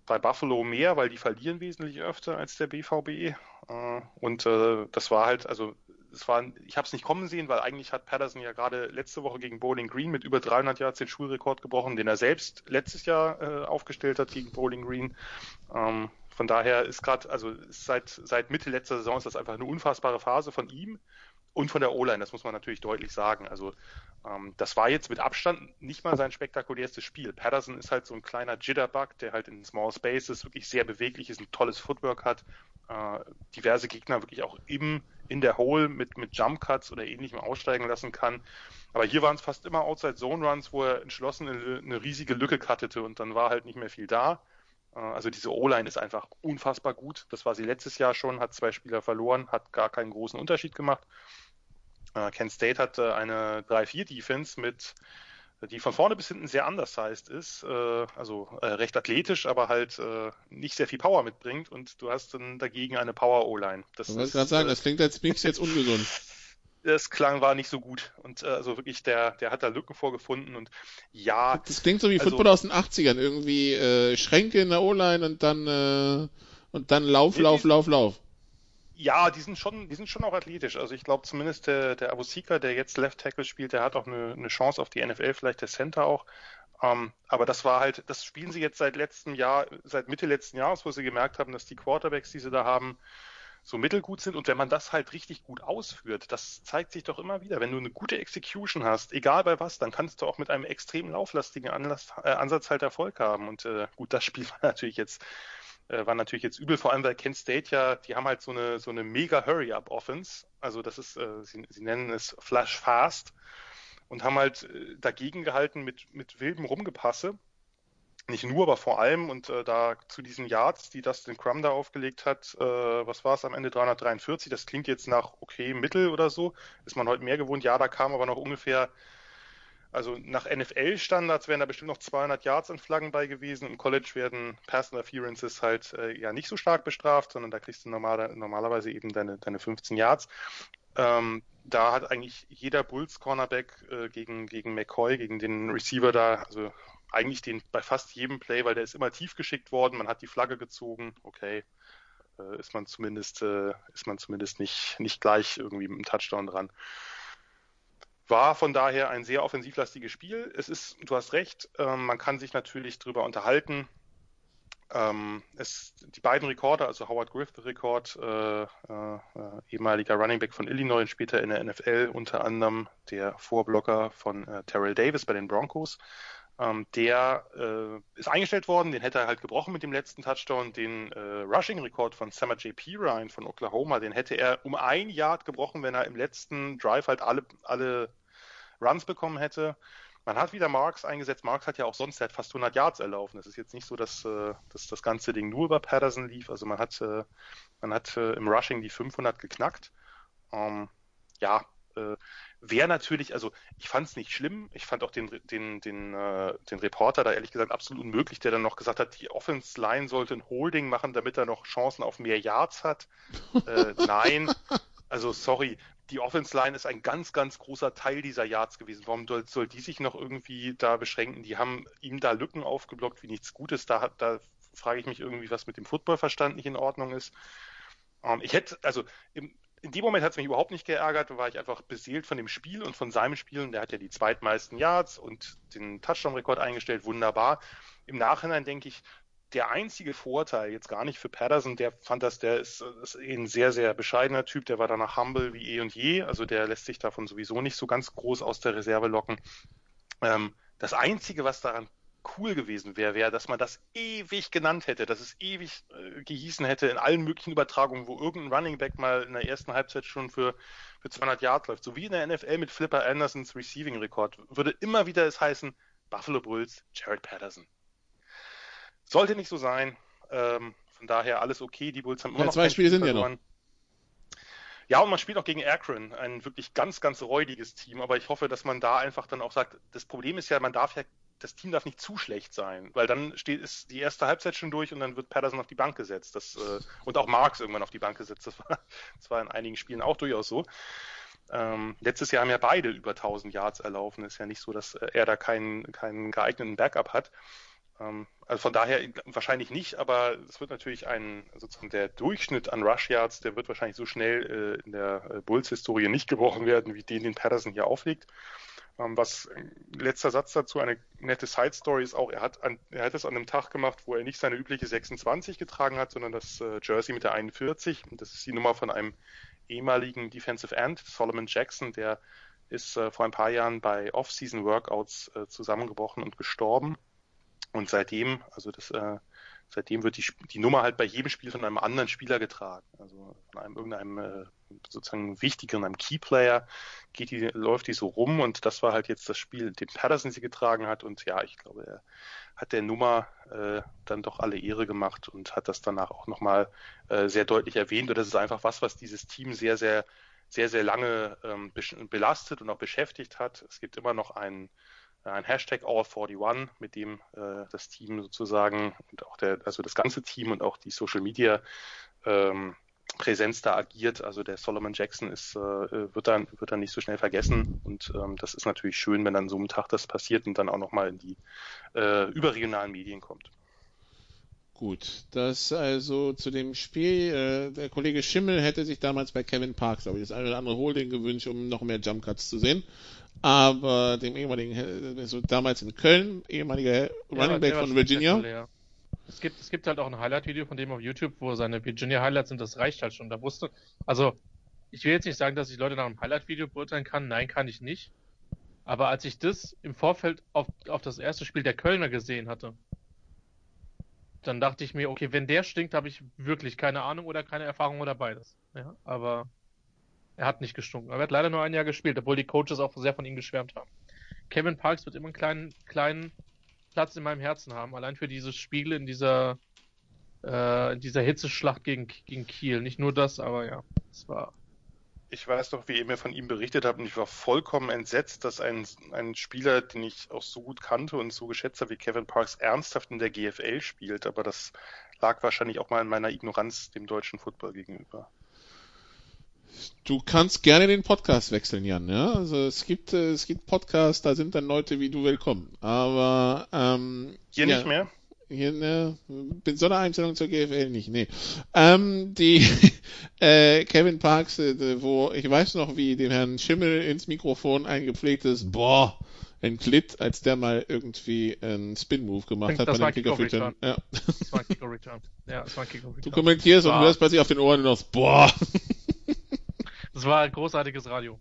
bei Buffalo mehr, weil die verlieren wesentlich öfter als der BVB. Äh, und äh, das war halt, also es war, ich habe es nicht kommen sehen, weil eigentlich hat Patterson ja gerade letzte Woche gegen Bowling Green mit über 300 Yards den Schulrekord gebrochen, den er selbst letztes Jahr äh, aufgestellt hat gegen Bowling Green. Ähm, von daher ist gerade, also seit, seit Mitte letzter Saison ist das einfach eine unfassbare Phase von ihm und von der O-Line, das muss man natürlich deutlich sagen. Also ähm, das war jetzt mit Abstand nicht mal sein spektakulärstes Spiel. Patterson ist halt so ein kleiner Jitterbug, der halt in Small Spaces wirklich sehr beweglich ist, ein tolles Footwork hat, äh, diverse Gegner wirklich auch im, in der Hole mit, mit Jump Cuts oder ähnlichem aussteigen lassen kann. Aber hier waren es fast immer Outside Zone Runs, wo er entschlossen eine, eine riesige Lücke cuttete und dann war halt nicht mehr viel da. Äh, also diese O-Line ist einfach unfassbar gut. Das war sie letztes Jahr schon, hat zwei Spieler verloren, hat gar keinen großen Unterschied gemacht. Äh, Kent State hatte eine 3-4-Defense mit die von vorne bis hinten sehr undersized ist, äh, also recht athletisch, aber halt nicht sehr viel Power mitbringt und du hast dann dagegen eine Power O-Line. Das ich wollte gerade sagen, das klingt als Mix jetzt ungesund. Das klang war nicht so gut und äh, also wirklich der der hat da Lücken vorgefunden und ja. Das klingt so wie also, Football aus den 80ern, irgendwie äh, Schränke in der O-Line und dann äh, und dann Lauf, Lauf, Lauf, Lauf. Ja, die sind schon, die sind schon auch athletisch. Also ich glaube zumindest der, der Abusika, der jetzt Left Tackle spielt, der hat auch eine, eine Chance auf die NFL, vielleicht der Center auch. Ähm, aber das war halt, das spielen sie jetzt seit letztem Jahr, seit Mitte letzten Jahres, wo sie gemerkt haben, dass die Quarterbacks, die sie da haben, so mittelgut sind. Und wenn man das halt richtig gut ausführt, das zeigt sich doch immer wieder. Wenn du eine gute Execution hast, egal bei was, dann kannst du auch mit einem extrem lauflastigen Anlass, äh, Ansatz halt Erfolg haben. Und äh, gut, das Spiel war natürlich jetzt äh, war natürlich jetzt übel, vor allem weil Kent State ja, die haben halt so eine so eine mega Hurry-up-Offense. Also das ist, äh, sie, sie nennen es Flash Fast und haben halt äh, dagegen gehalten mit mit wildem Rumgepasse. Nicht nur, aber vor allem und äh, da zu diesen Yards, die Dustin Crum da aufgelegt hat, äh, was war es am Ende 343? Das klingt jetzt nach okay Mittel oder so. Ist man heute mehr gewohnt? Ja, da kam aber noch ungefähr also nach NFL-Standards wären da bestimmt noch 200 Yards an Flaggen bei gewesen. Im College werden Pass Interferences halt äh, ja nicht so stark bestraft, sondern da kriegst du normal, normalerweise eben deine, deine 15 Yards. Ähm, da hat eigentlich jeder Bulls Cornerback äh, gegen, gegen McCoy, gegen den Receiver da, also eigentlich den bei fast jedem Play, weil der ist immer tief geschickt worden, man hat die Flagge gezogen, okay, äh, ist man zumindest, äh, ist man zumindest nicht, nicht gleich irgendwie mit einem Touchdown dran. War von daher ein sehr offensivlastiges Spiel. Es ist, du hast recht, ähm, man kann sich natürlich darüber unterhalten. Ähm, es, die beiden Rekorde, also Howard Griffith Rekord, äh, äh, ehemaliger Running Back von Illinois und später in der NFL, unter anderem der Vorblocker von äh, Terrell Davis bei den Broncos, ähm, der äh, ist eingestellt worden, den hätte er halt gebrochen mit dem letzten Touchdown. Den äh, Rushing-Rekord von Summer J.P. Ryan von Oklahoma, den hätte er um ein Yard gebrochen, wenn er im letzten Drive halt alle, alle Runs bekommen hätte. Man hat wieder Marks eingesetzt. Marks hat ja auch sonst hat fast 100 Yards erlaufen. Es ist jetzt nicht so, dass, äh, dass das ganze Ding nur über Patterson lief. Also man hat, äh, man hat äh, im Rushing die 500 geknackt. Ähm, ja, äh, wäre natürlich, also ich fand es nicht schlimm. Ich fand auch den, den, den, äh, den Reporter da ehrlich gesagt absolut unmöglich, der dann noch gesagt hat, die Offense Line sollte ein Holding machen, damit er noch Chancen auf mehr Yards hat. äh, nein, also sorry, die Offense Line ist ein ganz, ganz großer Teil dieser Yards gewesen. Warum soll, soll die sich noch irgendwie da beschränken? Die haben ihm da Lücken aufgeblockt wie nichts Gutes. Da, da frage ich mich irgendwie, was mit dem Footballverstand nicht in Ordnung ist. Ähm, ich hätte, also im, in dem Moment hat es mich überhaupt nicht geärgert, da war ich einfach beseelt von dem Spiel und von seinem Spiel. der hat ja die zweitmeisten Yards und den Touchdown-Rekord eingestellt, wunderbar. Im Nachhinein denke ich, der einzige Vorteil, jetzt gar nicht für Patterson, der fand das, der ist, ist eh ein sehr, sehr bescheidener Typ, der war danach humble wie eh und je, also der lässt sich davon sowieso nicht so ganz groß aus der Reserve locken. Ähm, das Einzige, was daran cool gewesen wäre, wäre, dass man das ewig genannt hätte, dass es ewig äh, gehießen hätte in allen möglichen Übertragungen, wo irgendein Running Back mal in der ersten Halbzeit schon für, für 200 Yards läuft. So wie in der NFL mit Flipper Andersons Receiving Rekord. Würde immer wieder es heißen, Buffalo Bulls, Jared Patterson. Sollte nicht so sein. Ähm, von daher alles okay. Die Bulls haben immer ja, noch zwei Spiele sind ja noch. Ja, und man spielt auch gegen Akron, ein wirklich ganz, ganz räudiges Team. Aber ich hoffe, dass man da einfach dann auch sagt, das Problem ist ja, man darf ja das Team darf nicht zu schlecht sein, weil dann steht ist die erste Halbzeit schon durch und dann wird Patterson auf die Bank gesetzt. Das, äh, und auch Marks irgendwann auf die Bank gesetzt. Das war, das war in einigen Spielen auch durchaus so. Ähm, letztes Jahr haben ja beide über 1000 Yards erlaufen. Ist ja nicht so, dass er da keinen, keinen geeigneten Backup hat. Ähm, also von daher wahrscheinlich nicht, aber es wird natürlich ein, sozusagen der Durchschnitt an Rush Yards, der wird wahrscheinlich so schnell äh, in der äh, Bulls-Historie nicht gebrochen werden, wie den, den Patterson hier auflegt. Ähm, was äh, letzter Satz dazu, eine nette Side-Story ist auch, er hat, an, er hat es an einem Tag gemacht, wo er nicht seine übliche 26 getragen hat, sondern das äh, Jersey mit der 41. Und das ist die Nummer von einem ehemaligen Defensive End, Solomon Jackson, der ist äh, vor ein paar Jahren bei Off-Season-Workouts äh, zusammengebrochen und gestorben. Und seitdem, also das, äh, seitdem wird die, die Nummer halt bei jedem Spiel von einem anderen Spieler getragen. Also von einem irgendeinem äh, sozusagen wichtigeren, einem Keyplayer geht die, läuft die so rum und das war halt jetzt das Spiel, den Patterson sie getragen hat und ja, ich glaube, er hat der Nummer äh, dann doch alle Ehre gemacht und hat das danach auch nochmal äh, sehr deutlich erwähnt und das ist einfach was, was dieses Team sehr, sehr, sehr, sehr lange ähm, belastet und auch beschäftigt hat. Es gibt immer noch einen ein Hashtag All41, mit dem äh, das Team sozusagen und auch der, also das ganze Team und auch die Social Media ähm, Präsenz da agiert. Also der Solomon Jackson ist, äh, wird dann wird dann nicht so schnell vergessen und ähm, das ist natürlich schön, wenn dann so einem Tag das passiert und dann auch nochmal in die äh, überregionalen Medien kommt. Gut, das also zu dem Spiel. Äh, der Kollege Schimmel hätte sich damals bei Kevin Parks, glaube ich, das eine oder andere Holding gewünscht, um noch mehr Jump Cuts zu sehen. Aber dem ehemaligen, also damals in Köln, ehemaliger Running Back von Virginia. Ja. Es gibt, es gibt halt auch ein Highlight-Video von dem auf YouTube, wo seine Virginia Highlights sind, das reicht halt schon. Da wusste, also ich will jetzt nicht sagen, dass ich Leute nach einem Highlight-Video beurteilen kann. Nein, kann ich nicht. Aber als ich das im Vorfeld auf, auf das erste Spiel der Kölner gesehen hatte, dann dachte ich mir, okay, wenn der stinkt, habe ich wirklich keine Ahnung oder keine Erfahrung oder beides. Ja, aber er hat nicht gestunken. Aber er hat leider nur ein Jahr gespielt, obwohl die Coaches auch sehr von ihm geschwärmt haben. Kevin Parks wird immer einen kleinen, kleinen Platz in meinem Herzen haben, allein für dieses Spiel in dieser, äh, in dieser Hitzeschlacht gegen, gegen Kiel. Nicht nur das, aber ja, es war. Ich weiß doch, wie ihr mir von ihm berichtet habt, und ich war vollkommen entsetzt, dass ein, ein Spieler, den ich auch so gut kannte und so geschätzt habe wie Kevin Parks, ernsthaft in der GFL spielt. Aber das lag wahrscheinlich auch mal in meiner Ignoranz dem deutschen Football gegenüber. Du kannst gerne den Podcast wechseln, Jan. Ja, also es gibt äh, es gibt Podcasts, da sind dann Leute wie du willkommen. Aber ähm, hier ja, nicht mehr. Hier ne, bin so eine Einstellung zur GFL nicht. Nee. Ähm, die äh, Kevin Parks, äh, wo ich weiß noch, wie dem Herrn Schimmel ins Mikrofon eingepflegtes Boah entglitt, als der mal irgendwie einen Spin-Move gemacht hat bei dem Kicker-Return. Ja. Das war ein Kicker-Return. Ja, das war ein Kicker-Return. Du kommentierst und hörst plötzlich auf den Ohren noch Boah. Das war ein großartiges Radio.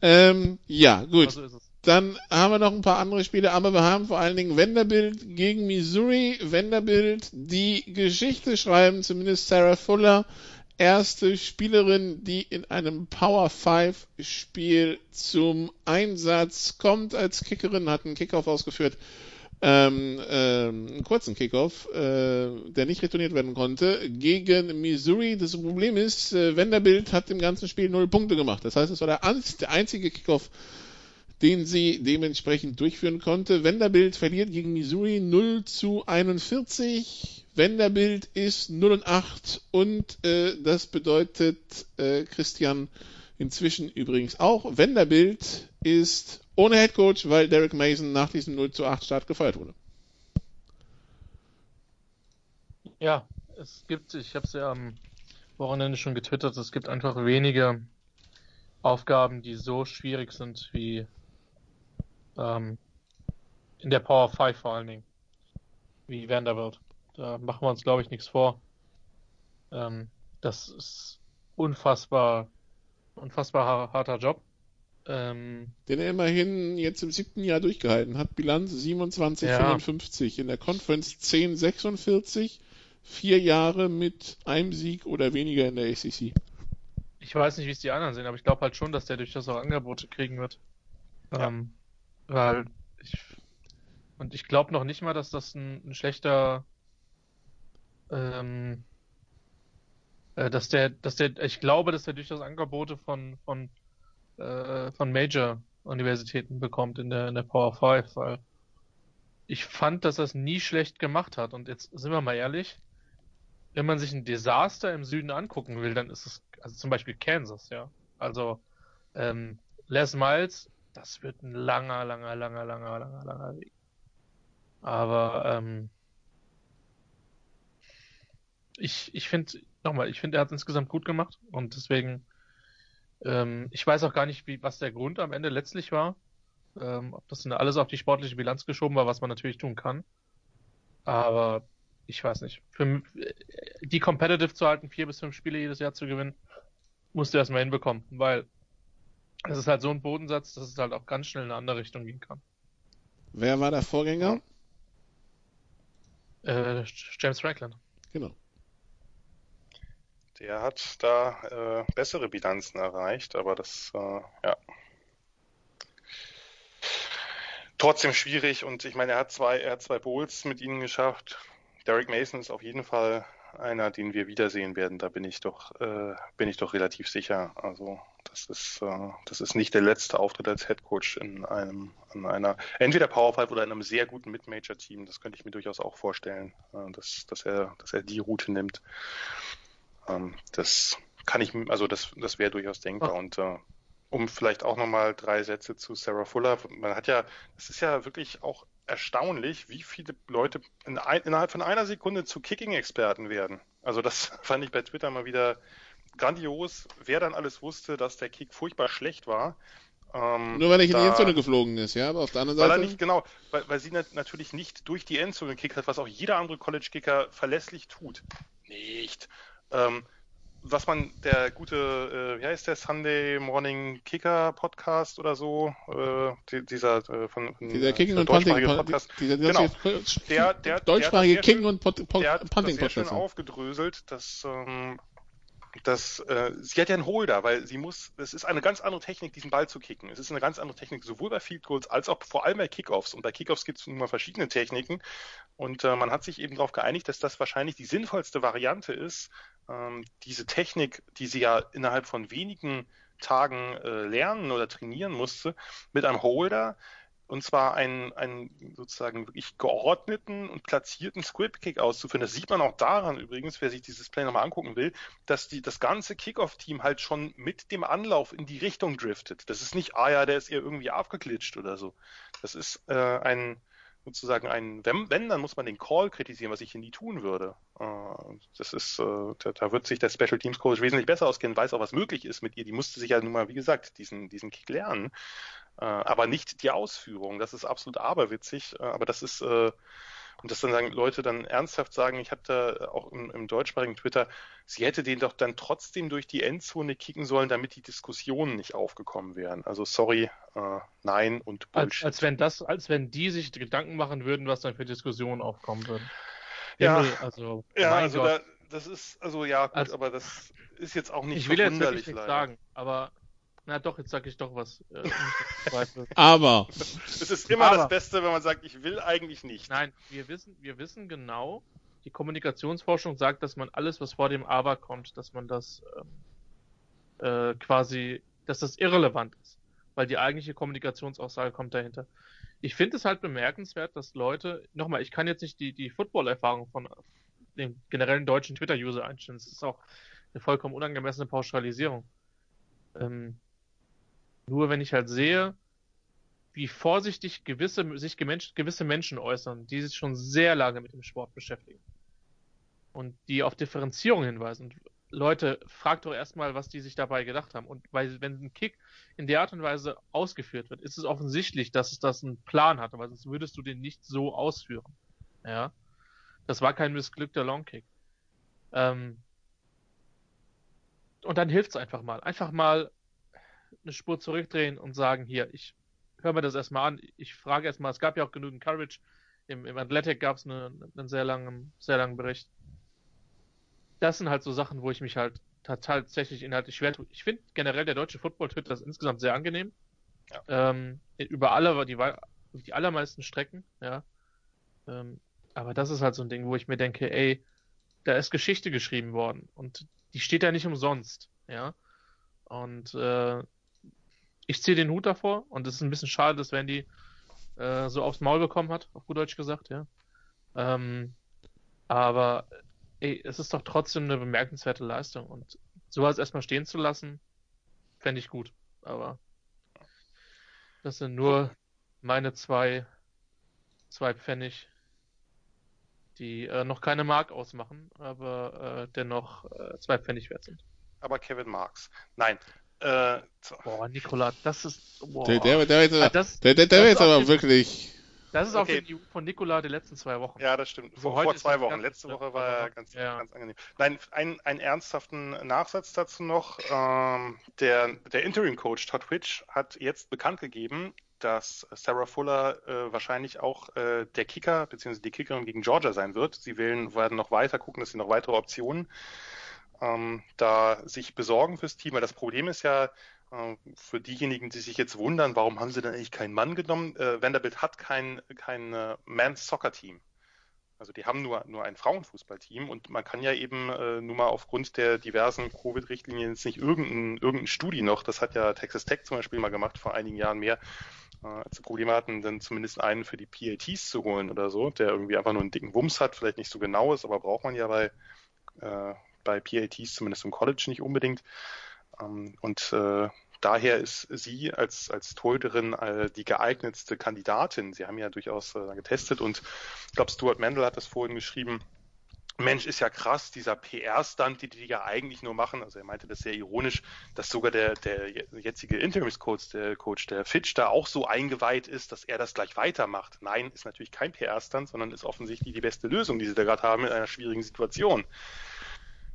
Ähm, ja, gut. So Dann haben wir noch ein paar andere Spiele, aber wir haben vor allen Dingen Vanderbilt gegen Missouri. Vanderbilt, die Geschichte schreiben, zumindest Sarah Fuller, erste Spielerin, die in einem Power 5 Spiel zum Einsatz kommt als Kickerin, hat einen Kickoff ausgeführt ähm, ähm, einen kurzen Kickoff, äh, der nicht retourniert werden konnte, gegen Missouri. Das Problem ist, äh, Vanderbilt hat im ganzen Spiel null Punkte gemacht. Das heißt, es war der, der einzige Kickoff, den sie dementsprechend durchführen konnte. Vanderbilt verliert gegen Missouri 0 zu 41. Vanderbilt ist 0 und 8 und äh, das bedeutet, äh, Christian, inzwischen übrigens auch, Vanderbilt ist ohne Head Coach, weil Derek Mason nach diesem 0 zu 8 Start gefeuert wurde. Ja, es gibt, ich habe es ja am Wochenende schon getwittert, es gibt einfach wenige Aufgaben, die so schwierig sind wie ähm, in der Power 5 vor allen Dingen. Wie Vanderbilt. Da machen wir uns, glaube ich, nichts vor. Ähm, das ist unfassbar, unfassbar harter Job. Ähm, Den er immerhin jetzt im siebten Jahr durchgehalten hat. Bilanz 27,55. Ja. In der Conference 10,46. Vier Jahre mit einem Sieg oder weniger in der ACC. Ich weiß nicht, wie es die anderen sehen, aber ich glaube halt schon, dass der durch das auch Angebote kriegen wird. Ja. Ähm, weil ich. Und ich glaube noch nicht mal, dass das ein, ein schlechter. Ähm, äh, dass der, dass der, ich glaube, dass der durchaus Angebote von, von äh, von Major-Universitäten bekommt in der, in der Power 5, weil ich fand, dass es nie schlecht gemacht hat. Und jetzt sind wir mal ehrlich, wenn man sich ein Desaster im Süden angucken will, dann ist es, also zum Beispiel Kansas, ja. Also ähm, Les Miles, das wird ein langer, langer, langer, langer, langer, langer Weg. Aber ähm, ich, ich finde, nochmal, ich finde, er hat es insgesamt gut gemacht und deswegen, ähm, ich weiß auch gar nicht, wie, was der Grund am Ende letztlich war. Ähm, ob das alles auf die sportliche Bilanz geschoben war, was man natürlich tun kann. Aber ich weiß nicht. Für, die competitive zu halten, vier bis fünf Spiele jedes Jahr zu gewinnen, musst du erstmal hinbekommen, weil es ist halt so ein Bodensatz, dass es halt auch ganz schnell in eine andere Richtung gehen kann. Wer war der Vorgänger? Äh, James Franklin. Genau. Der hat da äh, bessere Bilanzen erreicht, aber das, äh, ja. Trotzdem schwierig und ich meine, er hat zwei, er hat zwei Bowls mit ihnen geschafft. Derek Mason ist auf jeden Fall einer, den wir wiedersehen werden. Da bin ich doch, äh, bin ich doch relativ sicher. Also das ist, äh, das ist nicht der letzte Auftritt als Head Coach in einem, in einer, entweder Power Five oder in einem sehr guten Mid-Major-Team. Das könnte ich mir durchaus auch vorstellen, äh, dass, dass er, dass er die Route nimmt. Ähm, das kann ich, also das, das wäre durchaus denkbar. Oh. Und äh, um vielleicht auch nochmal drei Sätze zu Sarah Fuller. Man hat ja, es ist ja wirklich auch erstaunlich, wie viele Leute in ein, innerhalb von einer Sekunde zu Kicking-Experten werden. Also das fand ich bei Twitter mal wieder grandios, wer dann alles wusste, dass der Kick furchtbar schlecht war. Ähm, Nur weil er in die Endzone geflogen ist, ja, aber auf der anderen Seite. Weil er nicht, genau, weil, weil sie natürlich nicht durch die Endzone gekickt hat, was auch jeder andere College-Kicker verlässlich tut. Nicht. Ähm, was man, der gute, äh, wie heißt der, Sunday Morning Kicker Podcast oder so, äh, die, dieser äh, von, von dieser Kicking und Punting Podcast, dieser, genau, der, der, deutschsprachige Kicking und Punting Podcast, der hat schön aufgedröselt, dass ähm, das, äh, sie hat ja einen Holder, weil sie muss, es ist eine ganz andere Technik, diesen Ball zu kicken. Es ist eine ganz andere Technik, sowohl bei Field Goals als auch vor allem bei Kickoffs. Und bei Kickoffs gibt es nun mal verschiedene Techniken. Und äh, man hat sich eben darauf geeinigt, dass das wahrscheinlich die sinnvollste Variante ist, ähm, diese Technik, die sie ja innerhalb von wenigen Tagen äh, lernen oder trainieren musste, mit einem Holder und zwar einen, einen sozusagen wirklich geordneten und platzierten Squib-Kick auszuführen. Das sieht man auch daran übrigens, wer sich dieses Play nochmal angucken will, dass die, das ganze Kickoff-Team halt schon mit dem Anlauf in die Richtung driftet. Das ist nicht, ah ja, der ist ihr irgendwie abgeklitscht oder so. Das ist äh, ein, sozusagen ein, wenn, wenn, dann muss man den Call kritisieren, was ich hier nie tun würde. Äh, das ist, äh, da, da, wird sich der Special Teams Coach wesentlich besser auskennen, weiß auch, was möglich ist mit ihr. Die musste sich ja nun mal, wie gesagt, diesen, diesen Kick lernen. Äh, aber nicht die Ausführung. Das ist absolut aberwitzig, aber das ist, und dass dann sagen, Leute dann ernsthaft sagen, ich habe da auch im, im deutschsprachigen Twitter, sie hätte den doch dann trotzdem durch die Endzone kicken sollen, damit die Diskussionen nicht aufgekommen wären. Also sorry, äh, nein und Bullshit. Als, als wenn das, als wenn die sich Gedanken machen würden, was dann für Diskussionen aufkommen würden. Ja, also, ja, also da, das ist, also ja, gut, also, aber das ist jetzt auch nicht ich will jetzt wirklich nichts sagen, aber na doch, jetzt sage ich doch was. Äh, Aber. Es ist immer Aber. das Beste, wenn man sagt, ich will eigentlich nicht. Nein, wir wissen, wir wissen genau, die Kommunikationsforschung sagt, dass man alles, was vor dem Aber kommt, dass man das ähm, äh, quasi, dass das irrelevant ist. Weil die eigentliche Kommunikationsaussage kommt dahinter. Ich finde es halt bemerkenswert, dass Leute, nochmal, ich kann jetzt nicht die, die Football-Erfahrung von dem generellen deutschen Twitter-User einstellen. Das ist auch eine vollkommen unangemessene Pauschalisierung. Ähm, nur wenn ich halt sehe, wie vorsichtig gewisse, sich gewisse Menschen äußern, die sich schon sehr lange mit dem Sport beschäftigen und die auf Differenzierung hinweisen. Und Leute, fragt doch erstmal, was die sich dabei gedacht haben. Und weil, wenn ein Kick in der Art und Weise ausgeführt wird, ist es offensichtlich, dass es das einen Plan hatte, weil sonst würdest du den nicht so ausführen. Ja. Das war kein missglückter Longkick. Ähm, und dann hilft es einfach mal. Einfach mal eine Spur zurückdrehen und sagen, hier, ich höre mir das erstmal an, ich frage erstmal, es gab ja auch genügend Courage, im, im Athletic gab es eine, einen sehr langen, sehr langen Bericht. Das sind halt so Sachen, wo ich mich halt tatsächlich inhaltlich schwer tue. Ich finde generell der deutsche Football-Twitter das insgesamt sehr angenehm. Ja. Ähm, über alle, die, die allermeisten Strecken, ja. Ähm, aber das ist halt so ein Ding, wo ich mir denke, ey, da ist Geschichte geschrieben worden und die steht da nicht umsonst, ja. Und äh, ich ziehe den Hut davor und es ist ein bisschen schade, dass Wendy äh, so aufs Maul bekommen hat, auf gut Deutsch gesagt, ja. Ähm, aber ey, es ist doch trotzdem eine bemerkenswerte Leistung und sowas erstmal stehen zu lassen, fände ich gut. Aber das sind nur meine zwei, zwei Pfennig, die äh, noch keine Mark ausmachen, aber äh, dennoch äh, zwei Pfennig wert sind. Aber Kevin Marks. Nein. Äh, boah, Nikola, das ist. Boah. Der, der, der, der, Ah, das, der, der, der das ist aber den, wirklich. Das ist Okay. auf dem Niveau von Nikola der letzten zwei Wochen. Ja, das stimmt. Vor, heute vor zwei Wochen. ganz Letzte Woche war er ganz, ja. ganz angenehm. Nein, ein, einen ernsthaften Nachsatz dazu noch. Ähm, der der Interim-Coach Todd Which hat jetzt bekannt gegeben, dass Sarah Fuller äh, wahrscheinlich auch äh, der Kicker bzw. die Kickerin gegen Georgia sein wird. Sie wählen, werden noch weiter gucken, dass sie noch weitere Optionen da sich besorgen fürs Team. Weil das Problem ist ja, äh, für diejenigen, die sich jetzt wundern, warum haben sie denn eigentlich keinen Mann genommen? Äh, Vanderbilt hat kein, kein äh, Men's Soccer Team. Also die haben nur, nur ein Frauenfußballteam und man kann ja eben äh, nur mal aufgrund der diversen Covid-Richtlinien jetzt nicht irgendein, irgendein Studi noch, das hat ja Texas Tech zum Beispiel mal gemacht vor einigen Jahren mehr, äh, als sie Probleme hatten, dann zumindest einen für die PATs zu holen oder so, der irgendwie einfach nur einen dicken Wumms hat, vielleicht nicht so genau ist, aber braucht man ja bei, äh, bei PATs zumindest im College nicht unbedingt. Ähm, und äh, daher ist sie als, als Torhüterin äh, die geeignetste Kandidatin. Sie haben ja durchaus äh, getestet und ich glaube, Stuart Mendel hat das vorhin geschrieben. Mensch, ist ja krass, dieser PR-Stunt, die die ja eigentlich nur machen. Also er meinte das sehr ironisch, dass sogar der, der jetzige Interimscoach, der Coach, der Fitch, da auch so eingeweiht ist, dass er das gleich weitermacht. Nein, ist natürlich kein PR-Stunt, sondern ist offensichtlich die beste Lösung, die sie da gerade haben in einer schwierigen Situation.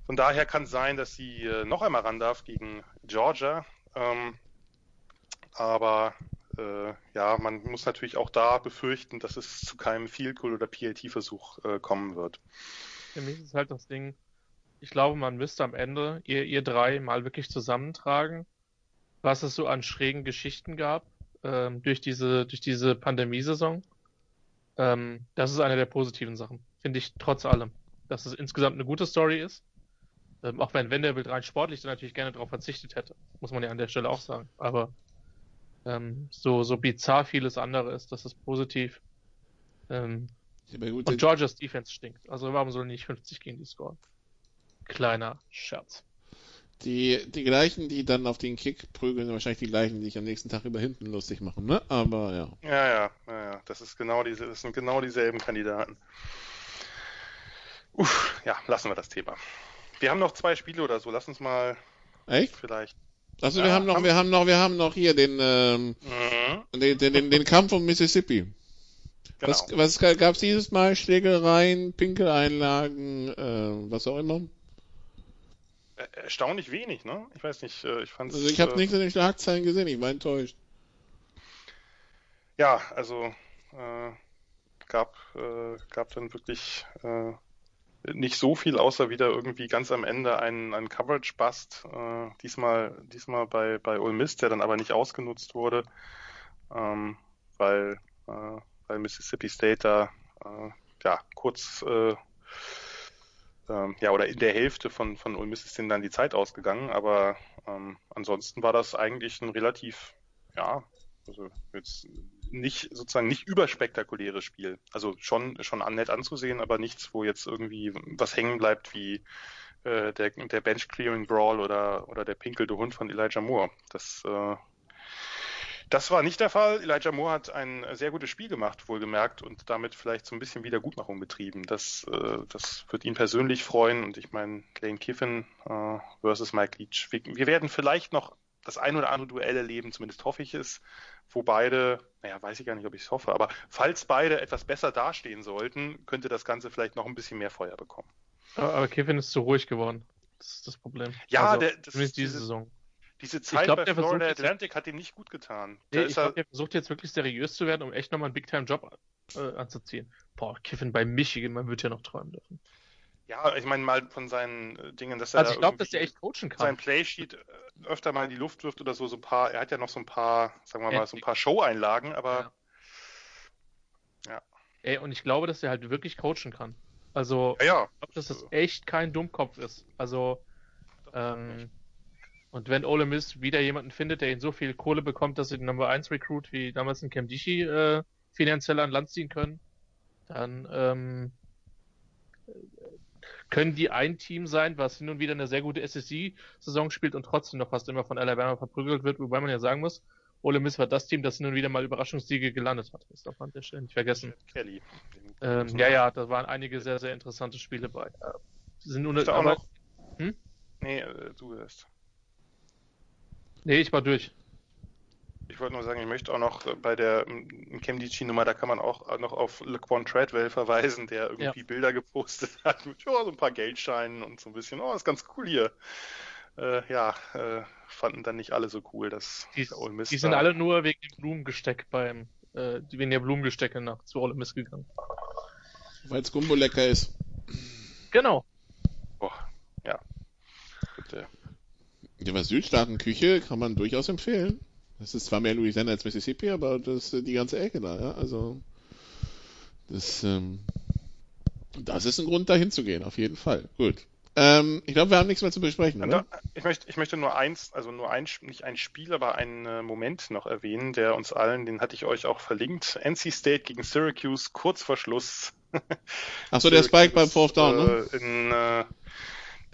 Von daher kann es sein, dass sie äh, noch einmal ran darf gegen Georgia. Ähm, aber äh, ja, man muss natürlich auch da befürchten, dass es zu keinem Field Goal oder PAT-Versuch äh, kommen wird. Für mich ist halt das Ding, ich glaube, man müsste am Ende, ihr, ihr drei, mal wirklich zusammentragen, was es so an schrägen Geschichten gab ähm, durch diese, durch diese Pandemiesaison. Ähm, das ist eine der positiven Sachen, finde ich trotz allem. Dass es insgesamt eine gute Story ist. Ähm, auch wenn Vanderbilt rein sportlich dann natürlich gerne darauf verzichtet hätte. Muss man ja an der Stelle auch sagen. Aber ähm, so, so bizarr vieles andere ist, das ist positiv. Ähm, und Georgias Defense stinkt. Also warum sollen nicht 50 gegen die scoren? Kleiner Scherz. Die, die gleichen, die dann auf den Kick prügeln, sind wahrscheinlich die gleichen, die sich am nächsten Tag über hinten lustig machen, ne? Aber ja. Ja, ja, ja, ja. Das ist genau diese, das sind genau dieselben Kandidaten. Uff, ja, lassen wir das Thema. Wir haben noch zwei Spiele oder so. Lass uns mal Echt? vielleicht. Also Ja, wir haben noch, haben- wir haben noch, wir haben noch hier den, ähm, Mhm, den, den, den, den Kampf um Mississippi. genau. Was, was gab's dieses Mal? Schlägereien, Pinkeleinlagen, äh, was auch immer? Er- Erstaunlich wenig, ne? Ich weiß nicht, äh, ich fand Also ich habe nichts in den Schlagzeilen gesehen, ich war enttäuscht. Ja, also äh, gab, äh, gab dann wirklich äh, nicht so viel, außer wieder irgendwie ganz am Ende ein, ein Coverage-Bust. Äh, diesmal, diesmal bei, bei Ole Miss, der dann aber nicht ausgenutzt wurde, ähm, weil, äh, weil Mississippi State da äh, ja, kurz äh, ähm, ja, oder in der Hälfte von, von Ole Miss ist denen dann die Zeit ausgegangen, aber ähm, ansonsten war das eigentlich ein relativ, ja, also jetzt nicht sozusagen nicht überspektakuläres Spiel. Also schon schon nett anzusehen, aber nichts, wo jetzt irgendwie was hängen bleibt wie äh, der, der Bench Clearing Brawl oder oder der pinkelte Hund von Elijah Moore. Das äh, das war nicht der Fall. Elijah Moore hat ein sehr gutes Spiel gemacht, wohlgemerkt, und damit vielleicht so ein bisschen Wiedergutmachung betrieben. Das, äh, das wird ihn persönlich freuen. Und ich meine, Lane Kiffin äh, versus Mike Leach. Wir, wir werden vielleicht noch das ein oder andere Duell erleben, zumindest hoffe ich es, wo beide, naja, weiß ich gar nicht, ob ich es hoffe, aber falls beide etwas besser dastehen sollten, könnte das Ganze vielleicht noch ein bisschen mehr Feuer bekommen. Aber, aber Kevin ist zu ruhig geworden. Das ist das Problem. Ja, also, der- das zumindest ist diese Saison. Diese Zeit glaub, bei der Florida Atlantic hat ihm nicht gut getan. Nee, ich er, glaube, der versucht jetzt wirklich seriös zu werden, um echt nochmal einen Big-Time-Job äh, anzuziehen. Boah, Kiffin bei Michigan, man wird ja noch träumen dürfen. Ja, ich meine mal von seinen äh, Dingen, dass er Also da ich glaube, dass der echt coachen kann. sein Playsheet äh, öfter mal in die Luft wirft oder so, so ein paar, er hat ja noch so ein paar, sagen wir Ja. mal, so ein paar Show-Einlagen, aber Ey, und ich glaube, dass der halt wirklich coachen kann. Also, ja, ja, ich glaube, dass das echt kein Dummkopf ist. Also, ähm, und wenn Ole Miss wieder jemanden findet, der ihn so viel Kohle bekommt, dass sie den Number 1 Recruit wie damals in Camdishi äh, finanziell an Land ziehen können, dann ähm, können die ein Team sein, was hin und wieder eine sehr gute SEC-Saison spielt und trotzdem noch fast immer von Alabama verprügelt wird, wobei man ja sagen muss, Ole Miss war das Team, das nun wieder mal Überraschungssiege gelandet hat. Das darf man nicht vergessen. Kelly. Ähm, ja, ja, da waren einige sehr, sehr interessante Spiele bei. Äh, sind nur Ist aber- noch? Hm? Nee, äh, du erst. Nee, ich war durch. Ich wollte nur sagen, ich möchte auch noch äh, bei der Chemdici-Nummer, da kann man auch noch auf LeQuan Treadwell verweisen, der irgendwie Bilder gepostet hat mit ja, so ein paar Geldscheinen und so ein bisschen, oh, ist ganz cool hier. Äh, ja, äh, fanden dann nicht alle so cool, dass Die, der Ole Miss die sind alle nur wegen dem Blumengesteck beim, äh, wegen der Blumengestecke nach zu Ole Miss gegangen. Weil's Gumbo lecker ist. Genau. Oh, ja. Bitte. Ja, was Südstaatenküche kann man durchaus empfehlen. Das ist zwar mehr Louisiana als Mississippi, aber das ist die ganze Ecke da, ja. Also das, ähm, das ist ein Grund, da hinzugehen, auf jeden Fall. Gut. Ähm, ich glaube, wir haben nichts mehr zu besprechen, oder? ich, möchte, ich möchte nur eins, also nur ein, nicht ein Spiel, aber einen äh, Moment noch erwähnen, der uns allen, den hatte ich euch auch verlinkt. NC State gegen Syracuse, kurz vor Schluss. Ach so, der Spike beim Fourth Down, ne? Äh, in, äh,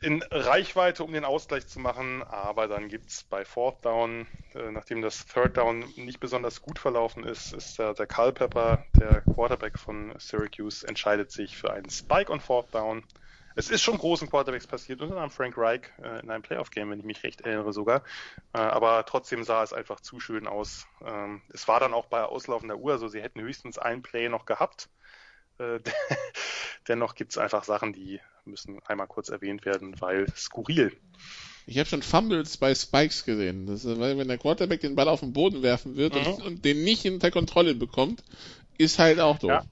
in Reichweite, um den Ausgleich zu machen, aber dann gibt's bei Fourth Down, äh, nachdem das Third Down nicht besonders gut verlaufen ist, ist der, der Culpepper, der Quarterback von Syracuse, entscheidet sich für einen Spike on Fourth Down. Es ist schon großen Quarterbacks passiert, unter anderem Frank Reich äh, in einem Playoff-Game, wenn ich mich recht erinnere sogar. Äh, aber trotzdem sah es einfach zu schön aus. Ähm, es war dann auch bei auslaufender Uhr, also sie hätten höchstens ein Play noch gehabt. Äh, dennoch gibt's einfach Sachen, die müssen einmal kurz erwähnt werden, weil skurril. Ich habe schon Fumbles bei Spikes gesehen. Das ist, weil wenn der Quarterback den Ball auf den Boden werfen wird Mhm. und, und den nicht unter Kontrolle bekommt, ist halt auch doof. Ja.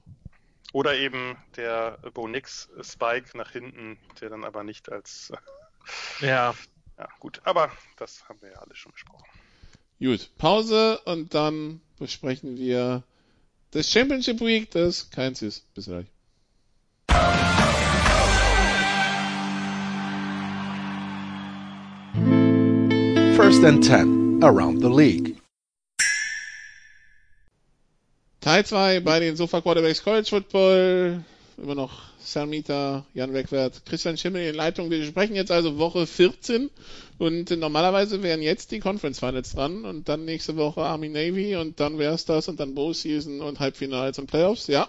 Oder eben der Bo Nix Spike nach hinten, der dann aber nicht als Ja. ja gut. Aber das haben wir ja alles schon besprochen. Gut, Pause und dann besprechen wir das Championship Week, das keins ist. Bis gleich. First and 10 around the league. Teil 2 bei den Sofa Quarterbacks College Football. Immer noch Salmita, Jan Wegwert, Christian Schimmel in Leitung. Wir sprechen jetzt also Woche 14 und normalerweise wären jetzt die Conference Finals dran und dann nächste Woche Army Navy und dann wär's das und dann Bowl Season und Halbfinals und Playoffs. Ja.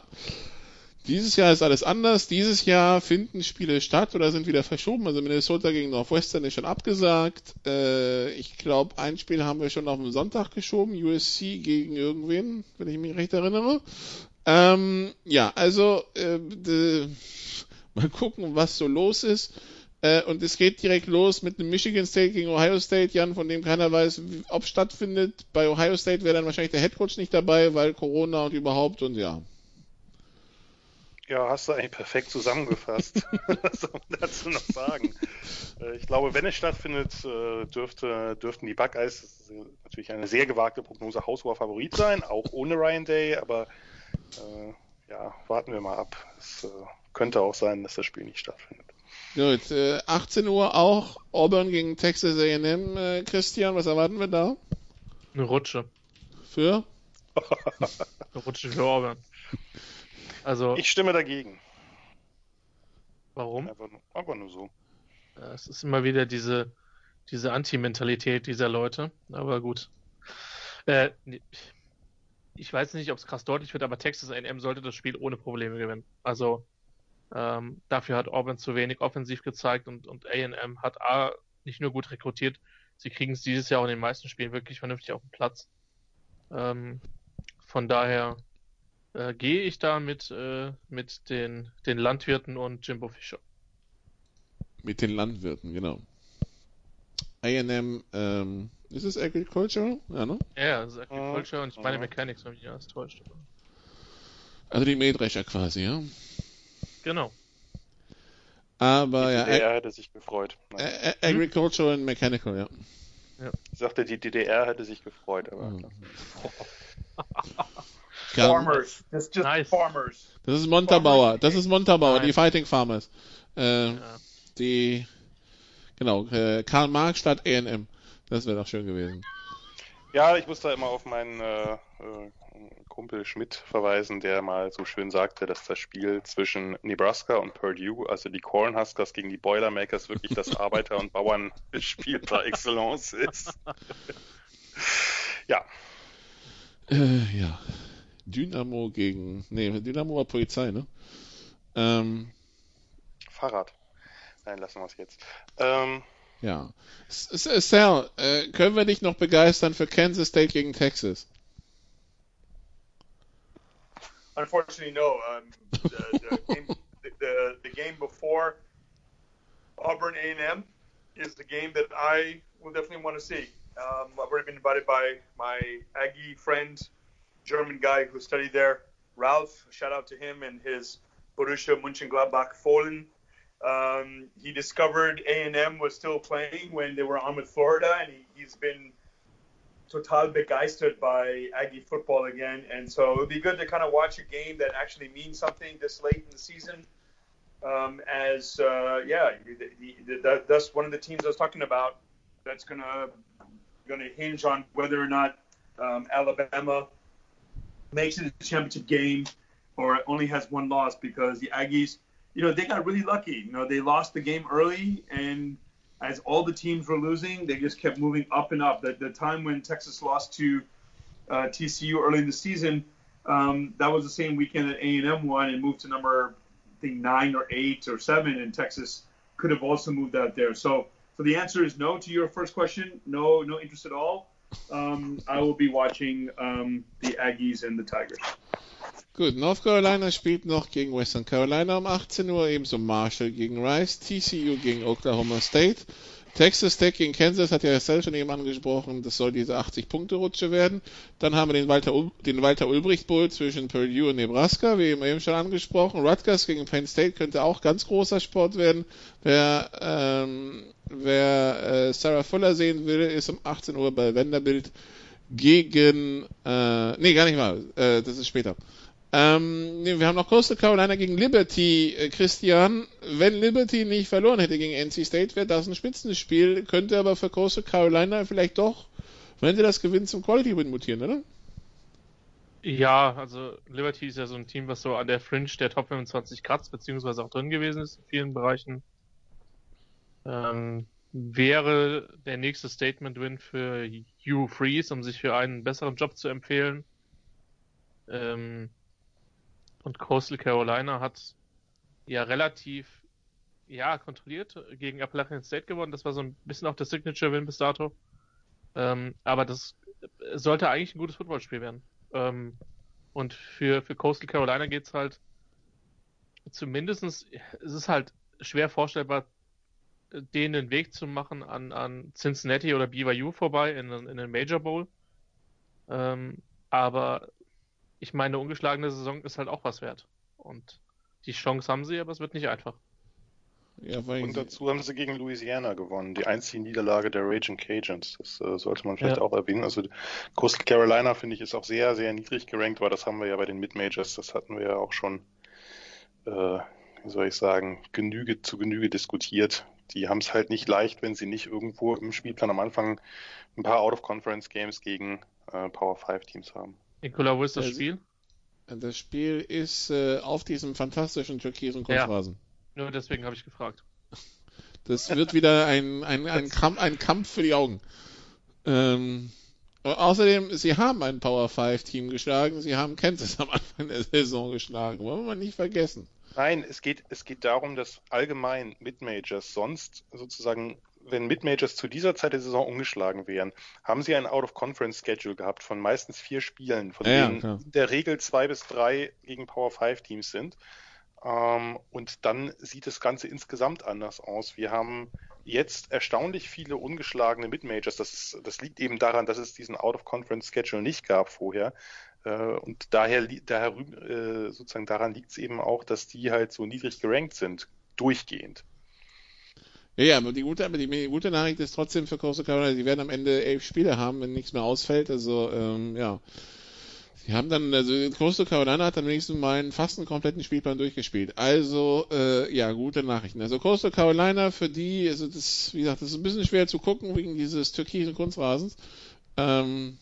Dieses Jahr ist alles anders. Dieses Jahr finden Spiele statt oder sind wieder verschoben. Also Minnesota gegen Northwestern ist schon abgesagt. Äh, ich glaube, ein Spiel haben wir schon auf den Sonntag geschoben. USC gegen irgendwen, wenn ich mich recht erinnere. Ähm, ja, also äh, d- mal gucken, was so los ist. Äh, und es geht direkt los mit einem Michigan State gegen Ohio State, Jan, von dem keiner weiß, ob stattfindet. Bei Ohio State wäre dann wahrscheinlich der Headcoach nicht dabei, weil Corona und überhaupt und ja. Ja, hast du eigentlich perfekt zusammengefasst. Was soll man dazu noch sagen? Äh, Ich glaube, wenn es stattfindet, äh, dürfte, dürften die Buckeyes, das ist natürlich eine sehr gewagte Prognose, haushoher Favorit sein, auch ohne Ryan Day, aber ja, warten wir mal ab. Es äh, könnte auch sein, dass das Spiel nicht stattfindet. Gut, äh, 18 Uhr auch Auburn gegen Texas A&M. Äh, Christian, was erwarten wir da? Eine Rutsche. Für? Eine Rutsche für Auburn. Also, Ich stimme dagegen. warum? Einfach nur, einfach nur so. Ja, Es ist immer wieder diese, diese Anti-Mentalität dieser Leute. Aber gut. Äh, nee, ich weiß nicht, ob es krass deutlich wird, aber Texas A&M sollte das Spiel ohne Probleme gewinnen. Also ähm, dafür hat Auburn zu wenig offensiv gezeigt und, und A&M hat A, nicht nur gut rekrutiert, sie kriegen es dieses Jahr auch in den meisten Spielen wirklich vernünftig auf den Platz. Ähm, von daher äh, gehe ich da mit, äh, mit den, den Landwirten und Jimbo Fischer. Mit den Landwirten, genau. A&M, ähm, ist es Agriculture? Ja, ne? Ja, das ist Agriculture und ich meine Mhm. Mechanics, wenn mich nicht alles täuscht. Also die Mähdrescher quasi, ja. Genau. Aber die ja, DDR hätte sich gefreut. Ag- Ag- Agriculture and Mechanical, ja. Ich sagte, die DDR hätte sich gefreut, aber Mhm. Farmers. That's just Nice. farmers. das ist Montabaur, das ist Montabaur, die. Fighting Farmers. Äh, Ja. die, genau, äh, Karl Marx statt A&M. Das wäre doch schön gewesen. Ja, ich muss da immer auf meinen äh, äh, Kumpel Schmidt verweisen, der mal so schön sagte, dass das Spiel zwischen Nebraska und Purdue, also die Cornhuskers gegen die Boilermakers, wirklich das Arbeiter- und Bauernspiel par excellence ist. ja, Äh, ja. Dynamo gegen. Nee, Dynamo war Polizei, ne? Ähm, Fahrrad. Nein, lassen wir es jetzt. Ähm, ja. Sal, äh, können wir dich noch begeistern für Kansas State gegen Texas? Unfortunately, no. Um, the, the, game, the, the game before Auburn A&M is the game that I will definitely want to see. Um, I've already been invited by my Aggie friend, German guy who studied there, Ralph. Shout out to him and his Borussia Mönchengladbach Fohlen. Um, he discovered A&M was still playing when they were on with Florida, and he, he's been total begeistert by Aggie football again. And so it would be good to kind of watch a game that actually means something this late in the season. Um, as uh, yeah, the, the, that, that's one of the teams I was talking about. That's gonna gonna hinge on whether or not um, Alabama makes it a championship game or only has one loss because the Aggies, you know, they got really lucky. You know, they lost the game early and as all the teams were losing, they just kept moving up and up. The, the time when Texas lost to uh, TCU early in the season, um, that was the same weekend that A&M won and moved to number, I think nine or eight or seven, and Texas could have also moved out there. So, so the answer is no to your first question. No, no interest at all. Um, I will be watching um, the Aggies and the Tigers. Gut, North Carolina spielt noch gegen Western Carolina um 18 Uhr, ebenso Marshall gegen Rice, TCU gegen Oklahoma State, Texas Tech gegen Kansas hat ja selbst schon eben angesprochen, das soll diese 80-Punkte-Rutsche werden. Dann haben wir den Walter, den Walter Ulbricht Bowl zwischen Purdue und Nebraska, wie eben schon angesprochen. Rutgers gegen Penn State könnte auch ganz großer Sport werden. Wer, ähm, wer äh, Sarah Fuller sehen will, ist um 18 Uhr bei Vanderbilt gegen, äh, nee, gar nicht mal, äh, das ist später. Ähm, wir haben noch Coastal Carolina gegen Liberty. Äh, Christian, wenn Liberty nicht verloren hätte gegen NC State, wäre das ein Spitzenspiel, könnte aber für Coastal Carolina vielleicht doch, wenn sie das gewinnen, zum Quality Win mutieren, oder? Ja, also Liberty ist ja so ein Team, was so an der Fringe der Top 25 kratzt, beziehungsweise auch drin gewesen ist in vielen Bereichen. Ähm, wäre der nächste Statement-Win für Hugh Freeze, um sich für einen besseren Job zu empfehlen. Ähm, und Coastal Carolina hat ja relativ ja, kontrolliert gegen Appalachian State gewonnen. Das war so ein bisschen auch der Signature-Win bis dato. Ähm, aber das sollte eigentlich ein gutes Footballspiel werden. Ähm, und für, für Coastal Carolina geht's halt zumindestens, es ist halt schwer vorstellbar, denen den Weg zu machen an, an Cincinnati oder BYU vorbei in, in den Major Bowl. Ähm, aber ich meine, eine ungeschlagene Saison ist halt auch was wert. Und die Chance haben sie, aber es wird nicht einfach. Ja, und dazu haben sie gegen Louisiana gewonnen, die einzige Niederlage der Raging Cajuns. Das äh, sollte man vielleicht ja. auch erwähnen. Also Coastal Carolina finde ich ist auch sehr, sehr niedrig gerankt, weil das haben wir ja bei den Mid-Majors, das hatten wir ja auch schon, äh, wie soll ich sagen, Genüge zu Genüge diskutiert. Die haben es halt nicht leicht, wenn sie nicht irgendwo im Spielplan am Anfang ein paar Out-of-Conference-Games gegen äh, Power 5 Teams haben. Nikola, wo ist das Spiel? Das Spiel ist äh, auf diesem fantastischen türkisen Kunstrasen. Ja, nur deswegen habe ich gefragt. Das wird wieder ein, ein, ein, Kampf, ein Kampf für die Augen. Ähm, außerdem, sie haben ein Power 5 Team geschlagen, sie haben Kansas am Anfang der Saison geschlagen. Wollen wir nicht vergessen. Nein, es geht, es geht darum, dass allgemein Mid-Majors sonst sozusagen wenn Mid-Majors zu dieser Zeit der Saison umgeschlagen wären, haben sie ein Out-of-Conference-Schedule gehabt von meistens vier Spielen, von ja, denen klar. in der Regel zwei bis drei gegen Power-5-Teams sind. Ähm, und dann sieht das Ganze insgesamt anders aus. Wir haben jetzt erstaunlich viele ungeschlagene Mid-Majors. Das, das liegt eben daran, dass es diesen Out-of-Conference-Schedule nicht gab vorher. Äh, und daher, daher äh, sozusagen daran liegt es eben auch, dass die halt so niedrig gerankt sind, durchgehend. Ja, aber die gute, aber die gute Nachricht ist trotzdem für Coastal Carolina, sie werden am Ende elf Spiele haben, wenn nichts mehr ausfällt. Also, ähm, ja. Sie haben dann, also Coastal Carolina hat am nächsten Mal fast einen kompletten Spielplan durchgespielt. Also, äh, ja, gute Nachrichten. Also Coastal Carolina, für die, also das, wie gesagt, das ist ein bisschen schwer zu gucken wegen dieses türkisen Kunstrasens. Ähm,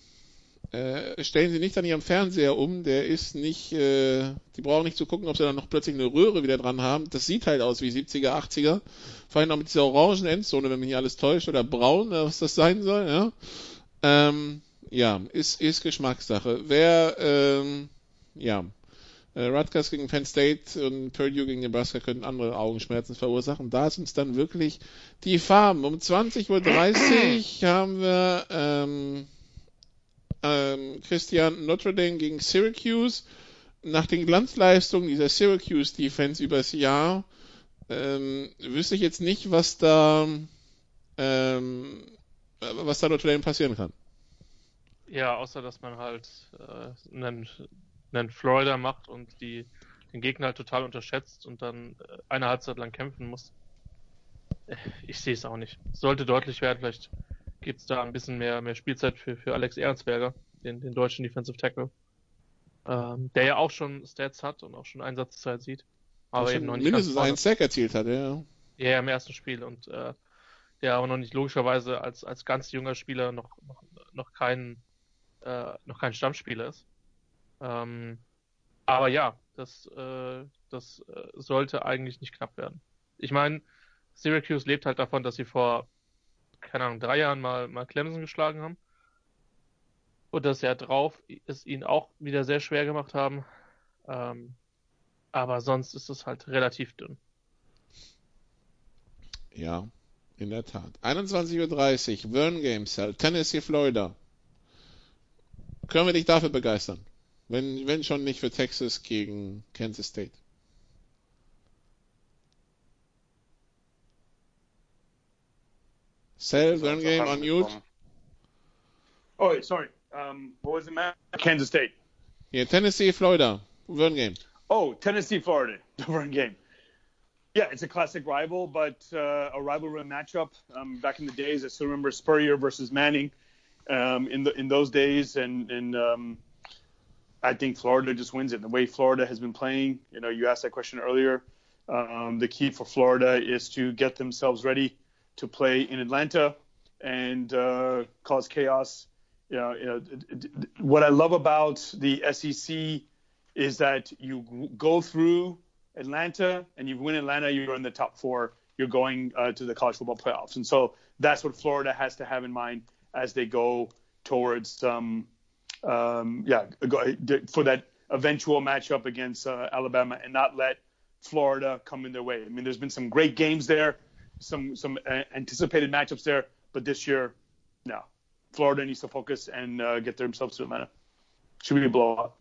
äh, stellen Sie nicht an Ihrem Fernseher um, der ist nicht, äh, die brauchen nicht zu gucken, ob sie dann noch plötzlich eine Röhre wieder dran haben. Das sieht halt aus wie 70er, 80er. Vor allem auch mit dieser orangen Endzone, wenn mich nicht alles täuscht, oder braun, was das sein soll, ja. Ähm, ja, ist, ist Geschmackssache. Wer, ähm, ja, äh, Rutgers gegen Penn State und Purdue gegen Nebraska könnten andere Augenschmerzen verursachen. Da sind es dann wirklich die Farben. Um 20.30 Uhr haben wir ähm, ähm, Christian Notre Dame gegen Syracuse. Nach den Glanzleistungen dieser Syracuse Defense übers Jahr ähm, wüsste ich jetzt nicht, was da ähm, was da Notre Dame passieren kann. Ja, außer dass man halt äh, einen, einen Florida macht und die den Gegner halt total unterschätzt und dann äh, eine Halbzeit lang kämpfen muss. Äh, ich sehe es auch nicht. Sollte deutlich werden, vielleicht gibt es da ein bisschen mehr, mehr Spielzeit für, für Alex Ehrensberger, den, den deutschen Defensive Tackle. Ähm, der ja auch schon Stats hat und auch schon Einsatzzeit sieht. Aber eben noch nicht mindestens einen Sack erzielt hat, ja. Ja, im ersten Spiel und äh, der aber noch nicht logischerweise als, als ganz junger Spieler noch, noch, noch kein, äh, noch kein Stammspieler ist. Ähm, aber ja, das, äh, das äh, sollte eigentlich nicht knapp werden. Ich meine, Syracuse lebt halt davon, dass sie vor, keine Ahnung, drei Jahren mal, mal Clemson geschlagen haben. Und das Jahr drauf es ihnen auch wieder sehr schwer gemacht haben. Ähm, aber sonst ist es halt relativ dünn. Ja, in der Tat. 21.30 Uhr, Vern Games, Tennessee, Florida. Können wir dich dafür begeistern? Wenn, wenn schon nicht für Texas gegen Kansas State. Cell, Vern Game on mute. Oh, sorry. Um, what was the match? Kansas State. Yeah, Tennessee, Florida. Run Game. Oh, Tennessee, Florida. The Vern Game. Yeah, it's a classic rival, but uh, a rivalry matchup. Um, back in the days, I still remember Spurrier versus Manning um, in the in those days, and and um, I think Florida just wins it. The way Florida has been playing, you know, you asked that question earlier. Um, the key for Florida is to get themselves ready to play in Atlanta and uh, cause chaos. You know, you know, what I love about the SEC is that you go through Atlanta and you win Atlanta, you're in the top four. You're going uh, to the college football playoffs, and so that's what Florida has to have in mind as they go towards, um, um, yeah, for that eventual matchup against uh, Alabama, and not let Florida come in their way. I mean, there's been some great games there, some some uh, anticipated matchups there, but this year, no. Florida needs to focus and uh, get themselves to Atlanta. Should be a blowout.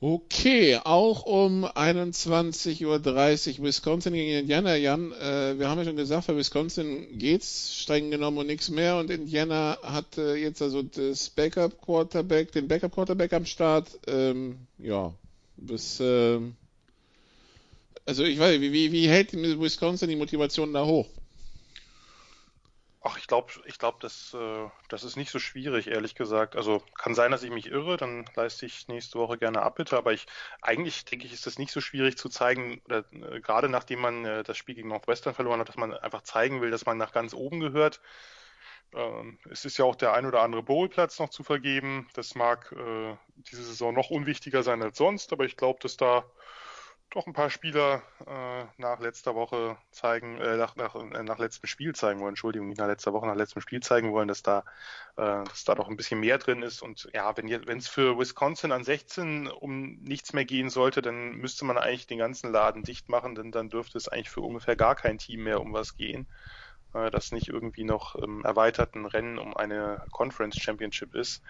Okay, auch um 21.30 Uhr Wisconsin gegen Indiana. Jan, äh, wir haben ja schon gesagt, für Wisconsin geht's streng genommen und nichts mehr und Indiana hat äh, jetzt also das Backup Quarterback, den Backup Quarterback am Start. Ähm, ja, bis, äh, also ich weiß, wie, wie hält Wisconsin die Motivation da hoch? Ach, ich glaube, ich glaube, das, äh, das ist nicht so schwierig, ehrlich gesagt. Also kann sein, dass ich mich irre, dann leiste ich nächste Woche gerne Abbitte, aber ich eigentlich denke ich, ist das nicht so schwierig zu zeigen, äh, gerade nachdem man äh, das Spiel gegen Northwestern verloren hat, dass man einfach zeigen will, dass man nach ganz oben gehört. Ähm, es ist ja auch der ein oder andere Bowlplatz noch zu vergeben. Das mag äh, diese Saison noch unwichtiger sein als sonst, aber ich glaube, dass da doch ein paar Spieler äh, nach letzter Woche zeigen, äh, nach, nach, äh, nach letztem Spiel zeigen wollen, Entschuldigung, nicht nach letzter Woche, nach letztem Spiel zeigen wollen, dass da, äh, dass da doch ein bisschen mehr drin ist. Und ja, wenn es für Wisconsin an 16 um nichts mehr gehen sollte, dann müsste man eigentlich den ganzen Laden dicht machen, denn dann dürfte es eigentlich für ungefähr gar kein Team mehr um was gehen, äh, das nicht irgendwie noch im erweiterten Rennen um eine Conference Championship ist.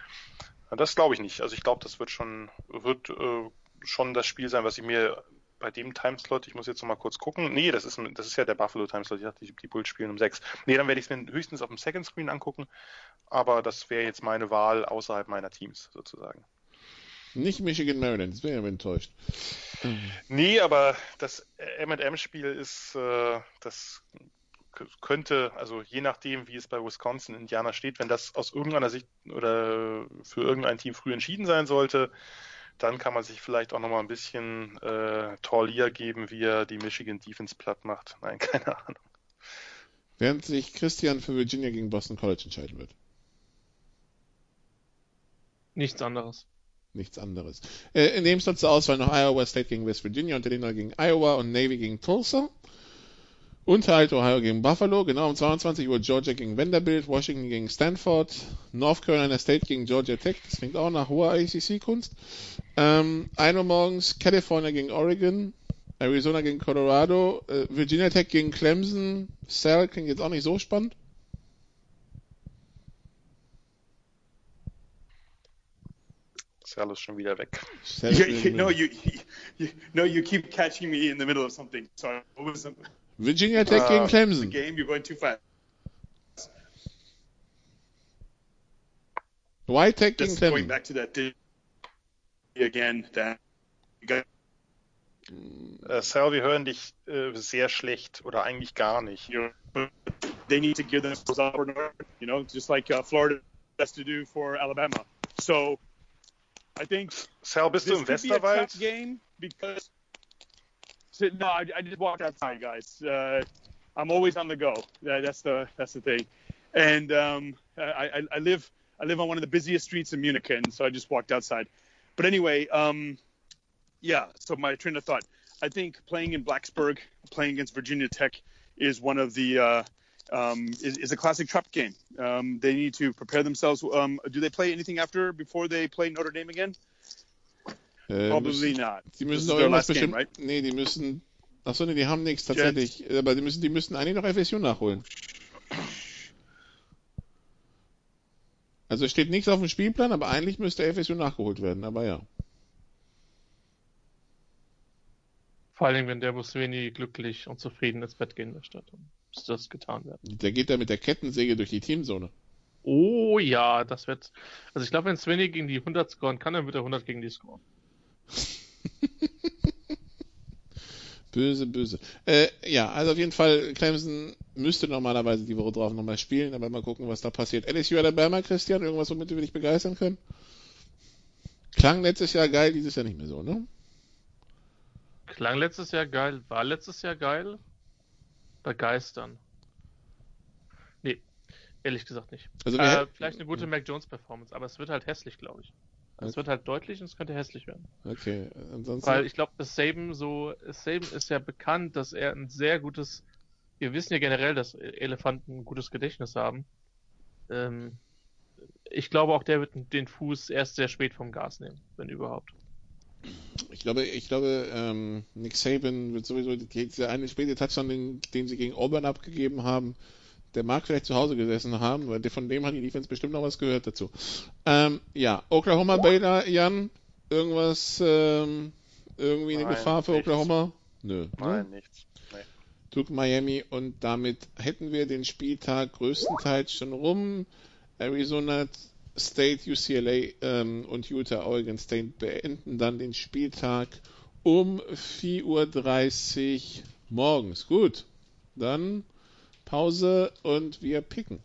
Das glaube ich nicht. Also ich glaube, das wird schon, wird äh, schon das Spiel sein, was ich mir bei dem Timeslot, ich muss jetzt noch mal kurz gucken. Nee, das ist, das ist ja der Buffalo Timeslot. Ich dachte, die, die Bulls spielen um sechs. Nee, dann werde ich es mir höchstens auf dem Second Screen angucken. Aber das wäre jetzt meine Wahl außerhalb meiner Teams sozusagen. Nicht Michigan Maryland, das wäre ja enttäuscht. Nee, aber das M&M-Spiel ist, äh, das könnte, also je nachdem, wie es bei Wisconsin, Indiana steht, wenn das aus irgendeiner Sicht oder für irgendein Team früh entschieden sein sollte, dann kann man sich vielleicht auch nochmal ein bisschen äh, Torlier geben, wie er die Michigan Defense platt macht. Nein, keine Ahnung. Während sich Christian für Virginia gegen Boston College entscheiden wird. Nichts anderes. Nichts anderes. Äh, in dem Slot zur Auswahl noch Iowa State gegen West Virginia und Illinois gegen Iowa und Navy gegen Tulsa. Und halt Ohio gegen Buffalo, genau um 22 Uhr Georgia gegen Vanderbilt, Washington gegen Stanford, North Carolina State gegen Georgia Tech, das klingt auch nach hoher ACC-Kunst. Ähm, 1 Uhr morgens California gegen Oregon, Arizona gegen Colorado, äh, Virginia Tech gegen Clemson, Sal klingt jetzt auch nicht so spannend. Sal ist schon wieder weg. You, you, no, you, you, no, you keep catching me in the middle of something. Sorry, what was the, Virginia Tech uh, gegen the Clemson. game? You're going too fast. White Tech gegen Just going back to that again. That you got Äh, Sal, wir hören dich äh, sehr schlecht oder eigentlich gar nicht. they need to give themselves up for North, you know, just like uh, Florida has to do for Alabama. So I think Sal, bist this du im could be a Westerwald? game because so, no, I, I just walked outside, guys. Uh, I'm always on the go. That, that's the that's the thing. And um, I, I, I live I live on one of the busiest streets in Munich, and so I just walked outside. But anyway, um, yeah. So my train of thought. I think playing in Blacksburg, playing against Virginia Tech, is one of the uh, um, is, is a classic trap game. Um, they need to prepare themselves. Um, do they play anything after before they play Notre Dame again? Äh, Probably müssen, not. die müssen doch irgendwas last game, bestimmt. right? Nee, die müssen. Achso, nee, die haben nichts tatsächlich. Aber die müssen, die müssen eigentlich noch FSU nachholen. Also es steht nichts auf dem Spielplan, aber eigentlich müsste FSU nachgeholt werden, aber ja. Vor allem, wenn der Buswini glücklich und zufrieden ins Bett gehen möchte, dann muss das getan werden. Der geht da mit der Kettensäge durch die Teamzone. Oh ja, das wird. Also ich glaube, wenn Svenny gegen die 100 scoren kann, dann wird er 100 gegen die scoren. Böse, böse. Äh, ja, also auf jeden Fall, Clemson müsste normalerweise die Woche drauf nochmal spielen, aber mal gucken, was da passiert. LSU Alabama, Christian, irgendwas, womit wir dich begeistern können? Klang letztes Jahr geil, dieses Jahr nicht mehr so, ne? Klang letztes Jahr geil, war letztes Jahr geil. Begeistern. Nee, ehrlich gesagt nicht. Also äh, vielleicht eine gute Mac Jones Performance, aber es wird halt hässlich, glaube ich. Es wird halt deutlich und es könnte hässlich werden. Okay, ansonsten. Weil ich glaube, dass Saban so, Saban ist ja bekannt, dass er ein sehr gutes, wir wissen ja generell, dass Elefanten ein gutes Gedächtnis haben. Ähm, ich glaube auch, der wird den Fuß erst sehr spät vom Gas nehmen, wenn überhaupt. Ich glaube, ich glaube, ähm, Nick Saban wird sowieso dieser eine späte Touchdown, den, den sie gegen Auburn abgegeben haben, der mag vielleicht zu Hause gesessen haben, weil von dem hat die Defense bestimmt noch was gehört dazu. Ähm, ja, Oklahoma Baylor, Jan, irgendwas, ähm, irgendwie eine Nein, Gefahr für nichts. Oklahoma? Nö. Nein, ne? nichts. Nee. Duke Miami und damit hätten wir den Spieltag größtenteils schon rum. Arizona State, UCLA ähm, und Utah Oregon State beenden dann den Spieltag um 4.30 Uhr morgens. Gut, dann Pause und wir picken.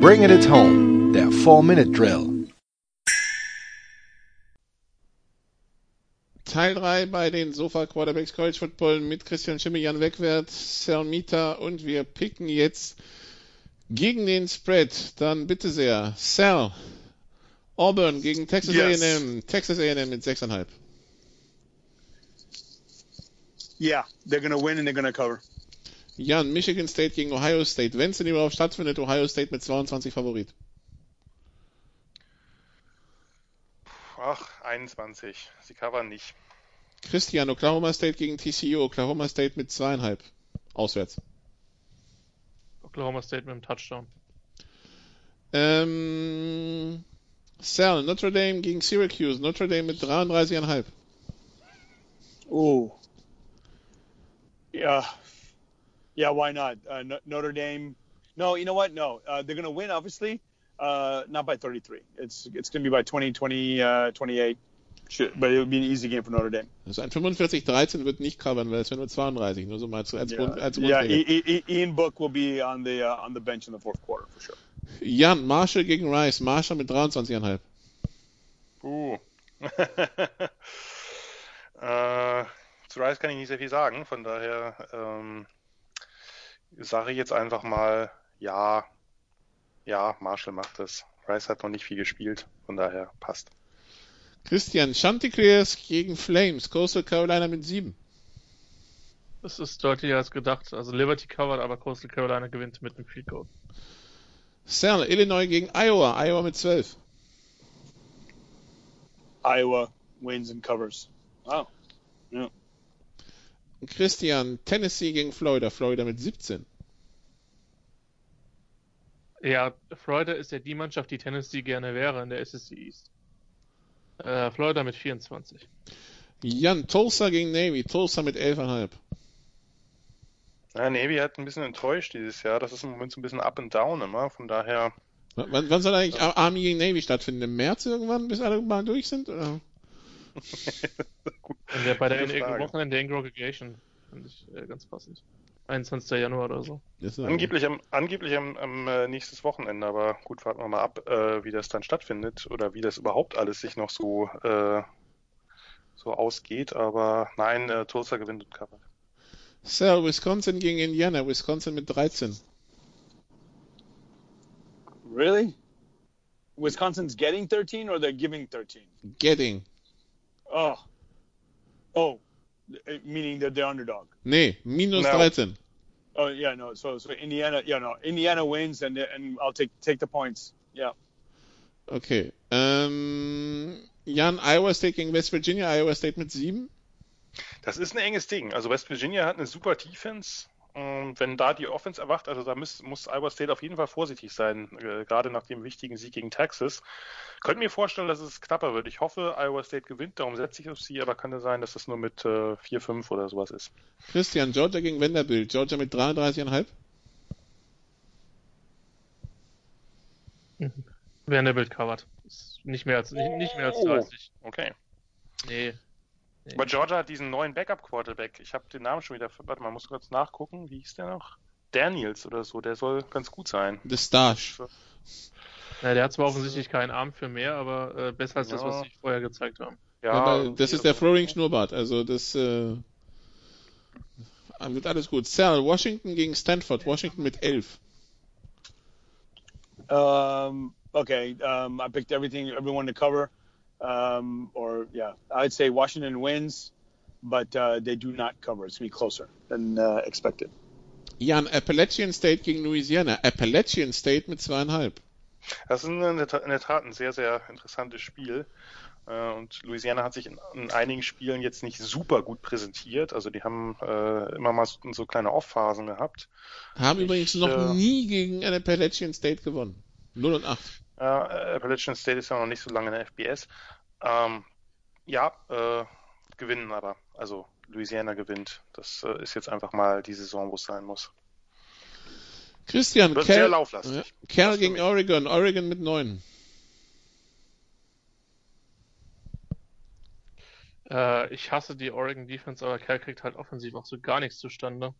Bring it home, der 4-Minute-Drill. Teil 3 bei den Sofa Quarterbacks College Football mit Christian Schimmel, Jan Wegwert, Selmita und wir picken jetzt gegen den Spread. Dann bitte sehr, Sal, Auburn gegen Texas Yes. A&M, Texas A&M mit 6,5. Yeah, they're going to win and they're going to cover. Jan, Michigan State gegen Ohio State. Wenn es denn überhaupt stattfindet, Ohio State mit 22 Favorit. Ach, 21. Sie covern nicht. Christian, Oklahoma State gegen TCU, Oklahoma State mit 2,5. Auswärts. Oklahoma State mit dem Touchdown. Ähm, Sal, Notre Dame gegen Syracuse, Notre Dame mit 33,5. Oh. Yeah. Yeah, why not? Uh, No- Notre Dame. No, you know what? No. Uh, they're going to win, obviously. Uh, not by 33. It's it's going to be by 20, 20, uh, 28. Should, but it would be an easy game for Notre Dame. Also ein 45-13 wird nicht covern, weil es wäre nur 32. Nur so mal als, als, Yeah, Grund, als yeah I, I, Ian Book will be on the uh, on the bench in the fourth quarter for sure. Jan, Marshall gegen Rice, Marshall mit 23,5. Uh. äh, zu Rice kann ich nicht sehr viel sagen, von daher ähm, sage ich jetzt einfach mal, ja, ja, Marshall macht das. Rice hat noch nicht viel gespielt, von daher passt. Christian, Chanticleers gegen Flames, Coastal Carolina mit 7. Das ist deutlicher als gedacht. Also Liberty covered, aber Coastal Carolina gewinnt mit einem Field Goal. Sal, Illinois gegen Iowa, Iowa mit 12. Iowa wins and covers. Wow. Yeah. Christian, Tennessee gegen Florida, Florida mit 17. Ja, Florida ist ja die Mannschaft, die Tennessee gerne wäre in der SEC East. Äh, Florida mit 24. Jan, Tulsa gegen Navy, Tulsa mit 11,5. Ja, Navy hat ein bisschen enttäuscht dieses Jahr. Das ist im Moment so ein bisschen up and down immer. Von daher. W wann, soll eigentlich Army gegen Navy stattfinden? Im März irgendwann, bis alle mal durch sind? Oder? Und der bei der Wochenende in Aggregation finde ich äh, ganz passend. 21. Januar oder so. Angeblich am, angeblich am, am äh, nächstes Wochenende, aber gut, warten wir mal ab, äh, wie das dann stattfindet oder wie das überhaupt alles sich noch so, äh, so ausgeht. Aber nein, äh, Tulsa gewinnt und covert. So, Wisconsin gegen Indiana, Wisconsin mit 13. Really? Wisconsin's getting 13 or they're giving 13? Getting. Oh. Oh. Eh, meaning that they're underdog. Nee, minus No. 13. Oh yeah, no. So so Indiana, yeah, no. Indiana wins and and I'll take take the points. Yeah. Okay. Ähm, Jan, Iowa State gegen West Virginia, Iowa State mit 7. Das ist ein enges Ding. Also West Virginia hat eine super Defense. Und wenn da die Offense erwacht, also da muss, muss Iowa State auf jeden Fall vorsichtig sein, äh, gerade nach dem wichtigen Sieg gegen Texas. Könnte mir vorstellen, dass es knapper wird. Ich hoffe, Iowa State gewinnt, darum setze ich auf sie, aber kann es sein, dass das nur mit äh, 4-5 oder sowas ist. Christian, Georgia gegen Vanderbilt, Georgia mit 33,5. Vanderbilt covered. Ist nicht mehr als, nicht, nicht mehr als Oh. 30. Okay. Nee. Nee. Aber Georgia hat diesen neuen Backup-Quarterback. Ich habe den Namen schon wieder, warte mal, muss kurz nachgucken. Wie hieß der noch? Daniels oder so, der soll ganz gut sein. The Stash. Ja, der hat zwar offensichtlich keinen Arm für mehr, aber äh, besser als das, Ja. was sie vorher gezeigt haben. Ja, Aber das ist der Throwing Schnurrbart, also das äh, wird alles gut. Sal, Washington gegen Stanford, Washington mit 11. Um, okay. Um, I picked everything, everyone to cover. Um, or yeah, I'd say Washington wins, but uh, they do not cover. It's gonna be closer than uh, expected. Jan, Appalachian State gegen Louisiana, Appalachian State mit 2,5. Das ist in der, Tat- in der Tat ein sehr, sehr interessantes Spiel. Äh, Und Louisiana hat sich in, in einigen Spielen jetzt nicht super gut präsentiert. Also die haben äh, immer mal so, so kleine Off-Phasen gehabt. Haben Ich, übrigens noch äh, nie gegen eine Appalachian State gewonnen. 0 und 8. Äh, Appalachian State ist ja noch nicht so lange in der FBS. Ähm, ja, äh, gewinnen aber. Also Louisiana gewinnt. Das äh, ist jetzt einfach mal die Saison, wo es sein muss. Christian, lauflastig. Ja, für gegen mich. Oregon, Oregon mit 9. Äh, ich hasse die Oregon Defense, aber Cal kriegt halt offensiv auch so gar nichts zustande.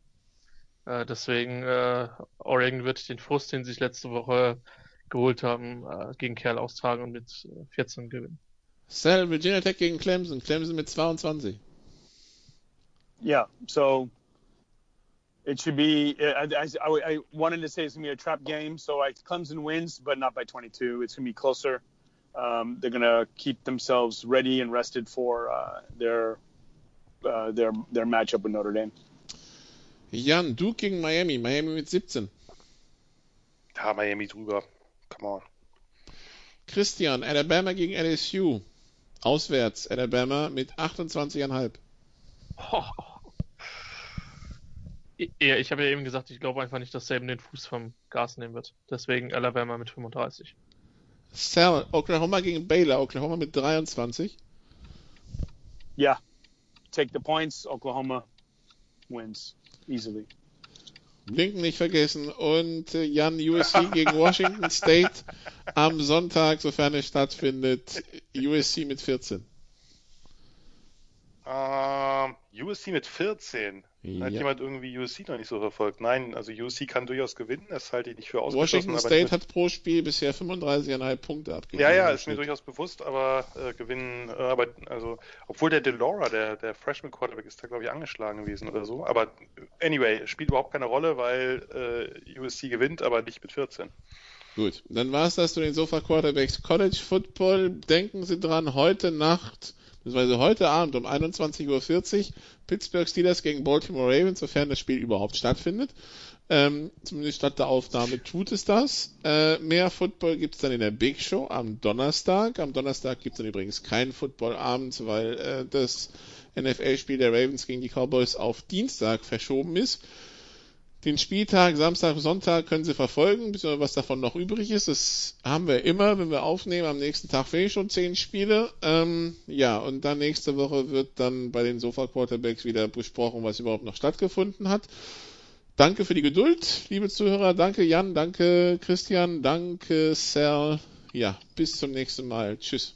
Äh, deswegen, äh, Oregon wird den Frust, den sich letzte Woche geholt haben, äh, gegen Cal austragen und mit äh, 14 gewinnen. Sal, Virginia Tech gegen Clemson, Clemson mit 22. Yeah. So it should be. I, I, I wanted to say it's gonna be a trap game, so I, Clemson wins, but not by 22. It's gonna be closer. Um, they're gonna keep themselves ready and rested for uh, their uh, their their matchup with Notre Dame. Jan, Duke gegen Miami, Miami mit 17. Ja, Miami drüber. Come on. Christian, Alabama gegen LSU. Auswärts, Alabama mit 28,5. Ja, ich habe ja eben gesagt, ich glaube einfach nicht, dass Saban den Fuß vom Gas nehmen wird. Deswegen Alabama mit 35. Sal, Oklahoma gegen Baylor, Oklahoma mit 23. Yeah. Take the points. Oklahoma wins easily. Blinken nicht vergessen. Und äh, Jan, USC gegen Washington State am Sonntag, sofern es stattfindet. USC mit 14. Ähm, USC mit 14. Ja. Hat jemand irgendwie USC noch nicht so verfolgt? Nein, also USC kann durchaus gewinnen, das halte ich nicht für ausgeschlossen. Washington State hat pro Spiel bisher 35,5 Punkte abgegeben. Ja, ja, ist mir durchaus bewusst, aber äh, gewinnen, äh, aber also, obwohl der Delora, der, der Freshman Quarterback, ist da glaube ich angeschlagen gewesen oder so. Aber anyway, spielt überhaupt keine Rolle, weil äh, USC gewinnt, aber nicht mit 14. Gut, dann war es das zu den Sofa Quarterbacks College Football. Denken Sie dran, heute Nacht, beziehungsweise heute Abend um 21.40 Uhr Pittsburgh Steelers gegen Baltimore Ravens, sofern das Spiel überhaupt stattfindet. Ähm, zumindest statt der Aufnahme tut es das. Äh, mehr Football gibt es dann in der Big Show am Donnerstag. Am Donnerstag gibt es dann übrigens keinen Footballabend, weil äh, das NFL-Spiel der Ravens gegen die Cowboys auf Dienstag verschoben ist. Den Spieltag Samstag, Sonntag können Sie verfolgen, was davon noch übrig ist. Das haben wir immer, wenn wir aufnehmen. Am nächsten Tag fehlen schon zehn Spiele. Ähm, ja, und dann nächste Woche wird dann bei den Sofa Quarterbacks wieder besprochen, was überhaupt noch stattgefunden hat. Danke für die Geduld, liebe Zuhörer. Danke Jan, danke Christian, danke Sal. Ja, bis zum nächsten Mal. Tschüss.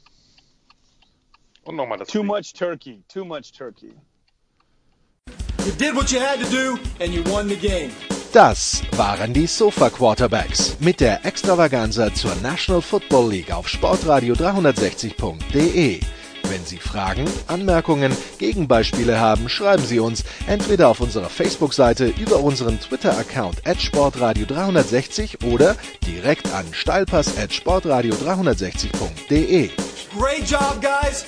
Und nochmal das. Too much turkey. Too much turkey. You did what you had to do and you won the game. Das waren die Sofa Quarterbacks mit der Extravaganza zur National Football League auf Sportradio 360.de. Wenn Sie Fragen, Anmerkungen, Gegenbeispiele haben, schreiben Sie uns entweder auf unserer Facebook-Seite über unseren Twitter-Account at sportradio360 oder direkt an steilpass at sportradio360.de. Great job, guys!